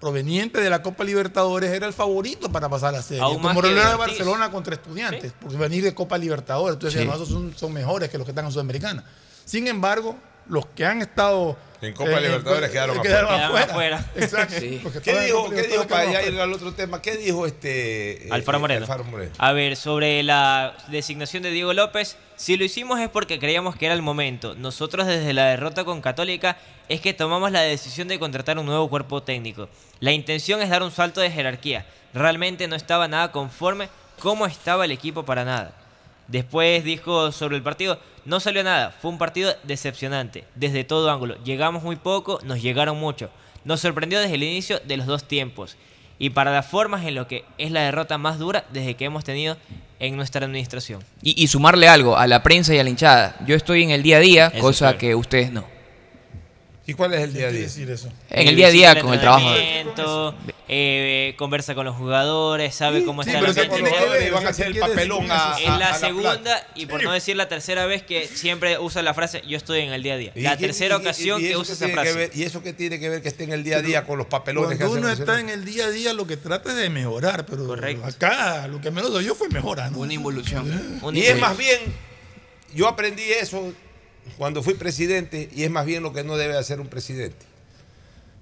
Speaker 14: proveniente de la Copa Libertadores, era el favorito para pasar a la serie.
Speaker 8: Aún
Speaker 14: Como lo era
Speaker 8: Ortiz.
Speaker 14: Barcelona contra estudiantes, por venir de Copa Libertadores. Entonces,
Speaker 1: Sí.
Speaker 14: esos son, son mejores que los que están en Sudamericana. Sin embargo, los que han estado.
Speaker 1: En Copa Libertadores quedaron
Speaker 14: eh,
Speaker 1: afuera.
Speaker 14: quedaron
Speaker 8: Quedaron
Speaker 14: afuera.
Speaker 8: afuera.
Speaker 14: Exacto.
Speaker 42: Sí.
Speaker 1: ¿Qué dijo, qué dijo
Speaker 14: Libertadores
Speaker 1: para
Speaker 14: afuera.
Speaker 1: ir al otro tema? ¿Qué dijo este eh,
Speaker 8: Alfaro
Speaker 1: eh,
Speaker 8: Moreno.
Speaker 1: Alfaro Moreno?
Speaker 8: A ver, sobre la designación de Diego López, si lo hicimos es porque creíamos que era el momento. Nosotros desde la derrota con Católica es que tomamos la decisión de contratar un nuevo cuerpo técnico. La intención es dar un salto de jerarquía. Realmente no estaba nada conforme cómo estaba el equipo para nada. Después dijo sobre el partido, no salió nada, fue un partido decepcionante, desde todo ángulo. Llegamos muy poco, nos llegaron mucho. Nos sorprendió desde el inicio de los dos tiempos. Y para las formas en lo que es la derrota más dura desde que hemos tenido en nuestra administración.
Speaker 42: Y, y sumarle algo a la prensa y a la hinchada. Yo estoy en el día a día,
Speaker 8: Eso
Speaker 42: cosa
Speaker 8: claro.
Speaker 42: que ustedes no.
Speaker 1: ¿Y cuál es el día a
Speaker 14: ¿Qué
Speaker 1: día?
Speaker 14: decir eso?
Speaker 42: En el día a día con el trabajo.
Speaker 8: eh, conversa con los jugadores, sabe cómo
Speaker 14: sí,
Speaker 8: está
Speaker 14: pero
Speaker 8: el
Speaker 14: ¿qué
Speaker 1: Con
Speaker 14: tiene
Speaker 1: los jugadores van a
Speaker 14: ¿Qué
Speaker 1: hacer el papelón a?
Speaker 8: Es
Speaker 1: a- a
Speaker 8: la
Speaker 1: la
Speaker 8: segunda y por no decir la tercera vez que siempre usa la frase yo estoy en el día a día.
Speaker 1: ¿Y
Speaker 8: La tercera
Speaker 1: y- y-
Speaker 8: ocasión
Speaker 1: y
Speaker 8: que usa esa frase.
Speaker 1: ver- ¿Y eso qué tiene que ver que esté en el día a día con los papelones que
Speaker 14: Cuando uno está en el día a día, lo que trata es de mejorar, pero
Speaker 8: Correcto.
Speaker 14: acá lo que menos yo fue mejorar. ¿no?
Speaker 42: Una involución.
Speaker 1: Y es más bien, yo aprendí eso cuando fui presidente y es más bien lo que no debe hacer un presidente.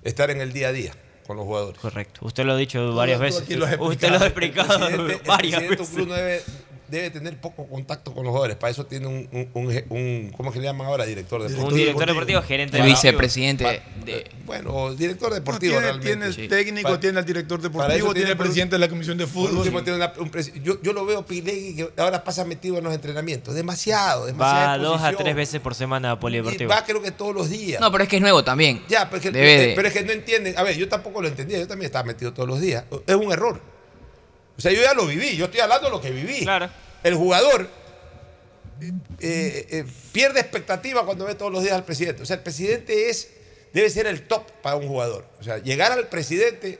Speaker 1: Estar en el día a día con los jugadores.
Speaker 8: Correcto. Usted lo ha dicho varias veces.
Speaker 14: lo
Speaker 8: Usted lo ha explicado
Speaker 1: el
Speaker 8: varias veces.
Speaker 1: club no debe, debe tener poco contacto con los jugadores. Para eso tiene un, un, un- un- ¿cómo es que le llaman ahora? Director deportivo.
Speaker 8: Un director deportivo, gerente
Speaker 42: El
Speaker 8: deportivo.
Speaker 42: vicepresidente de.
Speaker 1: Bueno, director
Speaker 14: No,
Speaker 1: deportivo
Speaker 14: tiene,
Speaker 1: realmente.
Speaker 14: tiene el
Speaker 42: sí.
Speaker 14: técnico, tiene el director
Speaker 1: para
Speaker 14: deportivo, tiene el presidente de la comisión de fútbol.
Speaker 1: último, tiene una- un presi- yo, yo lo veo Pilegui que ahora pasa metido en los entrenamientos. Demasiado, demasiado.
Speaker 8: Va dos a tres veces por semana a
Speaker 1: Y
Speaker 8: polideportivo.
Speaker 1: va creo que todos los días.
Speaker 42: No, pero es que es nuevo también.
Speaker 1: Ya, pero es, que,
Speaker 42: Debe de-
Speaker 1: pero es que no entienden. A ver, yo tampoco lo entendía. Yo también estaba metido todos los días. Es un error. O sea, yo ya lo viví. Yo estoy hablando de lo que viví.
Speaker 8: Claro.
Speaker 1: El jugador eh, eh, pierde expectativa cuando ve todos los días al presidente. O sea, el presidente es debe ser el top para un jugador. O sea, llegar al presidente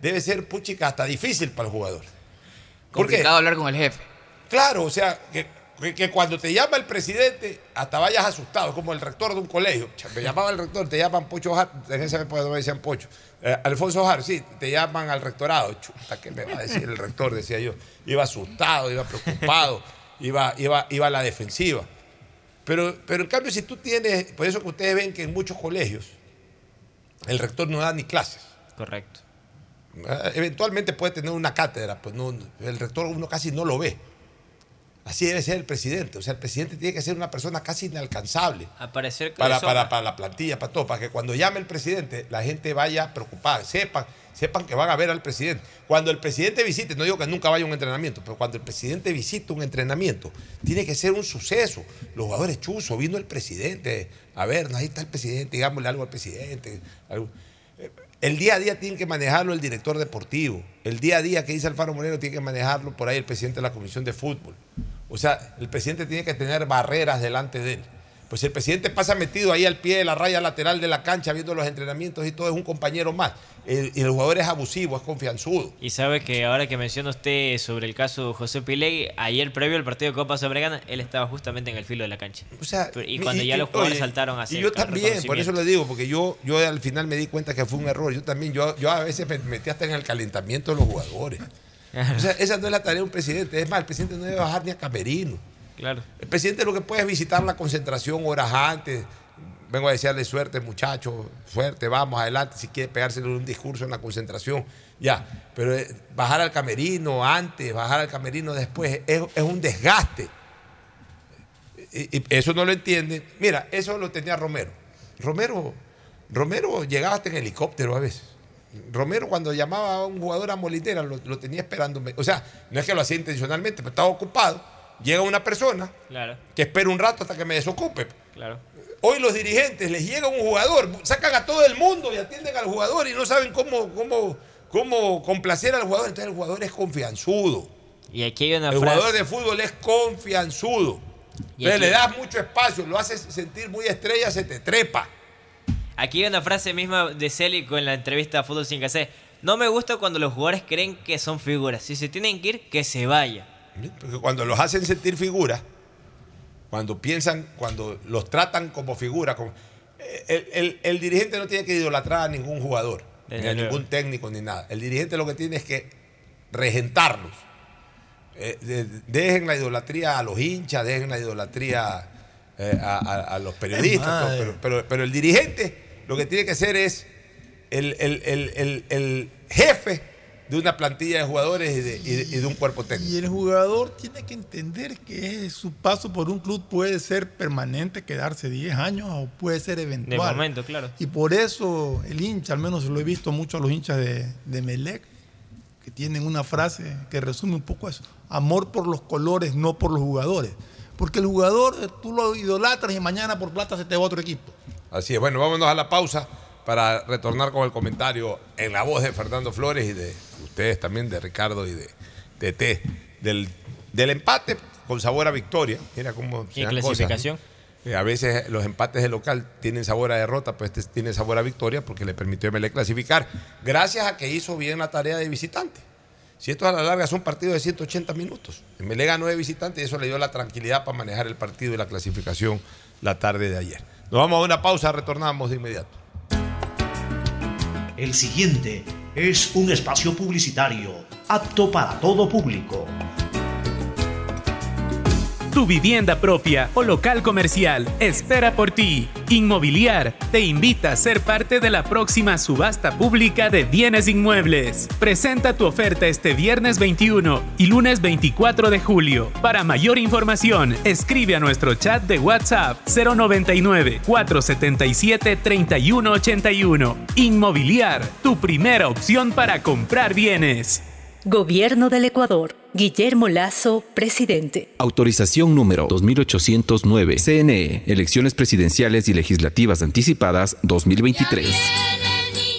Speaker 1: debe ser, puchica, hasta difícil para el jugador. ¿Por qué?
Speaker 42: Complicado hablar con el jefe.
Speaker 1: Claro, o sea, que, que- que cuando te llama el presidente, hasta vayas asustado, como el rector de un colegio. Me llamaba el rector, te llaman Pocho Jar, en época no me decían Pocho. Eh, Alfonso Jar, sí, te llaman al rectorado. Chuta, ¿qué me va a decir el rector? Decía yo. Iba asustado, iba preocupado, iba, iba, iba a la defensiva. Pero, pero en cambio, si tú tienes, por eso que ustedes ven que en muchos colegios el rector no da ni clases.
Speaker 8: Correcto.
Speaker 1: Eh, Eventualmente puede tener una cátedra, pues no, el rector uno casi no lo ve. Así debe ser el presidente. O sea, el presidente tiene que ser una persona casi inalcanzable
Speaker 8: Aparecer
Speaker 1: para, para, para la plantilla, para todo, para que cuando llame el presidente la gente vaya preocupada, sepan, sepan que van a ver al presidente. Cuando el presidente visite, no digo que nunca vaya a un entrenamiento, pero cuando el presidente visite un entrenamiento, tiene que ser un suceso. Los jugadores chuzos, vino el presidente, a ver, ahí está el presidente, digámosle algo al presidente. algo. El día a día tiene que manejarlo el director deportivo. El día a día que dice Alfaro Moreno tiene que manejarlo por ahí el presidente de la comisión de fútbol. O sea, el presidente tiene que tener barreras delante de él. Pues el presidente pasa metido ahí al pie de la raya lateral de la cancha viendo los entrenamientos y todo, es un compañero más. El- y el jugador es abusivo, es confianzudo.
Speaker 8: Y sabe que ahora que menciona usted sobre el caso José Pilegui, ayer previo al partido de Copa Sudamericana, él estaba justamente en el filo de la cancha.
Speaker 1: O sea,
Speaker 8: y cuando ya
Speaker 1: y-
Speaker 8: los jugadores
Speaker 1: oye,
Speaker 8: saltaron a
Speaker 1: Y yo también, por eso lo digo, porque yo, yo al final me di cuenta que fue un error. Yo también, yo, yo a veces me metí hasta en el calentamiento de los jugadores. O sea, esa no es la tarea de un presidente. Es más, el presidente no debe bajar ni a camerino.
Speaker 8: Claro.
Speaker 1: El presidente lo que puede es visitar la concentración horas antes. Vengo a desearle suerte, muchachos, suerte, vamos adelante. Si quiere pegárselo un discurso en la concentración, ya. Pero eh, bajar al camerino antes, bajar al camerino después, es, es un desgaste. Y, y eso no lo entienden. Mira, eso lo tenía Romero. Romero, Romero llegaba hasta en helicóptero a veces. Romero cuando llamaba a un jugador a Molitera lo, lo tenía esperando. O sea, no es que lo hacía intencionalmente, pero estaba ocupado. Llega una persona
Speaker 8: Claro,
Speaker 1: que espera un rato hasta que me desocupe.
Speaker 8: claro.
Speaker 1: Hoy los dirigentes les llega un jugador, sacan a todo el mundo y atienden al jugador y no saben cómo, cómo, cómo complacer al jugador. Entonces el jugador es confianzudo.
Speaker 8: Y aquí hay una
Speaker 1: El
Speaker 8: frase.
Speaker 1: jugador de fútbol es confianzudo. Entonces le das mucho espacio, lo haces sentir muy estrella, se te trepa.
Speaker 8: Aquí hay una frase misma de Célico en la entrevista a Fútbol Sin Casé. No me gusta cuando los jugadores creen que son figuras. Si se tienen que ir, que se vaya.
Speaker 1: Porque cuando los hacen sentir figuras, cuando piensan, cuando los tratan como figuras, como- eh, el, el- el dirigente no tiene que idolatrar a ningún jugador,
Speaker 8: Desde
Speaker 1: ni a
Speaker 8: luego.
Speaker 1: ningún técnico, ni nada. El dirigente lo que tiene es que regentarlos. Eh, de- dejen la idolatría a los hinchas, dejen la idolatría eh, a, a- a los periodistas,
Speaker 14: Es
Speaker 1: todo,
Speaker 14: más,
Speaker 1: pero, pero- pero el dirigente lo que tiene que ser es el, el- el- el- el jefe de una plantilla de jugadores y de, y de- y de un cuerpo técnico.
Speaker 14: Y el jugador tiene que entender que su paso por un club puede ser permanente, quedarse 10 años o puede ser
Speaker 8: De
Speaker 14: eventual.
Speaker 8: momento, claro.
Speaker 14: Y por eso el hincha, al menos lo he visto mucho a los hinchas de, de Melec, que tienen una frase que resume un poco eso. Amor por los colores, no por los jugadores. Porque el jugador tú lo idolatras y mañana por plata se te va a otro equipo.
Speaker 1: Así es. Bueno, vámonos a la pausa para retornar con el comentario en la voz de Fernando Flores y de ustedes también, de Ricardo y de, de T, del, del empate con sabor a victoria. Mira cómo se
Speaker 8: Y
Speaker 1: dan
Speaker 8: clasificación.
Speaker 1: Eh, A veces los empates de local tienen sabor a derrota, pues este tiene sabor a victoria porque le permitió a MLE clasificar, gracias a que hizo bien la tarea de visitante. Si esto a la larga son partidos de 180 minutos. MLE ganó de visitante y eso le dio la tranquilidad para manejar el partido y la clasificación la tarde de ayer. Nos vamos a una pausa, retornamos de inmediato.
Speaker 11: El siguiente es un espacio publicitario apto para todo público.
Speaker 15: Tu vivienda propia o local comercial espera por ti. Inmobiliar te invita a ser parte de la próxima subasta pública de bienes inmuebles. Presenta tu oferta este viernes 21 y lunes 24 de julio. Para mayor información, escribe a nuestro chat de WhatsApp 099 477 3181. Inmobiliar, tu primera opción para comprar bienes.
Speaker 16: Gobierno del Ecuador. Guillermo Lazo, presidente.
Speaker 7: Autorización número 2809. CNE. Elecciones presidenciales y legislativas anticipadas 2023.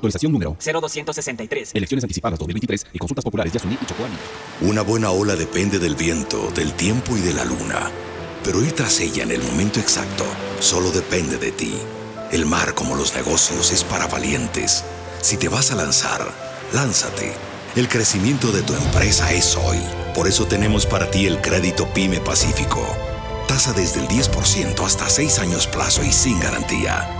Speaker 7: Autorización número
Speaker 17: 0263.
Speaker 7: Elecciones anticipadas 2023 y consultas populares Yasuní y Chocoani.
Speaker 18: Una buena ola depende del viento, del tiempo y de la luna. Pero ir tras ella en el momento exacto solo depende de ti. El mar, como los negocios, es para valientes. Si te vas a lanzar, lánzate. El crecimiento de tu empresa es hoy. Por eso tenemos para ti el crédito Pyme Pacífico. Tasa desde el 10% hasta 6 años plazo y sin garantía.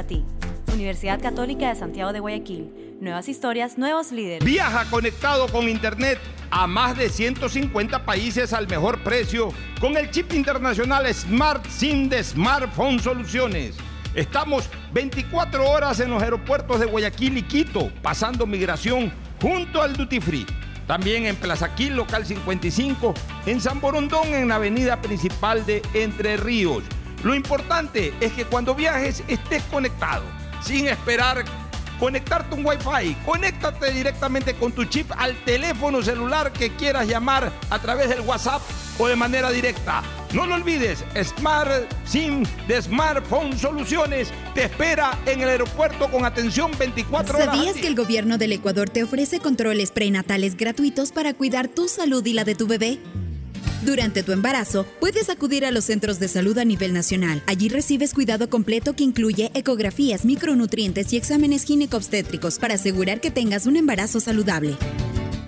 Speaker 19: ti. Universidad Católica de Santiago de Guayaquil. Nuevas historias, nuevos líderes.
Speaker 1: Viaja conectado con Internet a más de 150 países al mejor precio con el chip internacional Smart SIM de Smartphone Soluciones. Estamos 24 horas en los aeropuertos de Guayaquil y Quito, pasando migración junto al Duty Free. También en Plaza Quil, local 55, en San Borondón, en la avenida principal de Entre Ríos. Lo importante es que cuando viajes estés conectado, sin esperar conectarte un Wi-Fi. Conéctate directamente con tu chip al teléfono celular que quieras llamar a través del WhatsApp o de manera directa. No lo olvides, Smart SIM de Smartphone Soluciones te espera en el aeropuerto con atención 24 horas.
Speaker 20: ¿Sabías que el gobierno del Ecuador te ofrece controles prenatales gratuitos para cuidar tu salud y la de tu bebé? Durante tu embarazo, puedes acudir a los centros de salud a nivel nacional. Allí recibes cuidado completo que incluye ecografías, micronutrientes y exámenes ginecobstétricos para asegurar que tengas un embarazo saludable.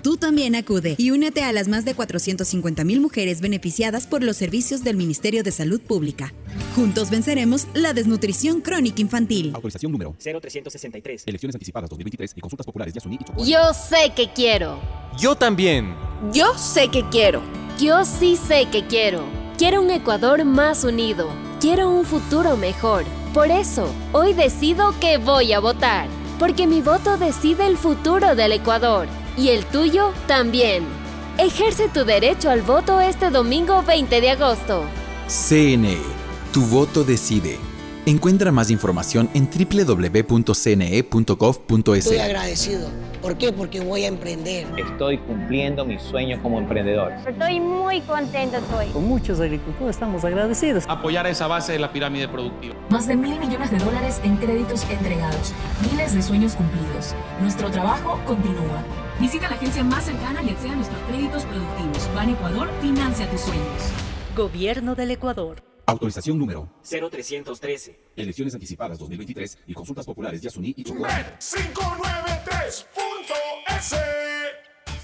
Speaker 20: Tú también acude y únete a las más de 450.000 mujeres beneficiadas por los servicios del Ministerio de Salud Pública. Juntos venceremos la desnutrición crónica infantil.
Speaker 7: Autorización número
Speaker 17: 0363.
Speaker 7: Elecciones anticipadas 2023 y consultas populares de Asuní y Chocó.
Speaker 23: Yo sé que quiero.
Speaker 43: Yo también.
Speaker 23: Yo sé que quiero. Yo sí sé que quiero. Quiero un Ecuador más unido. Quiero un futuro mejor. Por eso, hoy decido que voy a votar. Porque mi voto decide el futuro del Ecuador. Y el tuyo también. Ejerce tu derecho al voto este domingo 20 de agosto.
Speaker 10: CNE, tu voto decide. Encuentra más información en www.cne.gov.es.
Speaker 44: Estoy agradecido. ¿Por qué? Porque voy a emprender.
Speaker 45: Estoy cumpliendo mis sueños como emprendedor.
Speaker 46: Estoy muy contento hoy.
Speaker 16: Con muchos agricultores estamos agradecidos.
Speaker 47: Apoyar a esa base de la pirámide productiva.
Speaker 6: Más de mil millones de dólares en créditos entregados. Miles de sueños cumplidos. Nuestro trabajo continúa. Visita la agencia más cercana y acceda a nuestros créditos productivos. Ban Ecuador, financia tus sueños.
Speaker 48: Gobierno del Ecuador.
Speaker 7: Autorización número
Speaker 17: 0313.
Speaker 7: Elecciones anticipadas 2023 y consultas populares de Asuní y Chocó.
Speaker 49: 593.es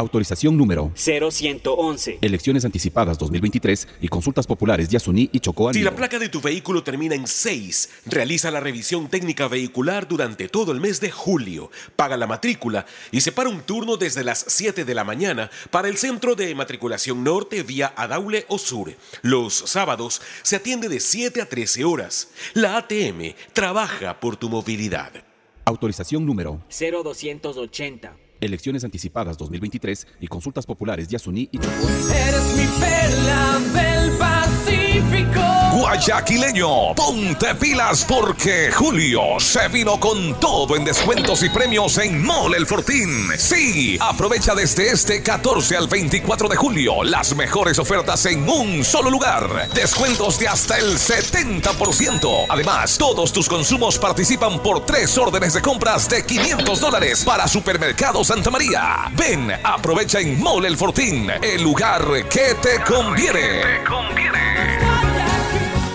Speaker 7: Autorización número
Speaker 17: 0111.
Speaker 7: Elecciones anticipadas 2023 y consultas populares de Asuní y Chocó.
Speaker 50: Si la placa de tu vehículo termina en 6, realiza la revisión técnica vehicular durante todo el mes de julio. Paga la matrícula y separa un turno desde las 7 de la mañana para el centro de matriculación norte vía Adaule o Sur. Los sábados se atiende de 7 a 13 horas. La ATM trabaja por tu movilidad.
Speaker 7: Autorización número
Speaker 17: 0280.
Speaker 7: Elecciones anticipadas 2023 y consultas populares de Asuní y Chocó.
Speaker 49: Eres mi perla del Pacífico.
Speaker 3: Guayaquileño, ponte pilas porque Julio se vino con todo en descuentos y premios en Mole El Fortín. Sí, aprovecha desde este 14 al 24 de julio las mejores ofertas en un solo lugar. Descuentos de hasta el 70%. Además, todos tus consumos participan por tres órdenes de compras de 500 dólares para Supermercado Santa María. Ven, aprovecha en Mole El Fortín, el lugar que te conviene.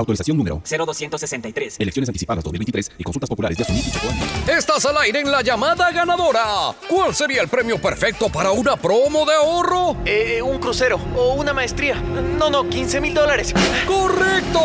Speaker 7: Autorización número
Speaker 17: 0263.
Speaker 7: Elecciones anticipadas 2023 y consultas populares de Asunit y.
Speaker 31: Estás al aire en la llamada ganadora. ¿Cuál sería el premio perfecto para una promo de ahorro?
Speaker 51: Eh, un crucero o una maestría. No, no, 15 mil dólares.
Speaker 31: ¡Correcto!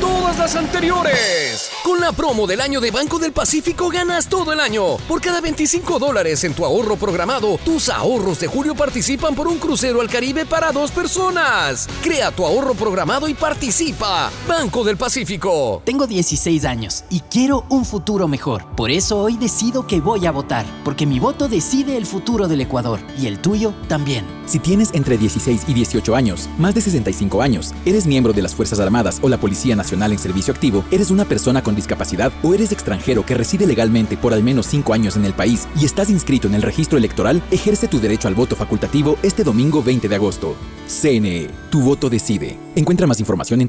Speaker 31: Todas las anteriores. Con la promo del año de Banco del Pacífico ganas todo el año. Por cada 25 dólares en tu ahorro programado, tus ahorros de julio participan por un crucero al Caribe para dos personas. Crea tu ahorro programado y participa. Banco del Pacífico.
Speaker 9: Tengo 16 años y quiero un futuro mejor. Por eso hoy decido que voy a votar, porque mi voto decide el futuro del Ecuador y el tuyo también.
Speaker 10: Si tienes entre 16 y 18 años, más de 65 años, eres miembro de las Fuerzas Armadas o la Policía Nacional en servicio activo, eres una persona con discapacidad o eres extranjero que reside legalmente por al menos 5 años en el país y estás inscrito en el registro electoral, ejerce tu derecho al voto facultativo este domingo 20 de agosto. CNE, tu voto decide. Encuentra más información en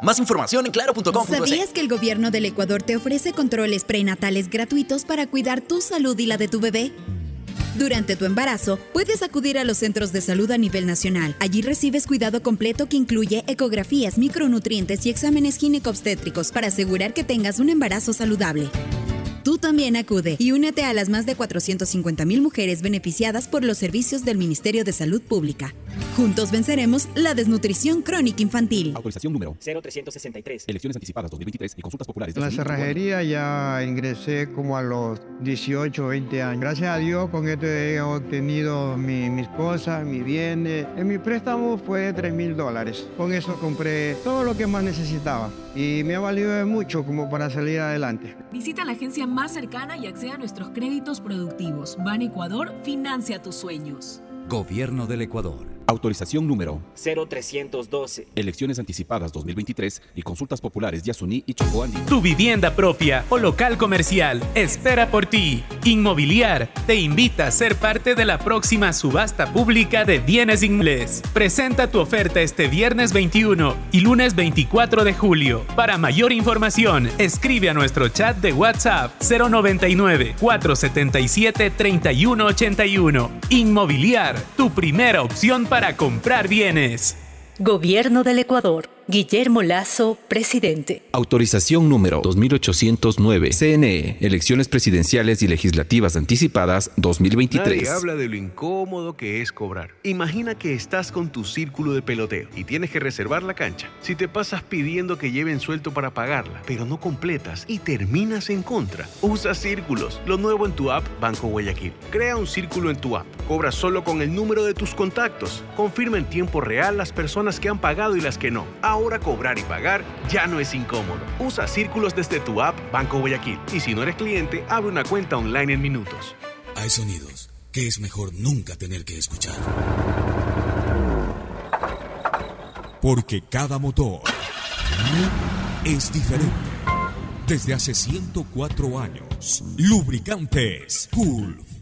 Speaker 35: Más información en claro.com.
Speaker 20: ¿Sabías que el gobierno del Ecuador te ofrece controles prenatales gratuitos para cuidar tu salud y la de tu bebé? Durante tu embarazo, puedes acudir a los centros de salud a nivel nacional. Allí recibes cuidado completo que incluye ecografías, micronutrientes y exámenes ginecobstétricos para asegurar que tengas un embarazo saludable. Tú también acude y únete a las más de 450 mil mujeres beneficiadas por los servicios del Ministerio de Salud Pública. Juntos venceremos la desnutrición crónica infantil.
Speaker 7: Autorización número
Speaker 17: 0363.
Speaker 7: Elecciones anticipadas 2023 y consultas populares
Speaker 5: La cerrajería ya ingresé como a los 18 o 20 años. Gracias a Dios con esto he obtenido mi- mis cosas, mis bienes. En mi préstamo fue de 3 mil dólares. Con eso compré todo lo que más necesitaba y me ha valido de mucho como para salir adelante.
Speaker 6: Visita la agencia más cercana y acceda a nuestros créditos productivos. Ban Ecuador, financia tus sueños.
Speaker 7: Gobierno del Ecuador. Autorización número
Speaker 17: 0312.
Speaker 7: Elecciones anticipadas 2023 y consultas populares de Asuní y Chocoani.
Speaker 15: Tu vivienda propia o local comercial espera por ti. Inmobiliar te invita a ser parte de la próxima subasta pública de bienes inmuebles. Presenta tu oferta este viernes 21 y lunes 24 de julio. Para mayor información, escribe a nuestro chat de WhatsApp 099 477 3181. Inmobiliar, tu primera opción para comprar bienes.
Speaker 16: Gobierno del Ecuador. Guillermo Lazo, presidente.
Speaker 52: Autorización número 2809. CNE. Elecciones presidenciales y legislativas anticipadas 2023.
Speaker 32: Nadie habla de lo incómodo que es cobrar. Imagina que estás con tu círculo de peloteo y tienes que reservar la cancha. Si te pasas pidiendo que lleven suelto para pagarla, pero no completas y terminas en contra, usa círculos. Lo nuevo en tu app Banco Guayaquil. Crea un círculo en tu app. Cobra solo con el número de tus contactos. Confirma en tiempo real las personas que han pagado y las que no. Ahora cobrar y pagar ya no es incómodo. Usa círculos desde tu app Banco Guayaquil. Y si no eres cliente, abre una cuenta online en minutos.
Speaker 37: Hay sonidos que es mejor nunca tener que escuchar. Porque cada motor es diferente. Desde hace 104 años, Lubricantes Gulf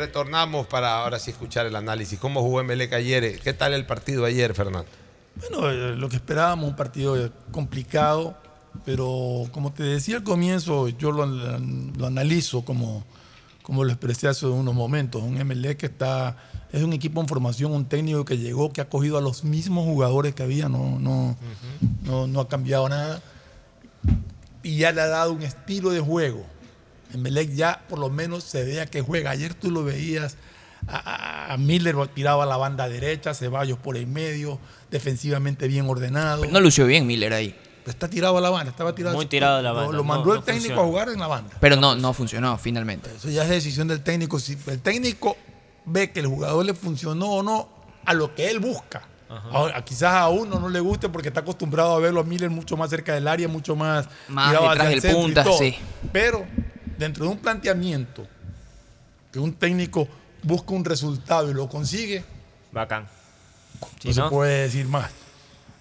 Speaker 1: retornamos para ahora sí escuchar el análisis. ¿Cómo jugó Emelec ayer? ¿Qué tal el partido ayer, Fernando?
Speaker 14: Bueno, eh, lo que esperábamos, un partido eh, complicado, pero como te decía al comienzo, yo lo, lo analizo como, como lo expresé hace unos momentos. Un MLE que está, es un equipo en formación, un técnico que llegó, que ha cogido a los mismos jugadores que había, no, no, no, no ha cambiado nada. Y ya le ha dado un estilo de juego. Emelec ya por lo menos se vea que juega. Ayer tú lo veías, a, a- a Miller tiraba a la banda derecha, Ceballos por el medio, defensivamente bien ordenado.
Speaker 42: No lució bien Miller ahí.
Speaker 14: Está tirado a la banda, estaba tirado.
Speaker 42: Muy tirado a la banda,
Speaker 14: Lo, mandó el
Speaker 42: no
Speaker 14: técnico
Speaker 42: funciona.
Speaker 14: a jugar en la banda.
Speaker 42: Pero no, no funcionó finalmente.
Speaker 14: Eso ya es decisión del técnico. Si el técnico ve que el jugador le funcionó o no a lo que él busca. Ahora, quizás a uno no le guste porque está acostumbrado a verlo a Miller mucho más cerca del área, mucho más,
Speaker 42: Más
Speaker 14: tirado
Speaker 42: detrás
Speaker 14: el
Speaker 42: del punta, sí.
Speaker 14: Pero dentro de un planteamiento que un técnico busca un resultado y lo consigue,
Speaker 8: Bacán.
Speaker 14: no se puede decir más.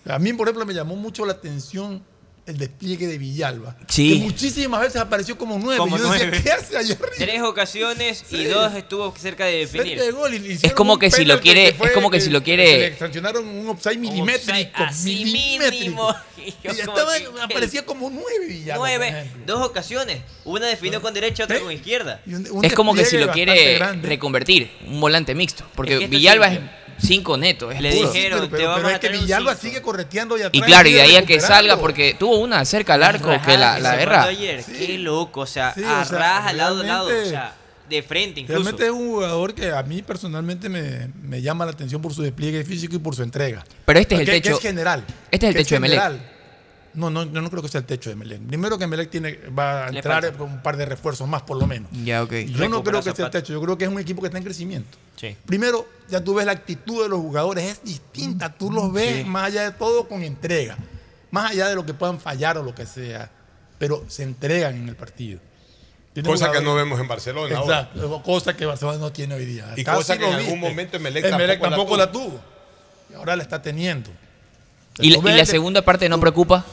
Speaker 14: A mí, por ejemplo, me llamó mucho la atención el despliegue de Villalba.
Speaker 42: Sí.
Speaker 14: Que muchísimas veces apareció como nueve.
Speaker 8: Como
Speaker 14: Y yo decía,
Speaker 8: nueve.
Speaker 14: ¿qué hace allá arriba?
Speaker 8: Tres ocasiones y dos estuvo cerca de definir.
Speaker 14: Cerca de gol, y le
Speaker 42: Es como que si lo quiere,
Speaker 14: fue
Speaker 42: es como que si lo
Speaker 14: Le
Speaker 42: quiere.
Speaker 14: sancionaron un offside milimétrico.
Speaker 8: así
Speaker 14: milimétrico.
Speaker 8: Y yo como
Speaker 14: estaba,
Speaker 8: que-
Speaker 14: aparecía como nueve Villalba.
Speaker 8: Nueve, dos ocasiones. Una definió con derecha, otra con izquierda.
Speaker 42: Es como que si lo quiere reconvertir, un volante mixto. Porque
Speaker 8: Es que esto
Speaker 42: Villalba es 5 neto. Es
Speaker 8: Le
Speaker 42: puro.
Speaker 8: dijeron,
Speaker 14: Pero,
Speaker 8: te
Speaker 14: pero,
Speaker 8: vamos
Speaker 14: pero
Speaker 8: a
Speaker 14: es que Villalba
Speaker 8: cinco.
Speaker 14: sigue correteando y
Speaker 42: Y
Speaker 14: atrás.
Speaker 42: claro, y de ahí a que salga, porque tuvo una cerca al arco que la, la guerra.
Speaker 8: ayer. Qué loco, o sea,
Speaker 14: Sí, o sea,
Speaker 8: arraja lado a lado, o sea, de frente incluso.
Speaker 14: Realmente es un jugador que a mí personalmente me, me llama la atención por su despliegue físico y por su entrega.
Speaker 42: Pero este es el
Speaker 14: Que- que
Speaker 42: techo-
Speaker 14: es general.
Speaker 42: este es el
Speaker 14: que
Speaker 42: techo de Melec.
Speaker 14: No, no, yo no creo que sea el techo de Melec. Primero que Melec tiene, va a
Speaker 42: Le
Speaker 14: entrar con un par de refuerzos más, por lo menos.
Speaker 42: Ya, ok.
Speaker 14: Yo no creo que sea el techo. Yo creo que es un equipo que está en crecimiento.
Speaker 8: Sí.
Speaker 14: Primero, ya tú ves la actitud de los jugadores, es distinta. Tú los ves
Speaker 42: Sí.
Speaker 14: más allá de todo con entrega. Más allá de lo que puedan fallar o lo que sea. Pero se entregan en el partido.
Speaker 1: Cosa que no vemos en Barcelona ahora.
Speaker 14: Exacto, cosa que Barcelona no tiene hoy día.
Speaker 1: Y cosa que en algún
Speaker 14: viste.
Speaker 1: momento Emelec
Speaker 14: Emelec
Speaker 1: tampoco la tuvo.
Speaker 14: la tuvo. Y ahora la está teniendo.
Speaker 42: Y,
Speaker 14: ves
Speaker 42: la segunda parte no preocupa.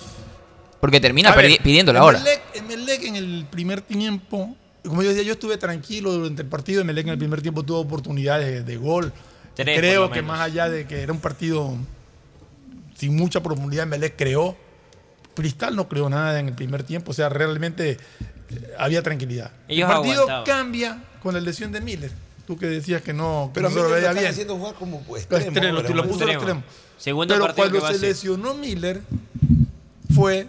Speaker 42: Porque termina
Speaker 14: ver,
Speaker 42: pidiéndola ahora.
Speaker 14: Emelec, en el primer tiempo, como yo decía, yo estuve tranquilo durante el partido. Emelec en el primer tiempo tuvo oportunidades de, de gol.
Speaker 8: Tres,
Speaker 14: Creo que
Speaker 8: menos.
Speaker 14: más allá de que era un partido sin mucha profundidad, Emelec creó. Cristal no creó nada en el primer tiempo. O sea, realmente eh, había tranquilidad.
Speaker 8: Ellos
Speaker 14: el partido cambia con la lesión de Miller. Tú que decías que no, que
Speaker 1: Pero
Speaker 14: no lo
Speaker 1: me lo
Speaker 14: veía bien.
Speaker 1: haciendo jugar como
Speaker 14: Lo
Speaker 1: extremo.
Speaker 14: lo puso al
Speaker 8: extremo.
Speaker 14: extremo.
Speaker 8: Segundo
Speaker 14: Pero
Speaker 8: partido
Speaker 14: cuando se lesionó Miller fue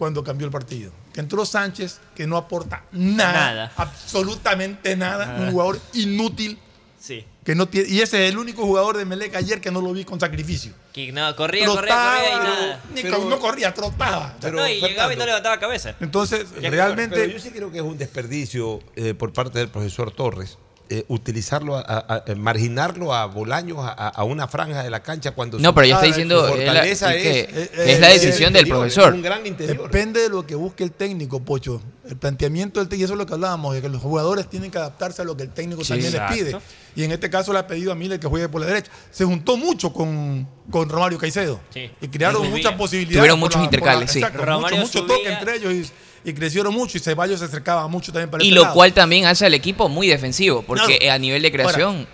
Speaker 14: cuando cambió el partido. Que entró Sánchez, que no aporta nada,
Speaker 8: Nada.
Speaker 14: absolutamente nada,
Speaker 8: Nada.
Speaker 14: un jugador inútil.
Speaker 8: Sí.
Speaker 14: Que no tiene, y ese es el único jugador de Melec ayer que no lo vi con sacrificio.
Speaker 8: Que no, corría, corría,
Speaker 14: Trotaba,
Speaker 8: corría y nada.
Speaker 14: ni
Speaker 1: Pero-
Speaker 14: no corría, trotaba.
Speaker 8: no, y llegaba y no levantaba cabeza.
Speaker 14: Entonces, realmente.
Speaker 1: Pero yo sí creo que es un desperdicio eh, por parte del profesor Torres. Eh, utilizarlo, a, a- a- marginarlo a Bolaños a, una franja de la cancha cuando
Speaker 42: No, pero ya está
Speaker 1: su
Speaker 42: diciendo, eh, la-
Speaker 1: fortaleza
Speaker 42: es que-
Speaker 1: es,
Speaker 14: es la
Speaker 42: decisión del profesor.
Speaker 1: es un gran interior.
Speaker 14: Depende de lo que busque el técnico, Pocho. El planteamiento del técnico, y eso es lo que hablábamos, de que los jugadores tienen que adaptarse a lo que el técnico
Speaker 42: Sí,
Speaker 14: también
Speaker 42: exacto.
Speaker 14: les pide. Y en este caso le ha pedido a Miller que juegue por la derecha. Se juntó mucho con, con Romario Caicedo.
Speaker 8: Sí.
Speaker 14: Y crearon muchas posibilidades.
Speaker 42: Tuvieron muchos
Speaker 14: la-
Speaker 42: intercales, sí.
Speaker 14: exacto,
Speaker 8: Romario
Speaker 14: mucho, mucho toque entre ellos y, y crecieron mucho. Y Ceballos se acercaba mucho también para
Speaker 42: Y lo
Speaker 14: lado.
Speaker 42: cual también hace al equipo muy defensivo. Porque
Speaker 14: Claro.
Speaker 42: a nivel de creación.
Speaker 14: Ahora,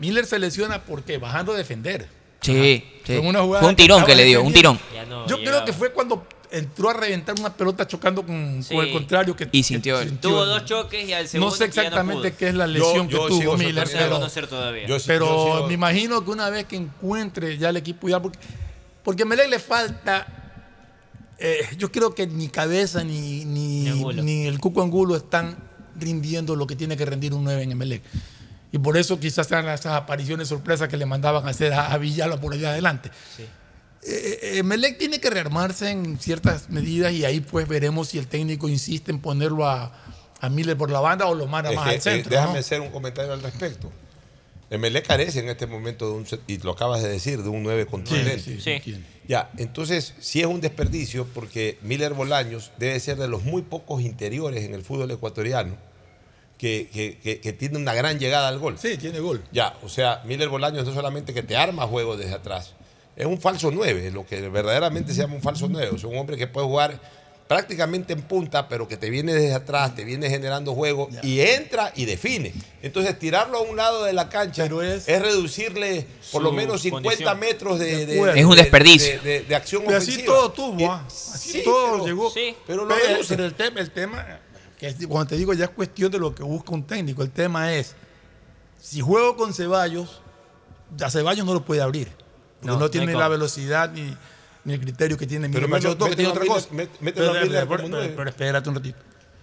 Speaker 14: Miller se lesiona porque bajando a defender.
Speaker 42: sí, sí.
Speaker 14: Fue una jugada
Speaker 42: Fue un tirón que le dio, un tirón.
Speaker 8: no
Speaker 14: Yo creo que fue cuando entró a reventar una pelota chocando con,
Speaker 8: Sí.
Speaker 14: con el contrario. Que,
Speaker 42: Y sintió él.
Speaker 8: Tuvo dos choques y al segundo
Speaker 14: No sé
Speaker 8: que ya
Speaker 14: exactamente
Speaker 8: pudo.
Speaker 14: qué es la lesión
Speaker 1: Yo-
Speaker 14: que tuvo Miller,
Speaker 8: No se va a
Speaker 14: pero,
Speaker 8: conocer todavía.
Speaker 1: Yo
Speaker 14: pero me imagino que una vez que encuentre ya el equipo ya porque, porque a Melec le falta eh, yo creo que ni cabeza ni, ni,
Speaker 8: Ni
Speaker 14: el Cuco Angulo están rindiendo lo que tiene que rendir un 9 en Emelec. Y por eso quizás sean esas apariciones sorpresas que le mandaban a hacer a, a Villalba por allá adelante.
Speaker 8: Sí.
Speaker 14: Eh, eh, Melec tiene que rearmarse en ciertas medidas y ahí pues veremos si el técnico insiste en ponerlo a, a Miller por la banda o lo manda más
Speaker 1: que,
Speaker 14: al
Speaker 1: eh,
Speaker 14: centro.
Speaker 1: déjame
Speaker 14: ¿no?
Speaker 1: hacer un comentario al respecto. Emelec carece en este momento de un, y lo acabas de decir, de un 9 contundente.
Speaker 14: sí,
Speaker 8: Sí.
Speaker 14: tiene.
Speaker 1: Ya, entonces sí es un desperdicio porque Miller Bolaños debe ser de los muy pocos interiores en el fútbol ecuatoriano que, que- que- que tiene una gran llegada al gol.
Speaker 14: Sí, tiene gol.
Speaker 1: Ya, o sea, Miller Bolaños no solamente que te arma juego desde atrás, es un falso 9, lo que verdaderamente se llama un falso 9. Es un hombre que puede jugar prácticamente en punta, pero que te viene desde atrás, te viene generando juego y entra y define. Entonces, tirarlo a un lado de la cancha es, reducirle por lo menos 50
Speaker 8: condición.
Speaker 1: metros de, de-
Speaker 8: acuerdo.
Speaker 1: de-
Speaker 42: Es un
Speaker 1: de-
Speaker 42: desperdicio.
Speaker 1: de, de- de acción
Speaker 14: Y así
Speaker 1: ofensiva.
Speaker 14: todo tuvo, ¿ah? así
Speaker 1: sí,
Speaker 14: todo
Speaker 1: pero-
Speaker 14: llegó.
Speaker 1: pero
Speaker 14: Pero,
Speaker 1: lo reduce.
Speaker 14: pero el, tema, el tema, que es- cuando te digo ya es cuestión de lo que busca un técnico, el tema es, si juego con Ceballos, a Ceballos no lo puede abrir, porque
Speaker 8: No,
Speaker 14: tiene la velocidad ni, ni el criterio que tiene
Speaker 1: Pero
Speaker 14: Miller
Speaker 1: mételo-
Speaker 14: Machado, que tiene otra
Speaker 1: a
Speaker 14: cosa.
Speaker 1: A
Speaker 14: Pero- espérate un ratito.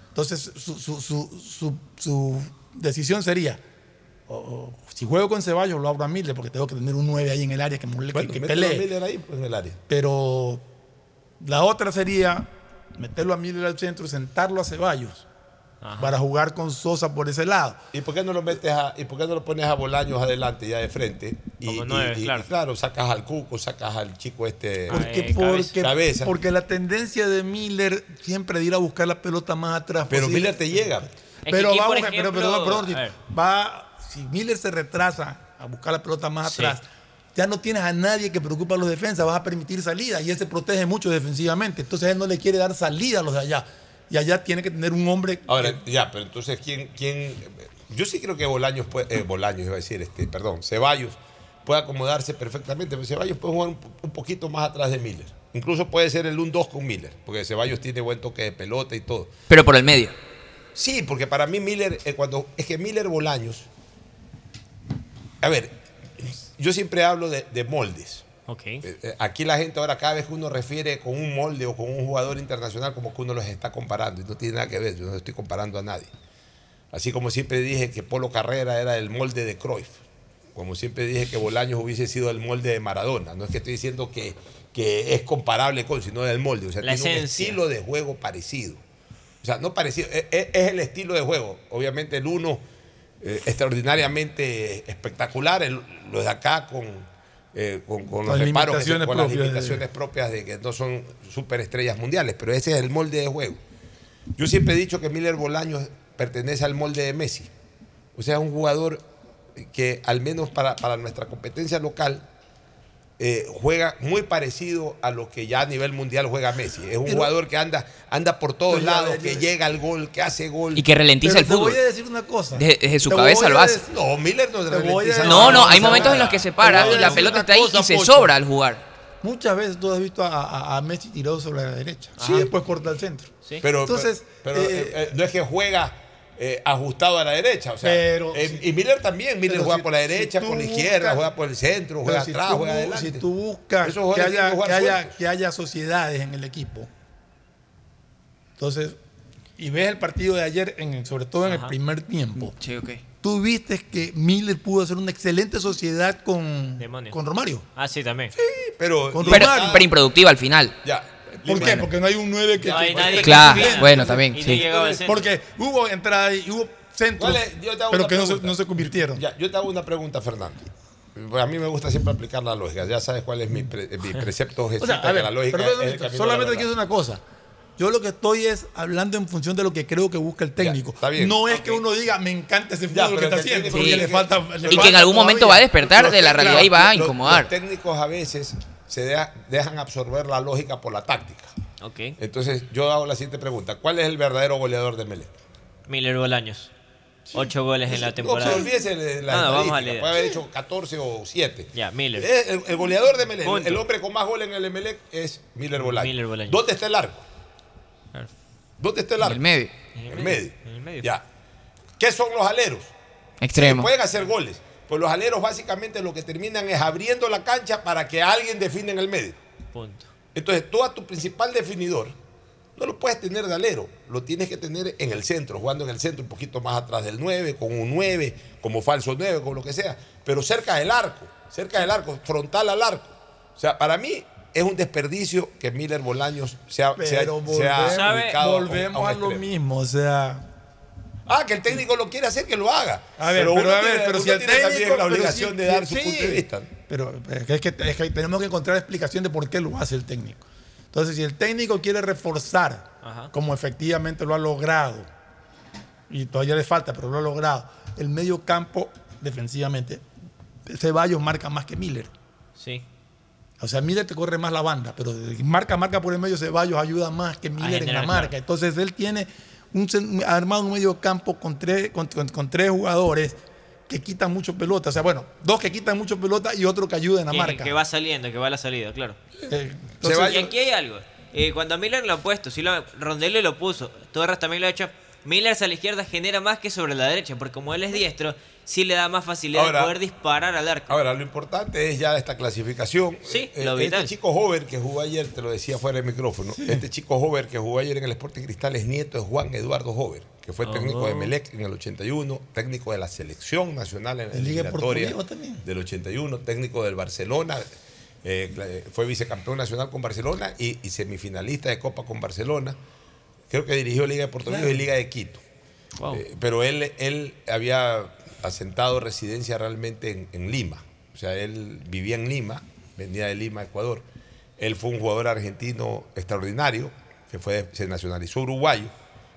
Speaker 14: Entonces, su, su- su- su- su decisión sería, o- o, si juego con Ceballos, lo abro a Miller, porque tengo que tener un 9 ahí en el área que,
Speaker 1: Bueno,
Speaker 14: que
Speaker 1: a
Speaker 14: pelee.
Speaker 1: Miller ahí pues, en el área.
Speaker 14: Pero la otra sería meterlo a Miller al centro y sentarlo a Ceballos para jugar con Sosa por ese lado.
Speaker 1: ¿Y por qué no lo metes a, y por qué no lo pones a Bolaños adelante ya de frente? Y,
Speaker 8: Como nueve,
Speaker 1: y- y
Speaker 8: claro.
Speaker 1: claro, sacas al Cuco, sacas al chico este.
Speaker 14: Porque,
Speaker 1: eh,
Speaker 14: porque,
Speaker 1: cabeza.
Speaker 14: porque la tendencia de Miller siempre de ir a buscar la pelota más atrás.
Speaker 1: Pero
Speaker 14: posible.
Speaker 1: Miller te llega.
Speaker 14: Pero
Speaker 8: aquí,
Speaker 14: vamos, pero,
Speaker 8: ejemplo,
Speaker 14: pero, perdón,
Speaker 8: a ver.
Speaker 14: va, si Miller se retrasa a buscar la pelota más
Speaker 8: Sí.
Speaker 14: atrás, ya no tienes a nadie que preocupa a los defensas, vas a permitir salida y él se protege mucho defensivamente. Entonces él no le quiere dar salida a los de allá. Y allá tiene que tener un hombre.
Speaker 1: Ahora, ya, pero entonces, ¿quién, quién? Yo sí creo que Bolaños puede, eh, Bolaños iba a decir, este, perdón, Ceballos puede acomodarse perfectamente, pero Ceballos puede jugar un, un poquito más atrás de Miller. Incluso puede ser el 1-2 con Miller, porque Ceballos tiene buen toque de pelota y todo.
Speaker 42: Pero por el medio.
Speaker 1: Sí, porque para mí Miller, eh, cuando es que Miller Bolaños, a ver, yo siempre hablo de, de moldes. Eh, eh, Aquí la gente ahora cada vez que uno refiere con un molde o con un jugador internacional como que uno los está comparando y no tiene nada que ver, yo no estoy comparando a nadie. Así como siempre dije que Polo Carrera era el molde de Cruyff, como siempre dije que Bolaños hubiese sido el molde de Maradona, no es que estoy diciendo que, que es comparable con, sino el molde, o sea,
Speaker 8: La
Speaker 1: tiene un estilo de juego parecido. O sea, no parecido, es, es- es el estilo de juego. Obviamente el uno eh, extraordinariamente espectacular, el- los de acá con, eh, con, con los
Speaker 14: Las
Speaker 1: reparos, que con las
Speaker 14: propias de-
Speaker 1: limitaciones propias de que no son superestrellas mundiales, pero ese es el molde de juego. Yo siempre he dicho que Miller Bolaños pertenece al molde de Messi. O sea, es un jugador que al menos para, para nuestra competencia local eh, juega muy parecido a lo que ya a nivel mundial juega Messi. Es un
Speaker 14: Pero-
Speaker 1: jugador que anda, anda por todos lados, que llega al gol, que hace gol.
Speaker 42: Y que ralentiza
Speaker 14: Pero
Speaker 42: el
Speaker 14: te
Speaker 42: fútbol.
Speaker 14: voy a decir una cosa.
Speaker 42: Desde- desde su
Speaker 14: Te
Speaker 42: cabeza lo hace.
Speaker 1: No, Miller no
Speaker 14: Te
Speaker 1: ralentiza
Speaker 42: No, no, hay momentos en los que se para
Speaker 14: Te
Speaker 42: y la pelota está ahí
Speaker 14: cosa,
Speaker 42: y se
Speaker 14: Pocho.
Speaker 42: sobra al jugar.
Speaker 14: Muchas veces tú has visto a, a- a Messi tirado sobre la derecha y después corta al centro.
Speaker 1: Pero,
Speaker 14: Entonces,
Speaker 1: pero,
Speaker 14: eh,
Speaker 1: eh, no es que juega eh, ajustado a la derecha. O sea,
Speaker 14: Pero-
Speaker 1: eh, y Miller también. Miller juega
Speaker 14: si-
Speaker 1: por la derecha, por la izquierda,
Speaker 14: buscas-
Speaker 1: juega por el centro, juega
Speaker 14: si
Speaker 1: atrás,
Speaker 14: tú
Speaker 1: juega adelante.
Speaker 14: Si tú buscas que haya,
Speaker 1: que
Speaker 14: haya,
Speaker 1: sueltos.
Speaker 14: que haya sociedades en el equipo, entonces, y ves el partido de ayer, en, sobre todo en el primer tiempo,
Speaker 42: Sí, ok.
Speaker 14: tú viste que Miller pudo hacer una excelente sociedad con,
Speaker 8: Demonio.
Speaker 14: con Romario.
Speaker 8: Ah, sí, también.
Speaker 1: Pero,
Speaker 14: Con
Speaker 42: Pero, pero improductiva al final.
Speaker 1: ya.
Speaker 14: ¿Por qué? Porque no hay un 9 que...
Speaker 8: No hay nadie
Speaker 42: Claro,
Speaker 8: que
Speaker 42: bueno, también,
Speaker 8: Y
Speaker 42: sí.
Speaker 14: Porque hubo entrada y hubo centros,
Speaker 1: ¿Cuál es? Yo te hago
Speaker 14: pero que no se, no se convirtieron.
Speaker 1: Ya, yo te hago una pregunta, Fernando. Pues a mí me gusta siempre aplicar la lógica. Ya sabes cuál es mi, pre- mi precepto
Speaker 14: O sea, a ver,
Speaker 1: la lógica
Speaker 14: perdón,
Speaker 1: es el
Speaker 14: solamente
Speaker 1: la
Speaker 14: te quiero decir una cosa. Yo lo que estoy es hablando en función de lo que creo que busca el técnico.
Speaker 1: está bien.
Speaker 14: No es que uno diga, me encanta ese
Speaker 1: Ya,
Speaker 14: fútbol que está
Speaker 1: que el
Speaker 14: haciendo,
Speaker 1: técnico
Speaker 14: porque le falta. le
Speaker 42: Y que en
Speaker 14: falta
Speaker 42: algún momento
Speaker 14: todavía.
Speaker 42: va a despertar
Speaker 1: Los
Speaker 42: de la realidad y va a incomodar.
Speaker 1: Los técnicos a veces se deja- dejan absorber la lógica por la táctica.
Speaker 8: Ok.
Speaker 1: Entonces, yo hago la siguiente pregunta. ¿Cuál es el verdadero goleador de Melec?
Speaker 8: Miller Bolaños. Ocho goles en la
Speaker 1: No,
Speaker 8: temporada.
Speaker 1: se olvídese de la
Speaker 8: No, no, vamos a leer.
Speaker 1: Puede haber hecho 14 o 7.
Speaker 8: Ya, Miller.
Speaker 1: El, el goleador de Melec, el hombre con más goles en el Emelec es Miller Bolaños.
Speaker 8: Miller Bolaños.
Speaker 1: ¿Dónde está el arco? ¿Dónde está el
Speaker 42: En
Speaker 1: arco?
Speaker 42: el medio.
Speaker 8: En el medio.
Speaker 1: medio.
Speaker 8: En el medio.
Speaker 1: Ya. ¿Qué son los aleros?
Speaker 42: Extremo.
Speaker 1: Pueden hacer goles. Pues los aleros básicamente lo que terminan es abriendo la cancha para que alguien define en el medio.
Speaker 8: Punto.
Speaker 1: Entonces, tú a tu principal definidor no lo puedes tener de alero, lo tienes que tener en el centro, jugando en el centro un poquito más atrás del 9, con un 9, como falso 9, con lo que sea, pero cerca del arco, cerca del arco, frontal al arco. O sea, para mí es un desperdicio que Miller Bolaños sea, sea,
Speaker 14: Pero
Speaker 1: sea
Speaker 14: volvemos,
Speaker 8: ¿Sabe?
Speaker 1: ubicado a un-
Speaker 14: volvemos
Speaker 1: un
Speaker 14: a, lo
Speaker 1: extremo.
Speaker 14: mismo, o sea.
Speaker 1: Ah, que el técnico lo quiere hacer, que lo haga.
Speaker 14: A ver,
Speaker 1: pero
Speaker 14: a ver,
Speaker 1: tiene-
Speaker 14: pero si el técnico
Speaker 1: también la obligación
Speaker 14: si-
Speaker 1: de dar
Speaker 14: si-
Speaker 1: su punto de
Speaker 14: sí.
Speaker 1: vista.
Speaker 14: Pero es que, es que tenemos que encontrar explicación de por qué lo hace el técnico. Entonces, si el técnico quiere reforzar,
Speaker 8: Ajá.
Speaker 14: como efectivamente lo ha logrado, y todavía le falta, pero lo ha logrado, el medio campo defensivamente, Ceballos marca más que Miller.
Speaker 8: Sí.
Speaker 14: O sea, Miller te corre más la banda, pero marca marca por el medio Ceballos ayuda más que Miller en la marca. Entonces él tiene un, armado un medio campo con tres, con, con- con tres jugadores que quitan mucho pelota. O sea, bueno, dos que quitan mucho pelota y otro que ayuda en la
Speaker 8: que,
Speaker 14: marca.
Speaker 8: que va saliendo, que va a la salida, claro.
Speaker 14: Eh,
Speaker 8: y
Speaker 14: entonces-
Speaker 8: aquí hay algo. Eh, cuando a Miller lo ha puesto, si lo, Rondelli lo puso, Torres también lo ha hecho. Miller a la izquierda genera más que sobre la derecha, porque como él es diestro, sí le da más facilidad
Speaker 1: Ahora-
Speaker 8: de poder disparar al arco.
Speaker 1: Ahora, lo importante es ya esta clasificación.
Speaker 8: Sí,
Speaker 1: Eh,
Speaker 8: lo vital.
Speaker 1: Este chico Hover que jugó ayer, te lo decía fuera del micrófono, este chico Hover que jugó ayer en el Sporting Cristal es nieto de Juan Eduardo Hover, que fue técnico de
Speaker 14: Oh.
Speaker 1: Melec en el 81, técnico de la selección nacional en la eliminatoria del 81, técnico del Barcelona, eh, cla- fue vicecampeón nacional con Barcelona y, y semifinalista de Copa con Barcelona. Creo que dirigió Liga de Puerto Rico y Liga de Quito. Eh, pero él, él había asentado residencia realmente en, en Lima. O sea, él vivía en Lima, venía de Lima, Ecuador. Él fue un jugador argentino extraordinario, que fue, se nacionalizó uruguayo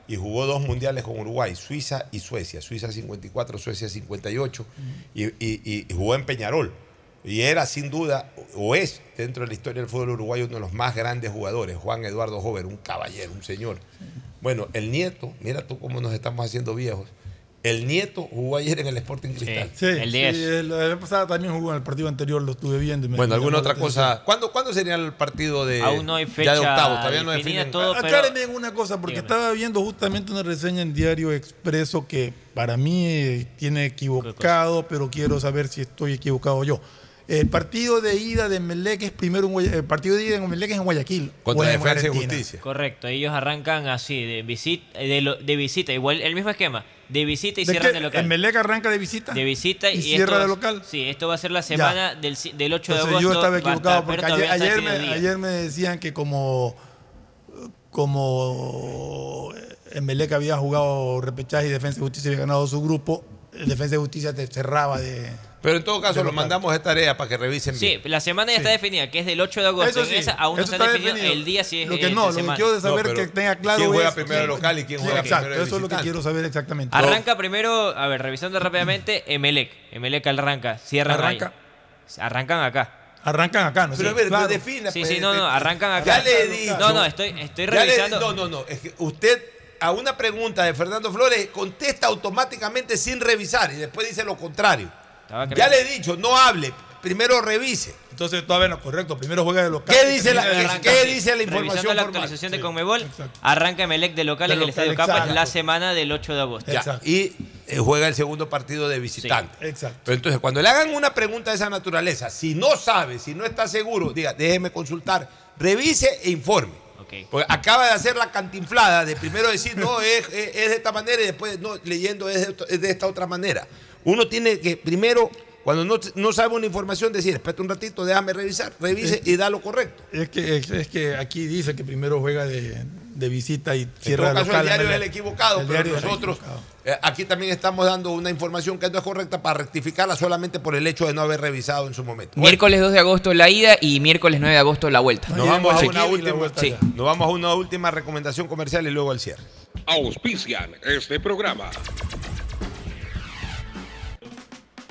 Speaker 1: y jugó dos mundiales con Uruguay, Suiza y Suecia. Suiza 54, Suecia 58. Y, y- y jugó en Peñarol. Y era sin duda, o es dentro de la historia del fútbol uruguayo, uno de los más grandes jugadores, Juan Eduardo Hover, un caballero, un señor. Bueno, el nieto, mira tú cómo nos estamos haciendo viejos. El nieto jugó ayer en el Sporting Cristal.
Speaker 14: Sí, sí, el- la vez pasada también jugó en el partido anterior, lo estuve viendo. y me-
Speaker 1: Bueno, ¿alguna otra cosa? ¿Cuándo, ¿Cuándo sería el partido de,
Speaker 8: Aún no hay
Speaker 1: ya
Speaker 8: fecha
Speaker 1: de octavos? Todavía no definen.
Speaker 8: todo, pero-
Speaker 14: Aclárenme en una cosa, porque estaba viendo justamente una reseña en Diario Expreso que para mí eh, tiene equivocado, pero quiero saber si estoy equivocado yo. El partido de ida de Melec es primero en Guaya- el partido de ida en Melec es en Guayaquil.
Speaker 1: Contra Defensa y. Justicia.
Speaker 8: Correcto, ellos arrancan así, de visita, de, lo- de visita, igual el mismo esquema, de visita y
Speaker 14: ¿De
Speaker 8: cierran
Speaker 14: qué?
Speaker 8: de local.
Speaker 14: ¿El Melec arranca de visita?
Speaker 8: De visita y,
Speaker 14: ¿Y
Speaker 8: esto
Speaker 14: cierra de local?
Speaker 8: Sí, esto va a ser la semana del, del 8 de agosto.
Speaker 14: yo estaba equivocado
Speaker 8: estar,
Speaker 14: porque ayer, me, ayer decían que como, como Emelec había jugado repechaje y Defensa y Justicia había ganado su grupo, el Defensa y Justicia te cerraba de...
Speaker 1: Pero en todo caso, lo mandamos de tarea para que revisen
Speaker 8: Sí,
Speaker 1: bien.
Speaker 8: la semana ya está definida, que es del 8 de agosto.
Speaker 14: Eso
Speaker 8: En
Speaker 14: sí,
Speaker 8: esa aún no
Speaker 14: eso
Speaker 8: se ha
Speaker 14: está
Speaker 8: definido,
Speaker 14: definido.
Speaker 8: el día si es
Speaker 14: Lo que no, lo que
Speaker 8: semana.
Speaker 14: quiero saber
Speaker 1: No, pero
Speaker 14: que tenga claro
Speaker 1: ¿quién juega
Speaker 14: es-
Speaker 1: primero local y quién juega
Speaker 14: Exacto,
Speaker 1: primero
Speaker 14: eso es lo que
Speaker 1: visitante?
Speaker 14: quiero saber exactamente.
Speaker 8: Arranca primero, a ver, revisando rápidamente, Emelec. Emelec arranca, cierra
Speaker 14: Arranca.
Speaker 8: Arrancan acá.
Speaker 14: Arrancan acá, ¿no?
Speaker 1: Pero
Speaker 14: Sí,
Speaker 1: a ver,
Speaker 14: claro.
Speaker 1: pero defina.
Speaker 8: Sí,
Speaker 1: pues,
Speaker 8: sí, no, no,
Speaker 1: de-
Speaker 8: arrancan acá.
Speaker 1: Ya le he dicho.
Speaker 8: No, no, estoy, estoy
Speaker 1: Ya le-
Speaker 8: revisando.
Speaker 1: no, no, no. Es que usted a una pregunta de Fernando Flores contesta automáticamente sin revisar y después dice lo contrario.
Speaker 8: Estaba
Speaker 1: Ya le he dicho, no hable, primero revise.
Speaker 14: Entonces todavía no, correcto. Primero juega de local.
Speaker 1: ¿Qué dice la- qué- dice la
Speaker 8: Revisando
Speaker 1: información
Speaker 8: la
Speaker 1: formal?
Speaker 8: actualización de Conmebol, arranca Emelec de local
Speaker 14: De
Speaker 8: en el
Speaker 14: local,
Speaker 8: Estadio Capa, es
Speaker 14: exacto.
Speaker 8: la semana del 8 de agosto.
Speaker 1: Ya, y eh, juega el segundo partido de visitante.
Speaker 14: Exacto.
Speaker 1: Pero entonces, cuando le hagan una pregunta de esa naturaleza, si no sabe, si no está seguro, diga, déjeme consultar, revise e informe. Porque acaba de hacer la cantinflada de primero decir, no, es, es- es de esta manera y después, no, leyendo es de, es de esta otra manera. Uno tiene que primero, cuando no, no sabe una información, decir, espérate un ratito, déjame revisar, revise y da lo correcto.
Speaker 14: Es que, es, es que aquí dice que primero juega de, de visita y
Speaker 1: En
Speaker 14: cierra
Speaker 1: todo
Speaker 14: de
Speaker 1: caso,
Speaker 14: local.
Speaker 1: el diario es el equivocado,
Speaker 14: El
Speaker 1: pero nosotros
Speaker 14: equivocado.
Speaker 1: eh, aquí también estamos dando una información que no es correcta para rectificarla solamente por el hecho de no haber revisado en su momento. Bueno,
Speaker 42: Miércoles 2 de agosto la ida y miércoles 9 de agosto la vuelta.
Speaker 1: nos, vamos a una última,
Speaker 42: Sí.
Speaker 1: nos vamos a una última recomendación comercial y luego al cierre.
Speaker 39: Auspician este programa.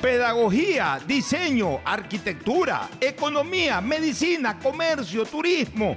Speaker 53: Pedagogía, diseño, arquitectura, economía, medicina, comercio, turismo,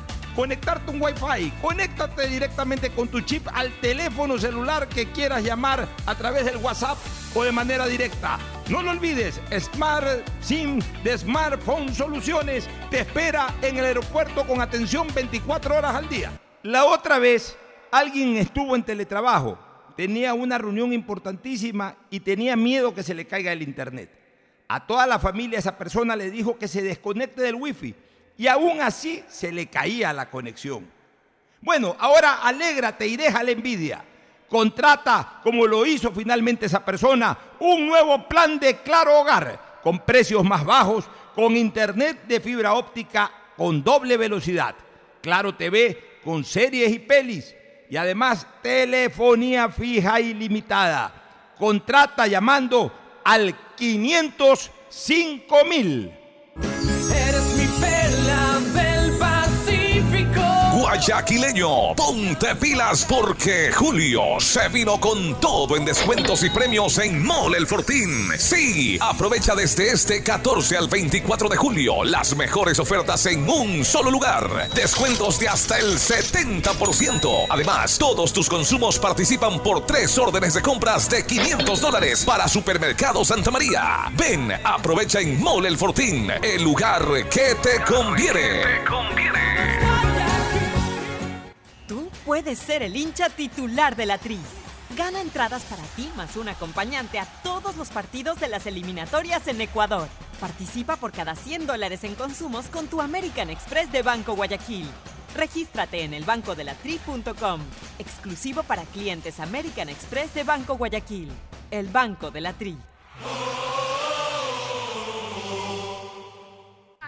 Speaker 1: conectarte un Wi-Fi. Conéctate directamente con tu chip al teléfono celular que quieras llamar a través del WhatsApp o de manera directa. No lo olvides, Smart SIM de Smartphone Soluciones te espera en el aeropuerto con atención 24 horas al día. La otra vez, alguien estuvo en teletrabajo, tenía una reunión importantísima y tenía miedo que se le caiga el internet. A toda la familia esa persona le dijo que se desconecte del wifi y aún así se le caía la conexión. Bueno, ahora alégrate y deja la envidia. Contrata, como lo hizo finalmente esa persona, un nuevo plan de Claro Hogar con precios más bajos, con internet de fibra óptica con doble velocidad, Claro TV con series y pelis y además telefonía fija ilimitada. Contrata llamando al 505 mil.
Speaker 3: Guayaquileño, ponte pilas porque Julio se vino con todo en descuentos y premios en Mole El Fortín. Sí, aprovecha desde este 14 al 24 de julio las mejores ofertas en un solo lugar. Descuentos de hasta el 70%. Además, todos tus consumos participan por tres órdenes de compras de 500 dólares para Supermercado Santa María. Ven, aprovecha en Mole El Fortín, el lugar que te conviene.
Speaker 4: Tú puedes ser el hincha titular de la Tri. Gana entradas para ti más un acompañante a todos los partidos de las eliminatorias en Ecuador. Participa por cada 100 dólares en consumos con tu American Express de Banco Guayaquil. Regístrate en elbancodelatri.com. Exclusivo para clientes American Express de Banco Guayaquil. El Banco de la Tri.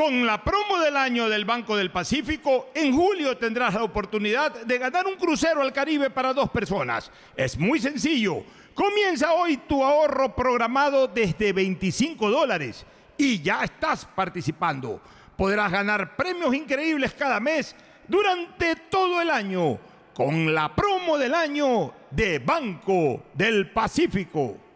Speaker 1: Con la promo del año del Banco del Pacífico, en julio tendrás la oportunidad de ganar un crucero al Caribe para dos personas. Es muy sencillo. Comienza hoy tu ahorro programado desde 25 dólares y ya estás participando. Podrás ganar premios increíbles cada mes durante todo el año con la promo del año de Banco del Pacífico.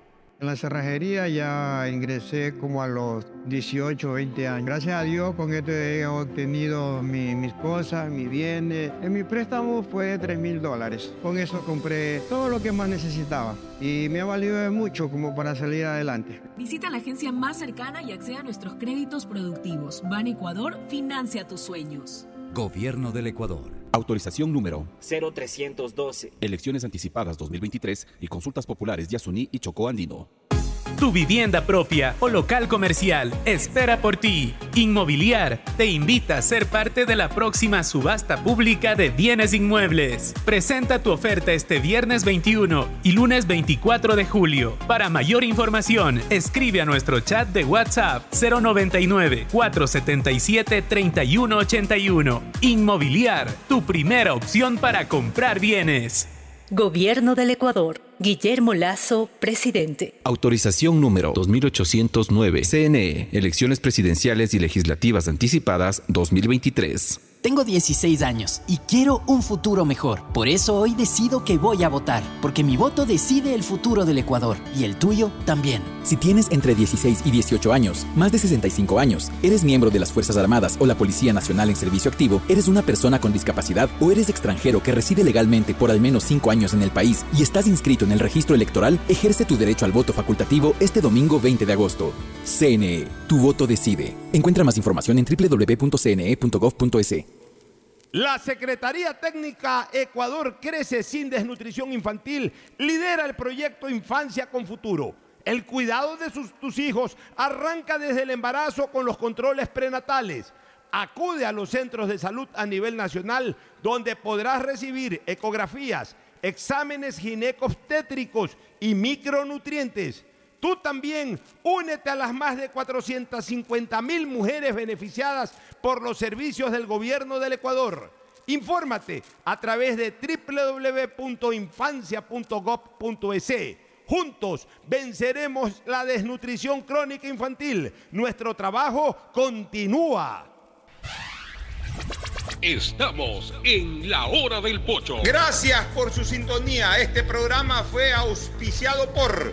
Speaker 5: En la cerrajería ya ingresé como a los 18 o 20 años. Gracias a Dios con esto he obtenido mi- mis cosas, mis bienes. En mi préstamo fue de 3 mil dólares. Con eso compré todo lo que más necesitaba y me ha valido mucho como para salir adelante.
Speaker 6: Visita la agencia más cercana y acceda a nuestros créditos productivos. Ban Ecuador financia tus sueños.
Speaker 7: Gobierno del Ecuador. Autorización número
Speaker 17: 0312.
Speaker 7: Elecciones anticipadas 2023 y consultas populares Yasuní y Chocó Andino.
Speaker 15: Tu vivienda propia o local comercial espera por ti. Inmobiliar te invita a ser parte de la próxima subasta pública de bienes inmuebles. Presenta tu oferta este viernes 21 y lunes 24 de julio. Para mayor información, escribe a nuestro chat de WhatsApp 099 477 3181. Inmobiliar, tu primera opción para comprar bienes.
Speaker 16: Gobierno del Ecuador. Guillermo Lazo, presidente.
Speaker 7: Autorización número 2809. CNE. Elecciones presidenciales y legislativas anticipadas 2023.
Speaker 9: Tengo 16 años y quiero un futuro mejor. Por eso hoy decido que voy a votar, porque mi voto decide el futuro del Ecuador y el tuyo también.
Speaker 10: Si tienes entre 16 y 18 años, más de 65 años, eres miembro de las Fuerzas Armadas o la Policía Nacional en servicio activo, eres una persona con discapacidad o eres extranjero que reside legalmente por al menos 5 años en el país y estás inscrito en el registro electoral, ejerce tu derecho al voto facultativo este domingo 20 de agosto. CNE, tu voto decide. Encuentra más información en www.cne.gov.es.
Speaker 1: La Secretaría Técnica Ecuador Crece sin Desnutrición Infantil lidera el proyecto Infancia con Futuro. El cuidado de sus- tus hijos arranca desde el embarazo con los controles prenatales. Acude a los centros de salud a nivel nacional donde podrás recibir ecografías, exámenes ginecobstétricos y micronutrientes. Tú también únete a las más de 450 mil mujeres beneficiadas por los servicios del gobierno del Ecuador. Infórmate a través de www.infancia.gov.es. Juntos venceremos la desnutrición crónica infantil. Nuestro trabajo continúa.
Speaker 39: Estamos en la hora del pocho.
Speaker 1: Gracias por su sintonía. Este programa fue auspiciado por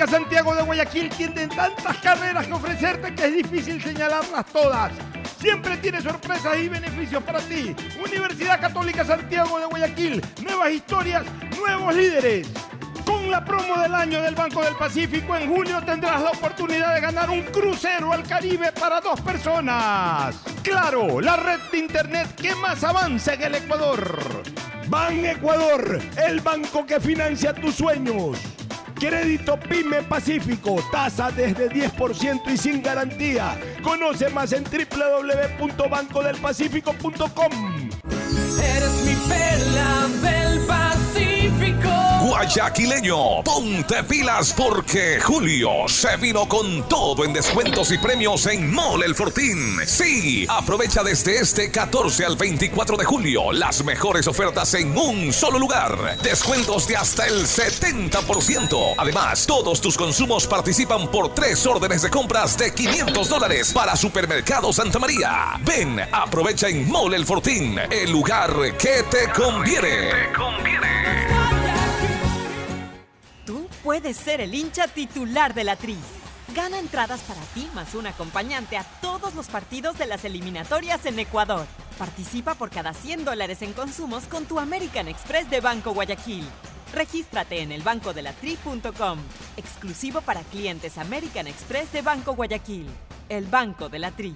Speaker 1: Santiago de Guayaquil tiene tantas carreras que ofrecerte que es difícil señalarlas todas. Siempre tiene sorpresas y beneficios para ti. Universidad Católica Santiago de Guayaquil. Nuevas historias, nuevos líderes. Con la promo del año del Banco del Pacífico en julio tendrás la oportunidad de ganar un crucero al Caribe para dos personas. Claro, la red de internet que más avanza en el Ecuador. Ban Ecuador, el banco que financia tus sueños. Crédito Pyme Pacífico, tasa desde 10% y sin garantía. Conoce más en www.bancodelpacifico.com.
Speaker 6: Eres mi perla del Pacífico.
Speaker 3: Guayaquileño, ponte pilas porque Julio se vino con todo en descuentos y premios en Mole El Fortín. Sí, aprovecha desde este 14 al 24 de julio las mejores ofertas en un solo lugar. Descuentos de hasta el 70%. Además, todos tus consumos participan por tres órdenes de compras de 500 dólares para Supermercado Santa María. Ven, aprovecha en Mole El Fortín, el lugar que te conviene.
Speaker 4: Tú puedes ser el hincha titular de la Tri. Gana entradas para ti más un acompañante a todos los partidos de las eliminatorias en Ecuador. Participa por cada 100 dólares en consumos con tu American Express de Banco Guayaquil. Regístrate en elbancodelatri.com. Exclusivo para clientes American Express de Banco Guayaquil. El Banco de la Tri.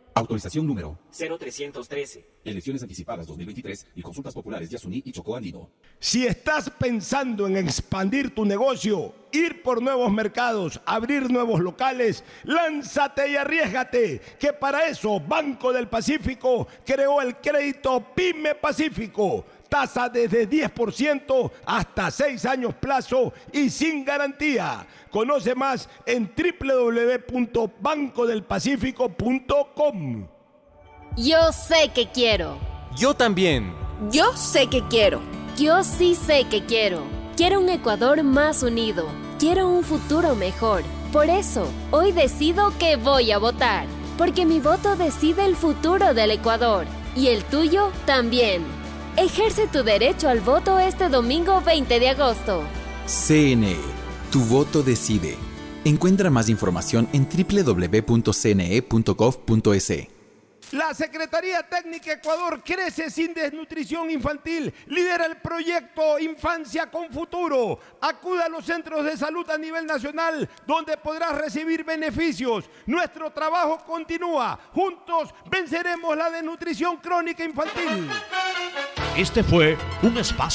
Speaker 7: Autorización número
Speaker 17: 0313.
Speaker 7: Elecciones anticipadas 2023 y consultas populares de Asuní y Chocó Andino.
Speaker 1: Si estás pensando en expandir tu negocio, ir por nuevos mercados, abrir nuevos locales, lánzate y arriesgate, que para eso Banco del Pacífico creó el crédito Pyme Pacífico. Tasa desde 10% hasta 6 años plazo y sin garantía. Conoce más en www.bancodelpacifico.com.
Speaker 23: Yo sé que quiero.
Speaker 32: Yo también.
Speaker 23: Yo sé que quiero. Yo sí sé que quiero. Quiero un Ecuador más unido. Quiero un futuro mejor. Por eso, hoy decido que voy a votar. Porque mi voto decide el futuro del Ecuador. Y el tuyo también. Ejerce tu derecho al voto este domingo 20 de agosto.
Speaker 10: CNE. Tu voto decide. Encuentra más información en www.cne.gov.es.
Speaker 1: La Secretaría Técnica Ecuador crece sin desnutrición infantil. Lidera el proyecto Infancia con Futuro. Acuda a los centros de salud a nivel nacional donde podrás recibir beneficios. Nuestro trabajo continúa. Juntos venceremos la desnutrición crónica infantil.
Speaker 11: Este fue un espacio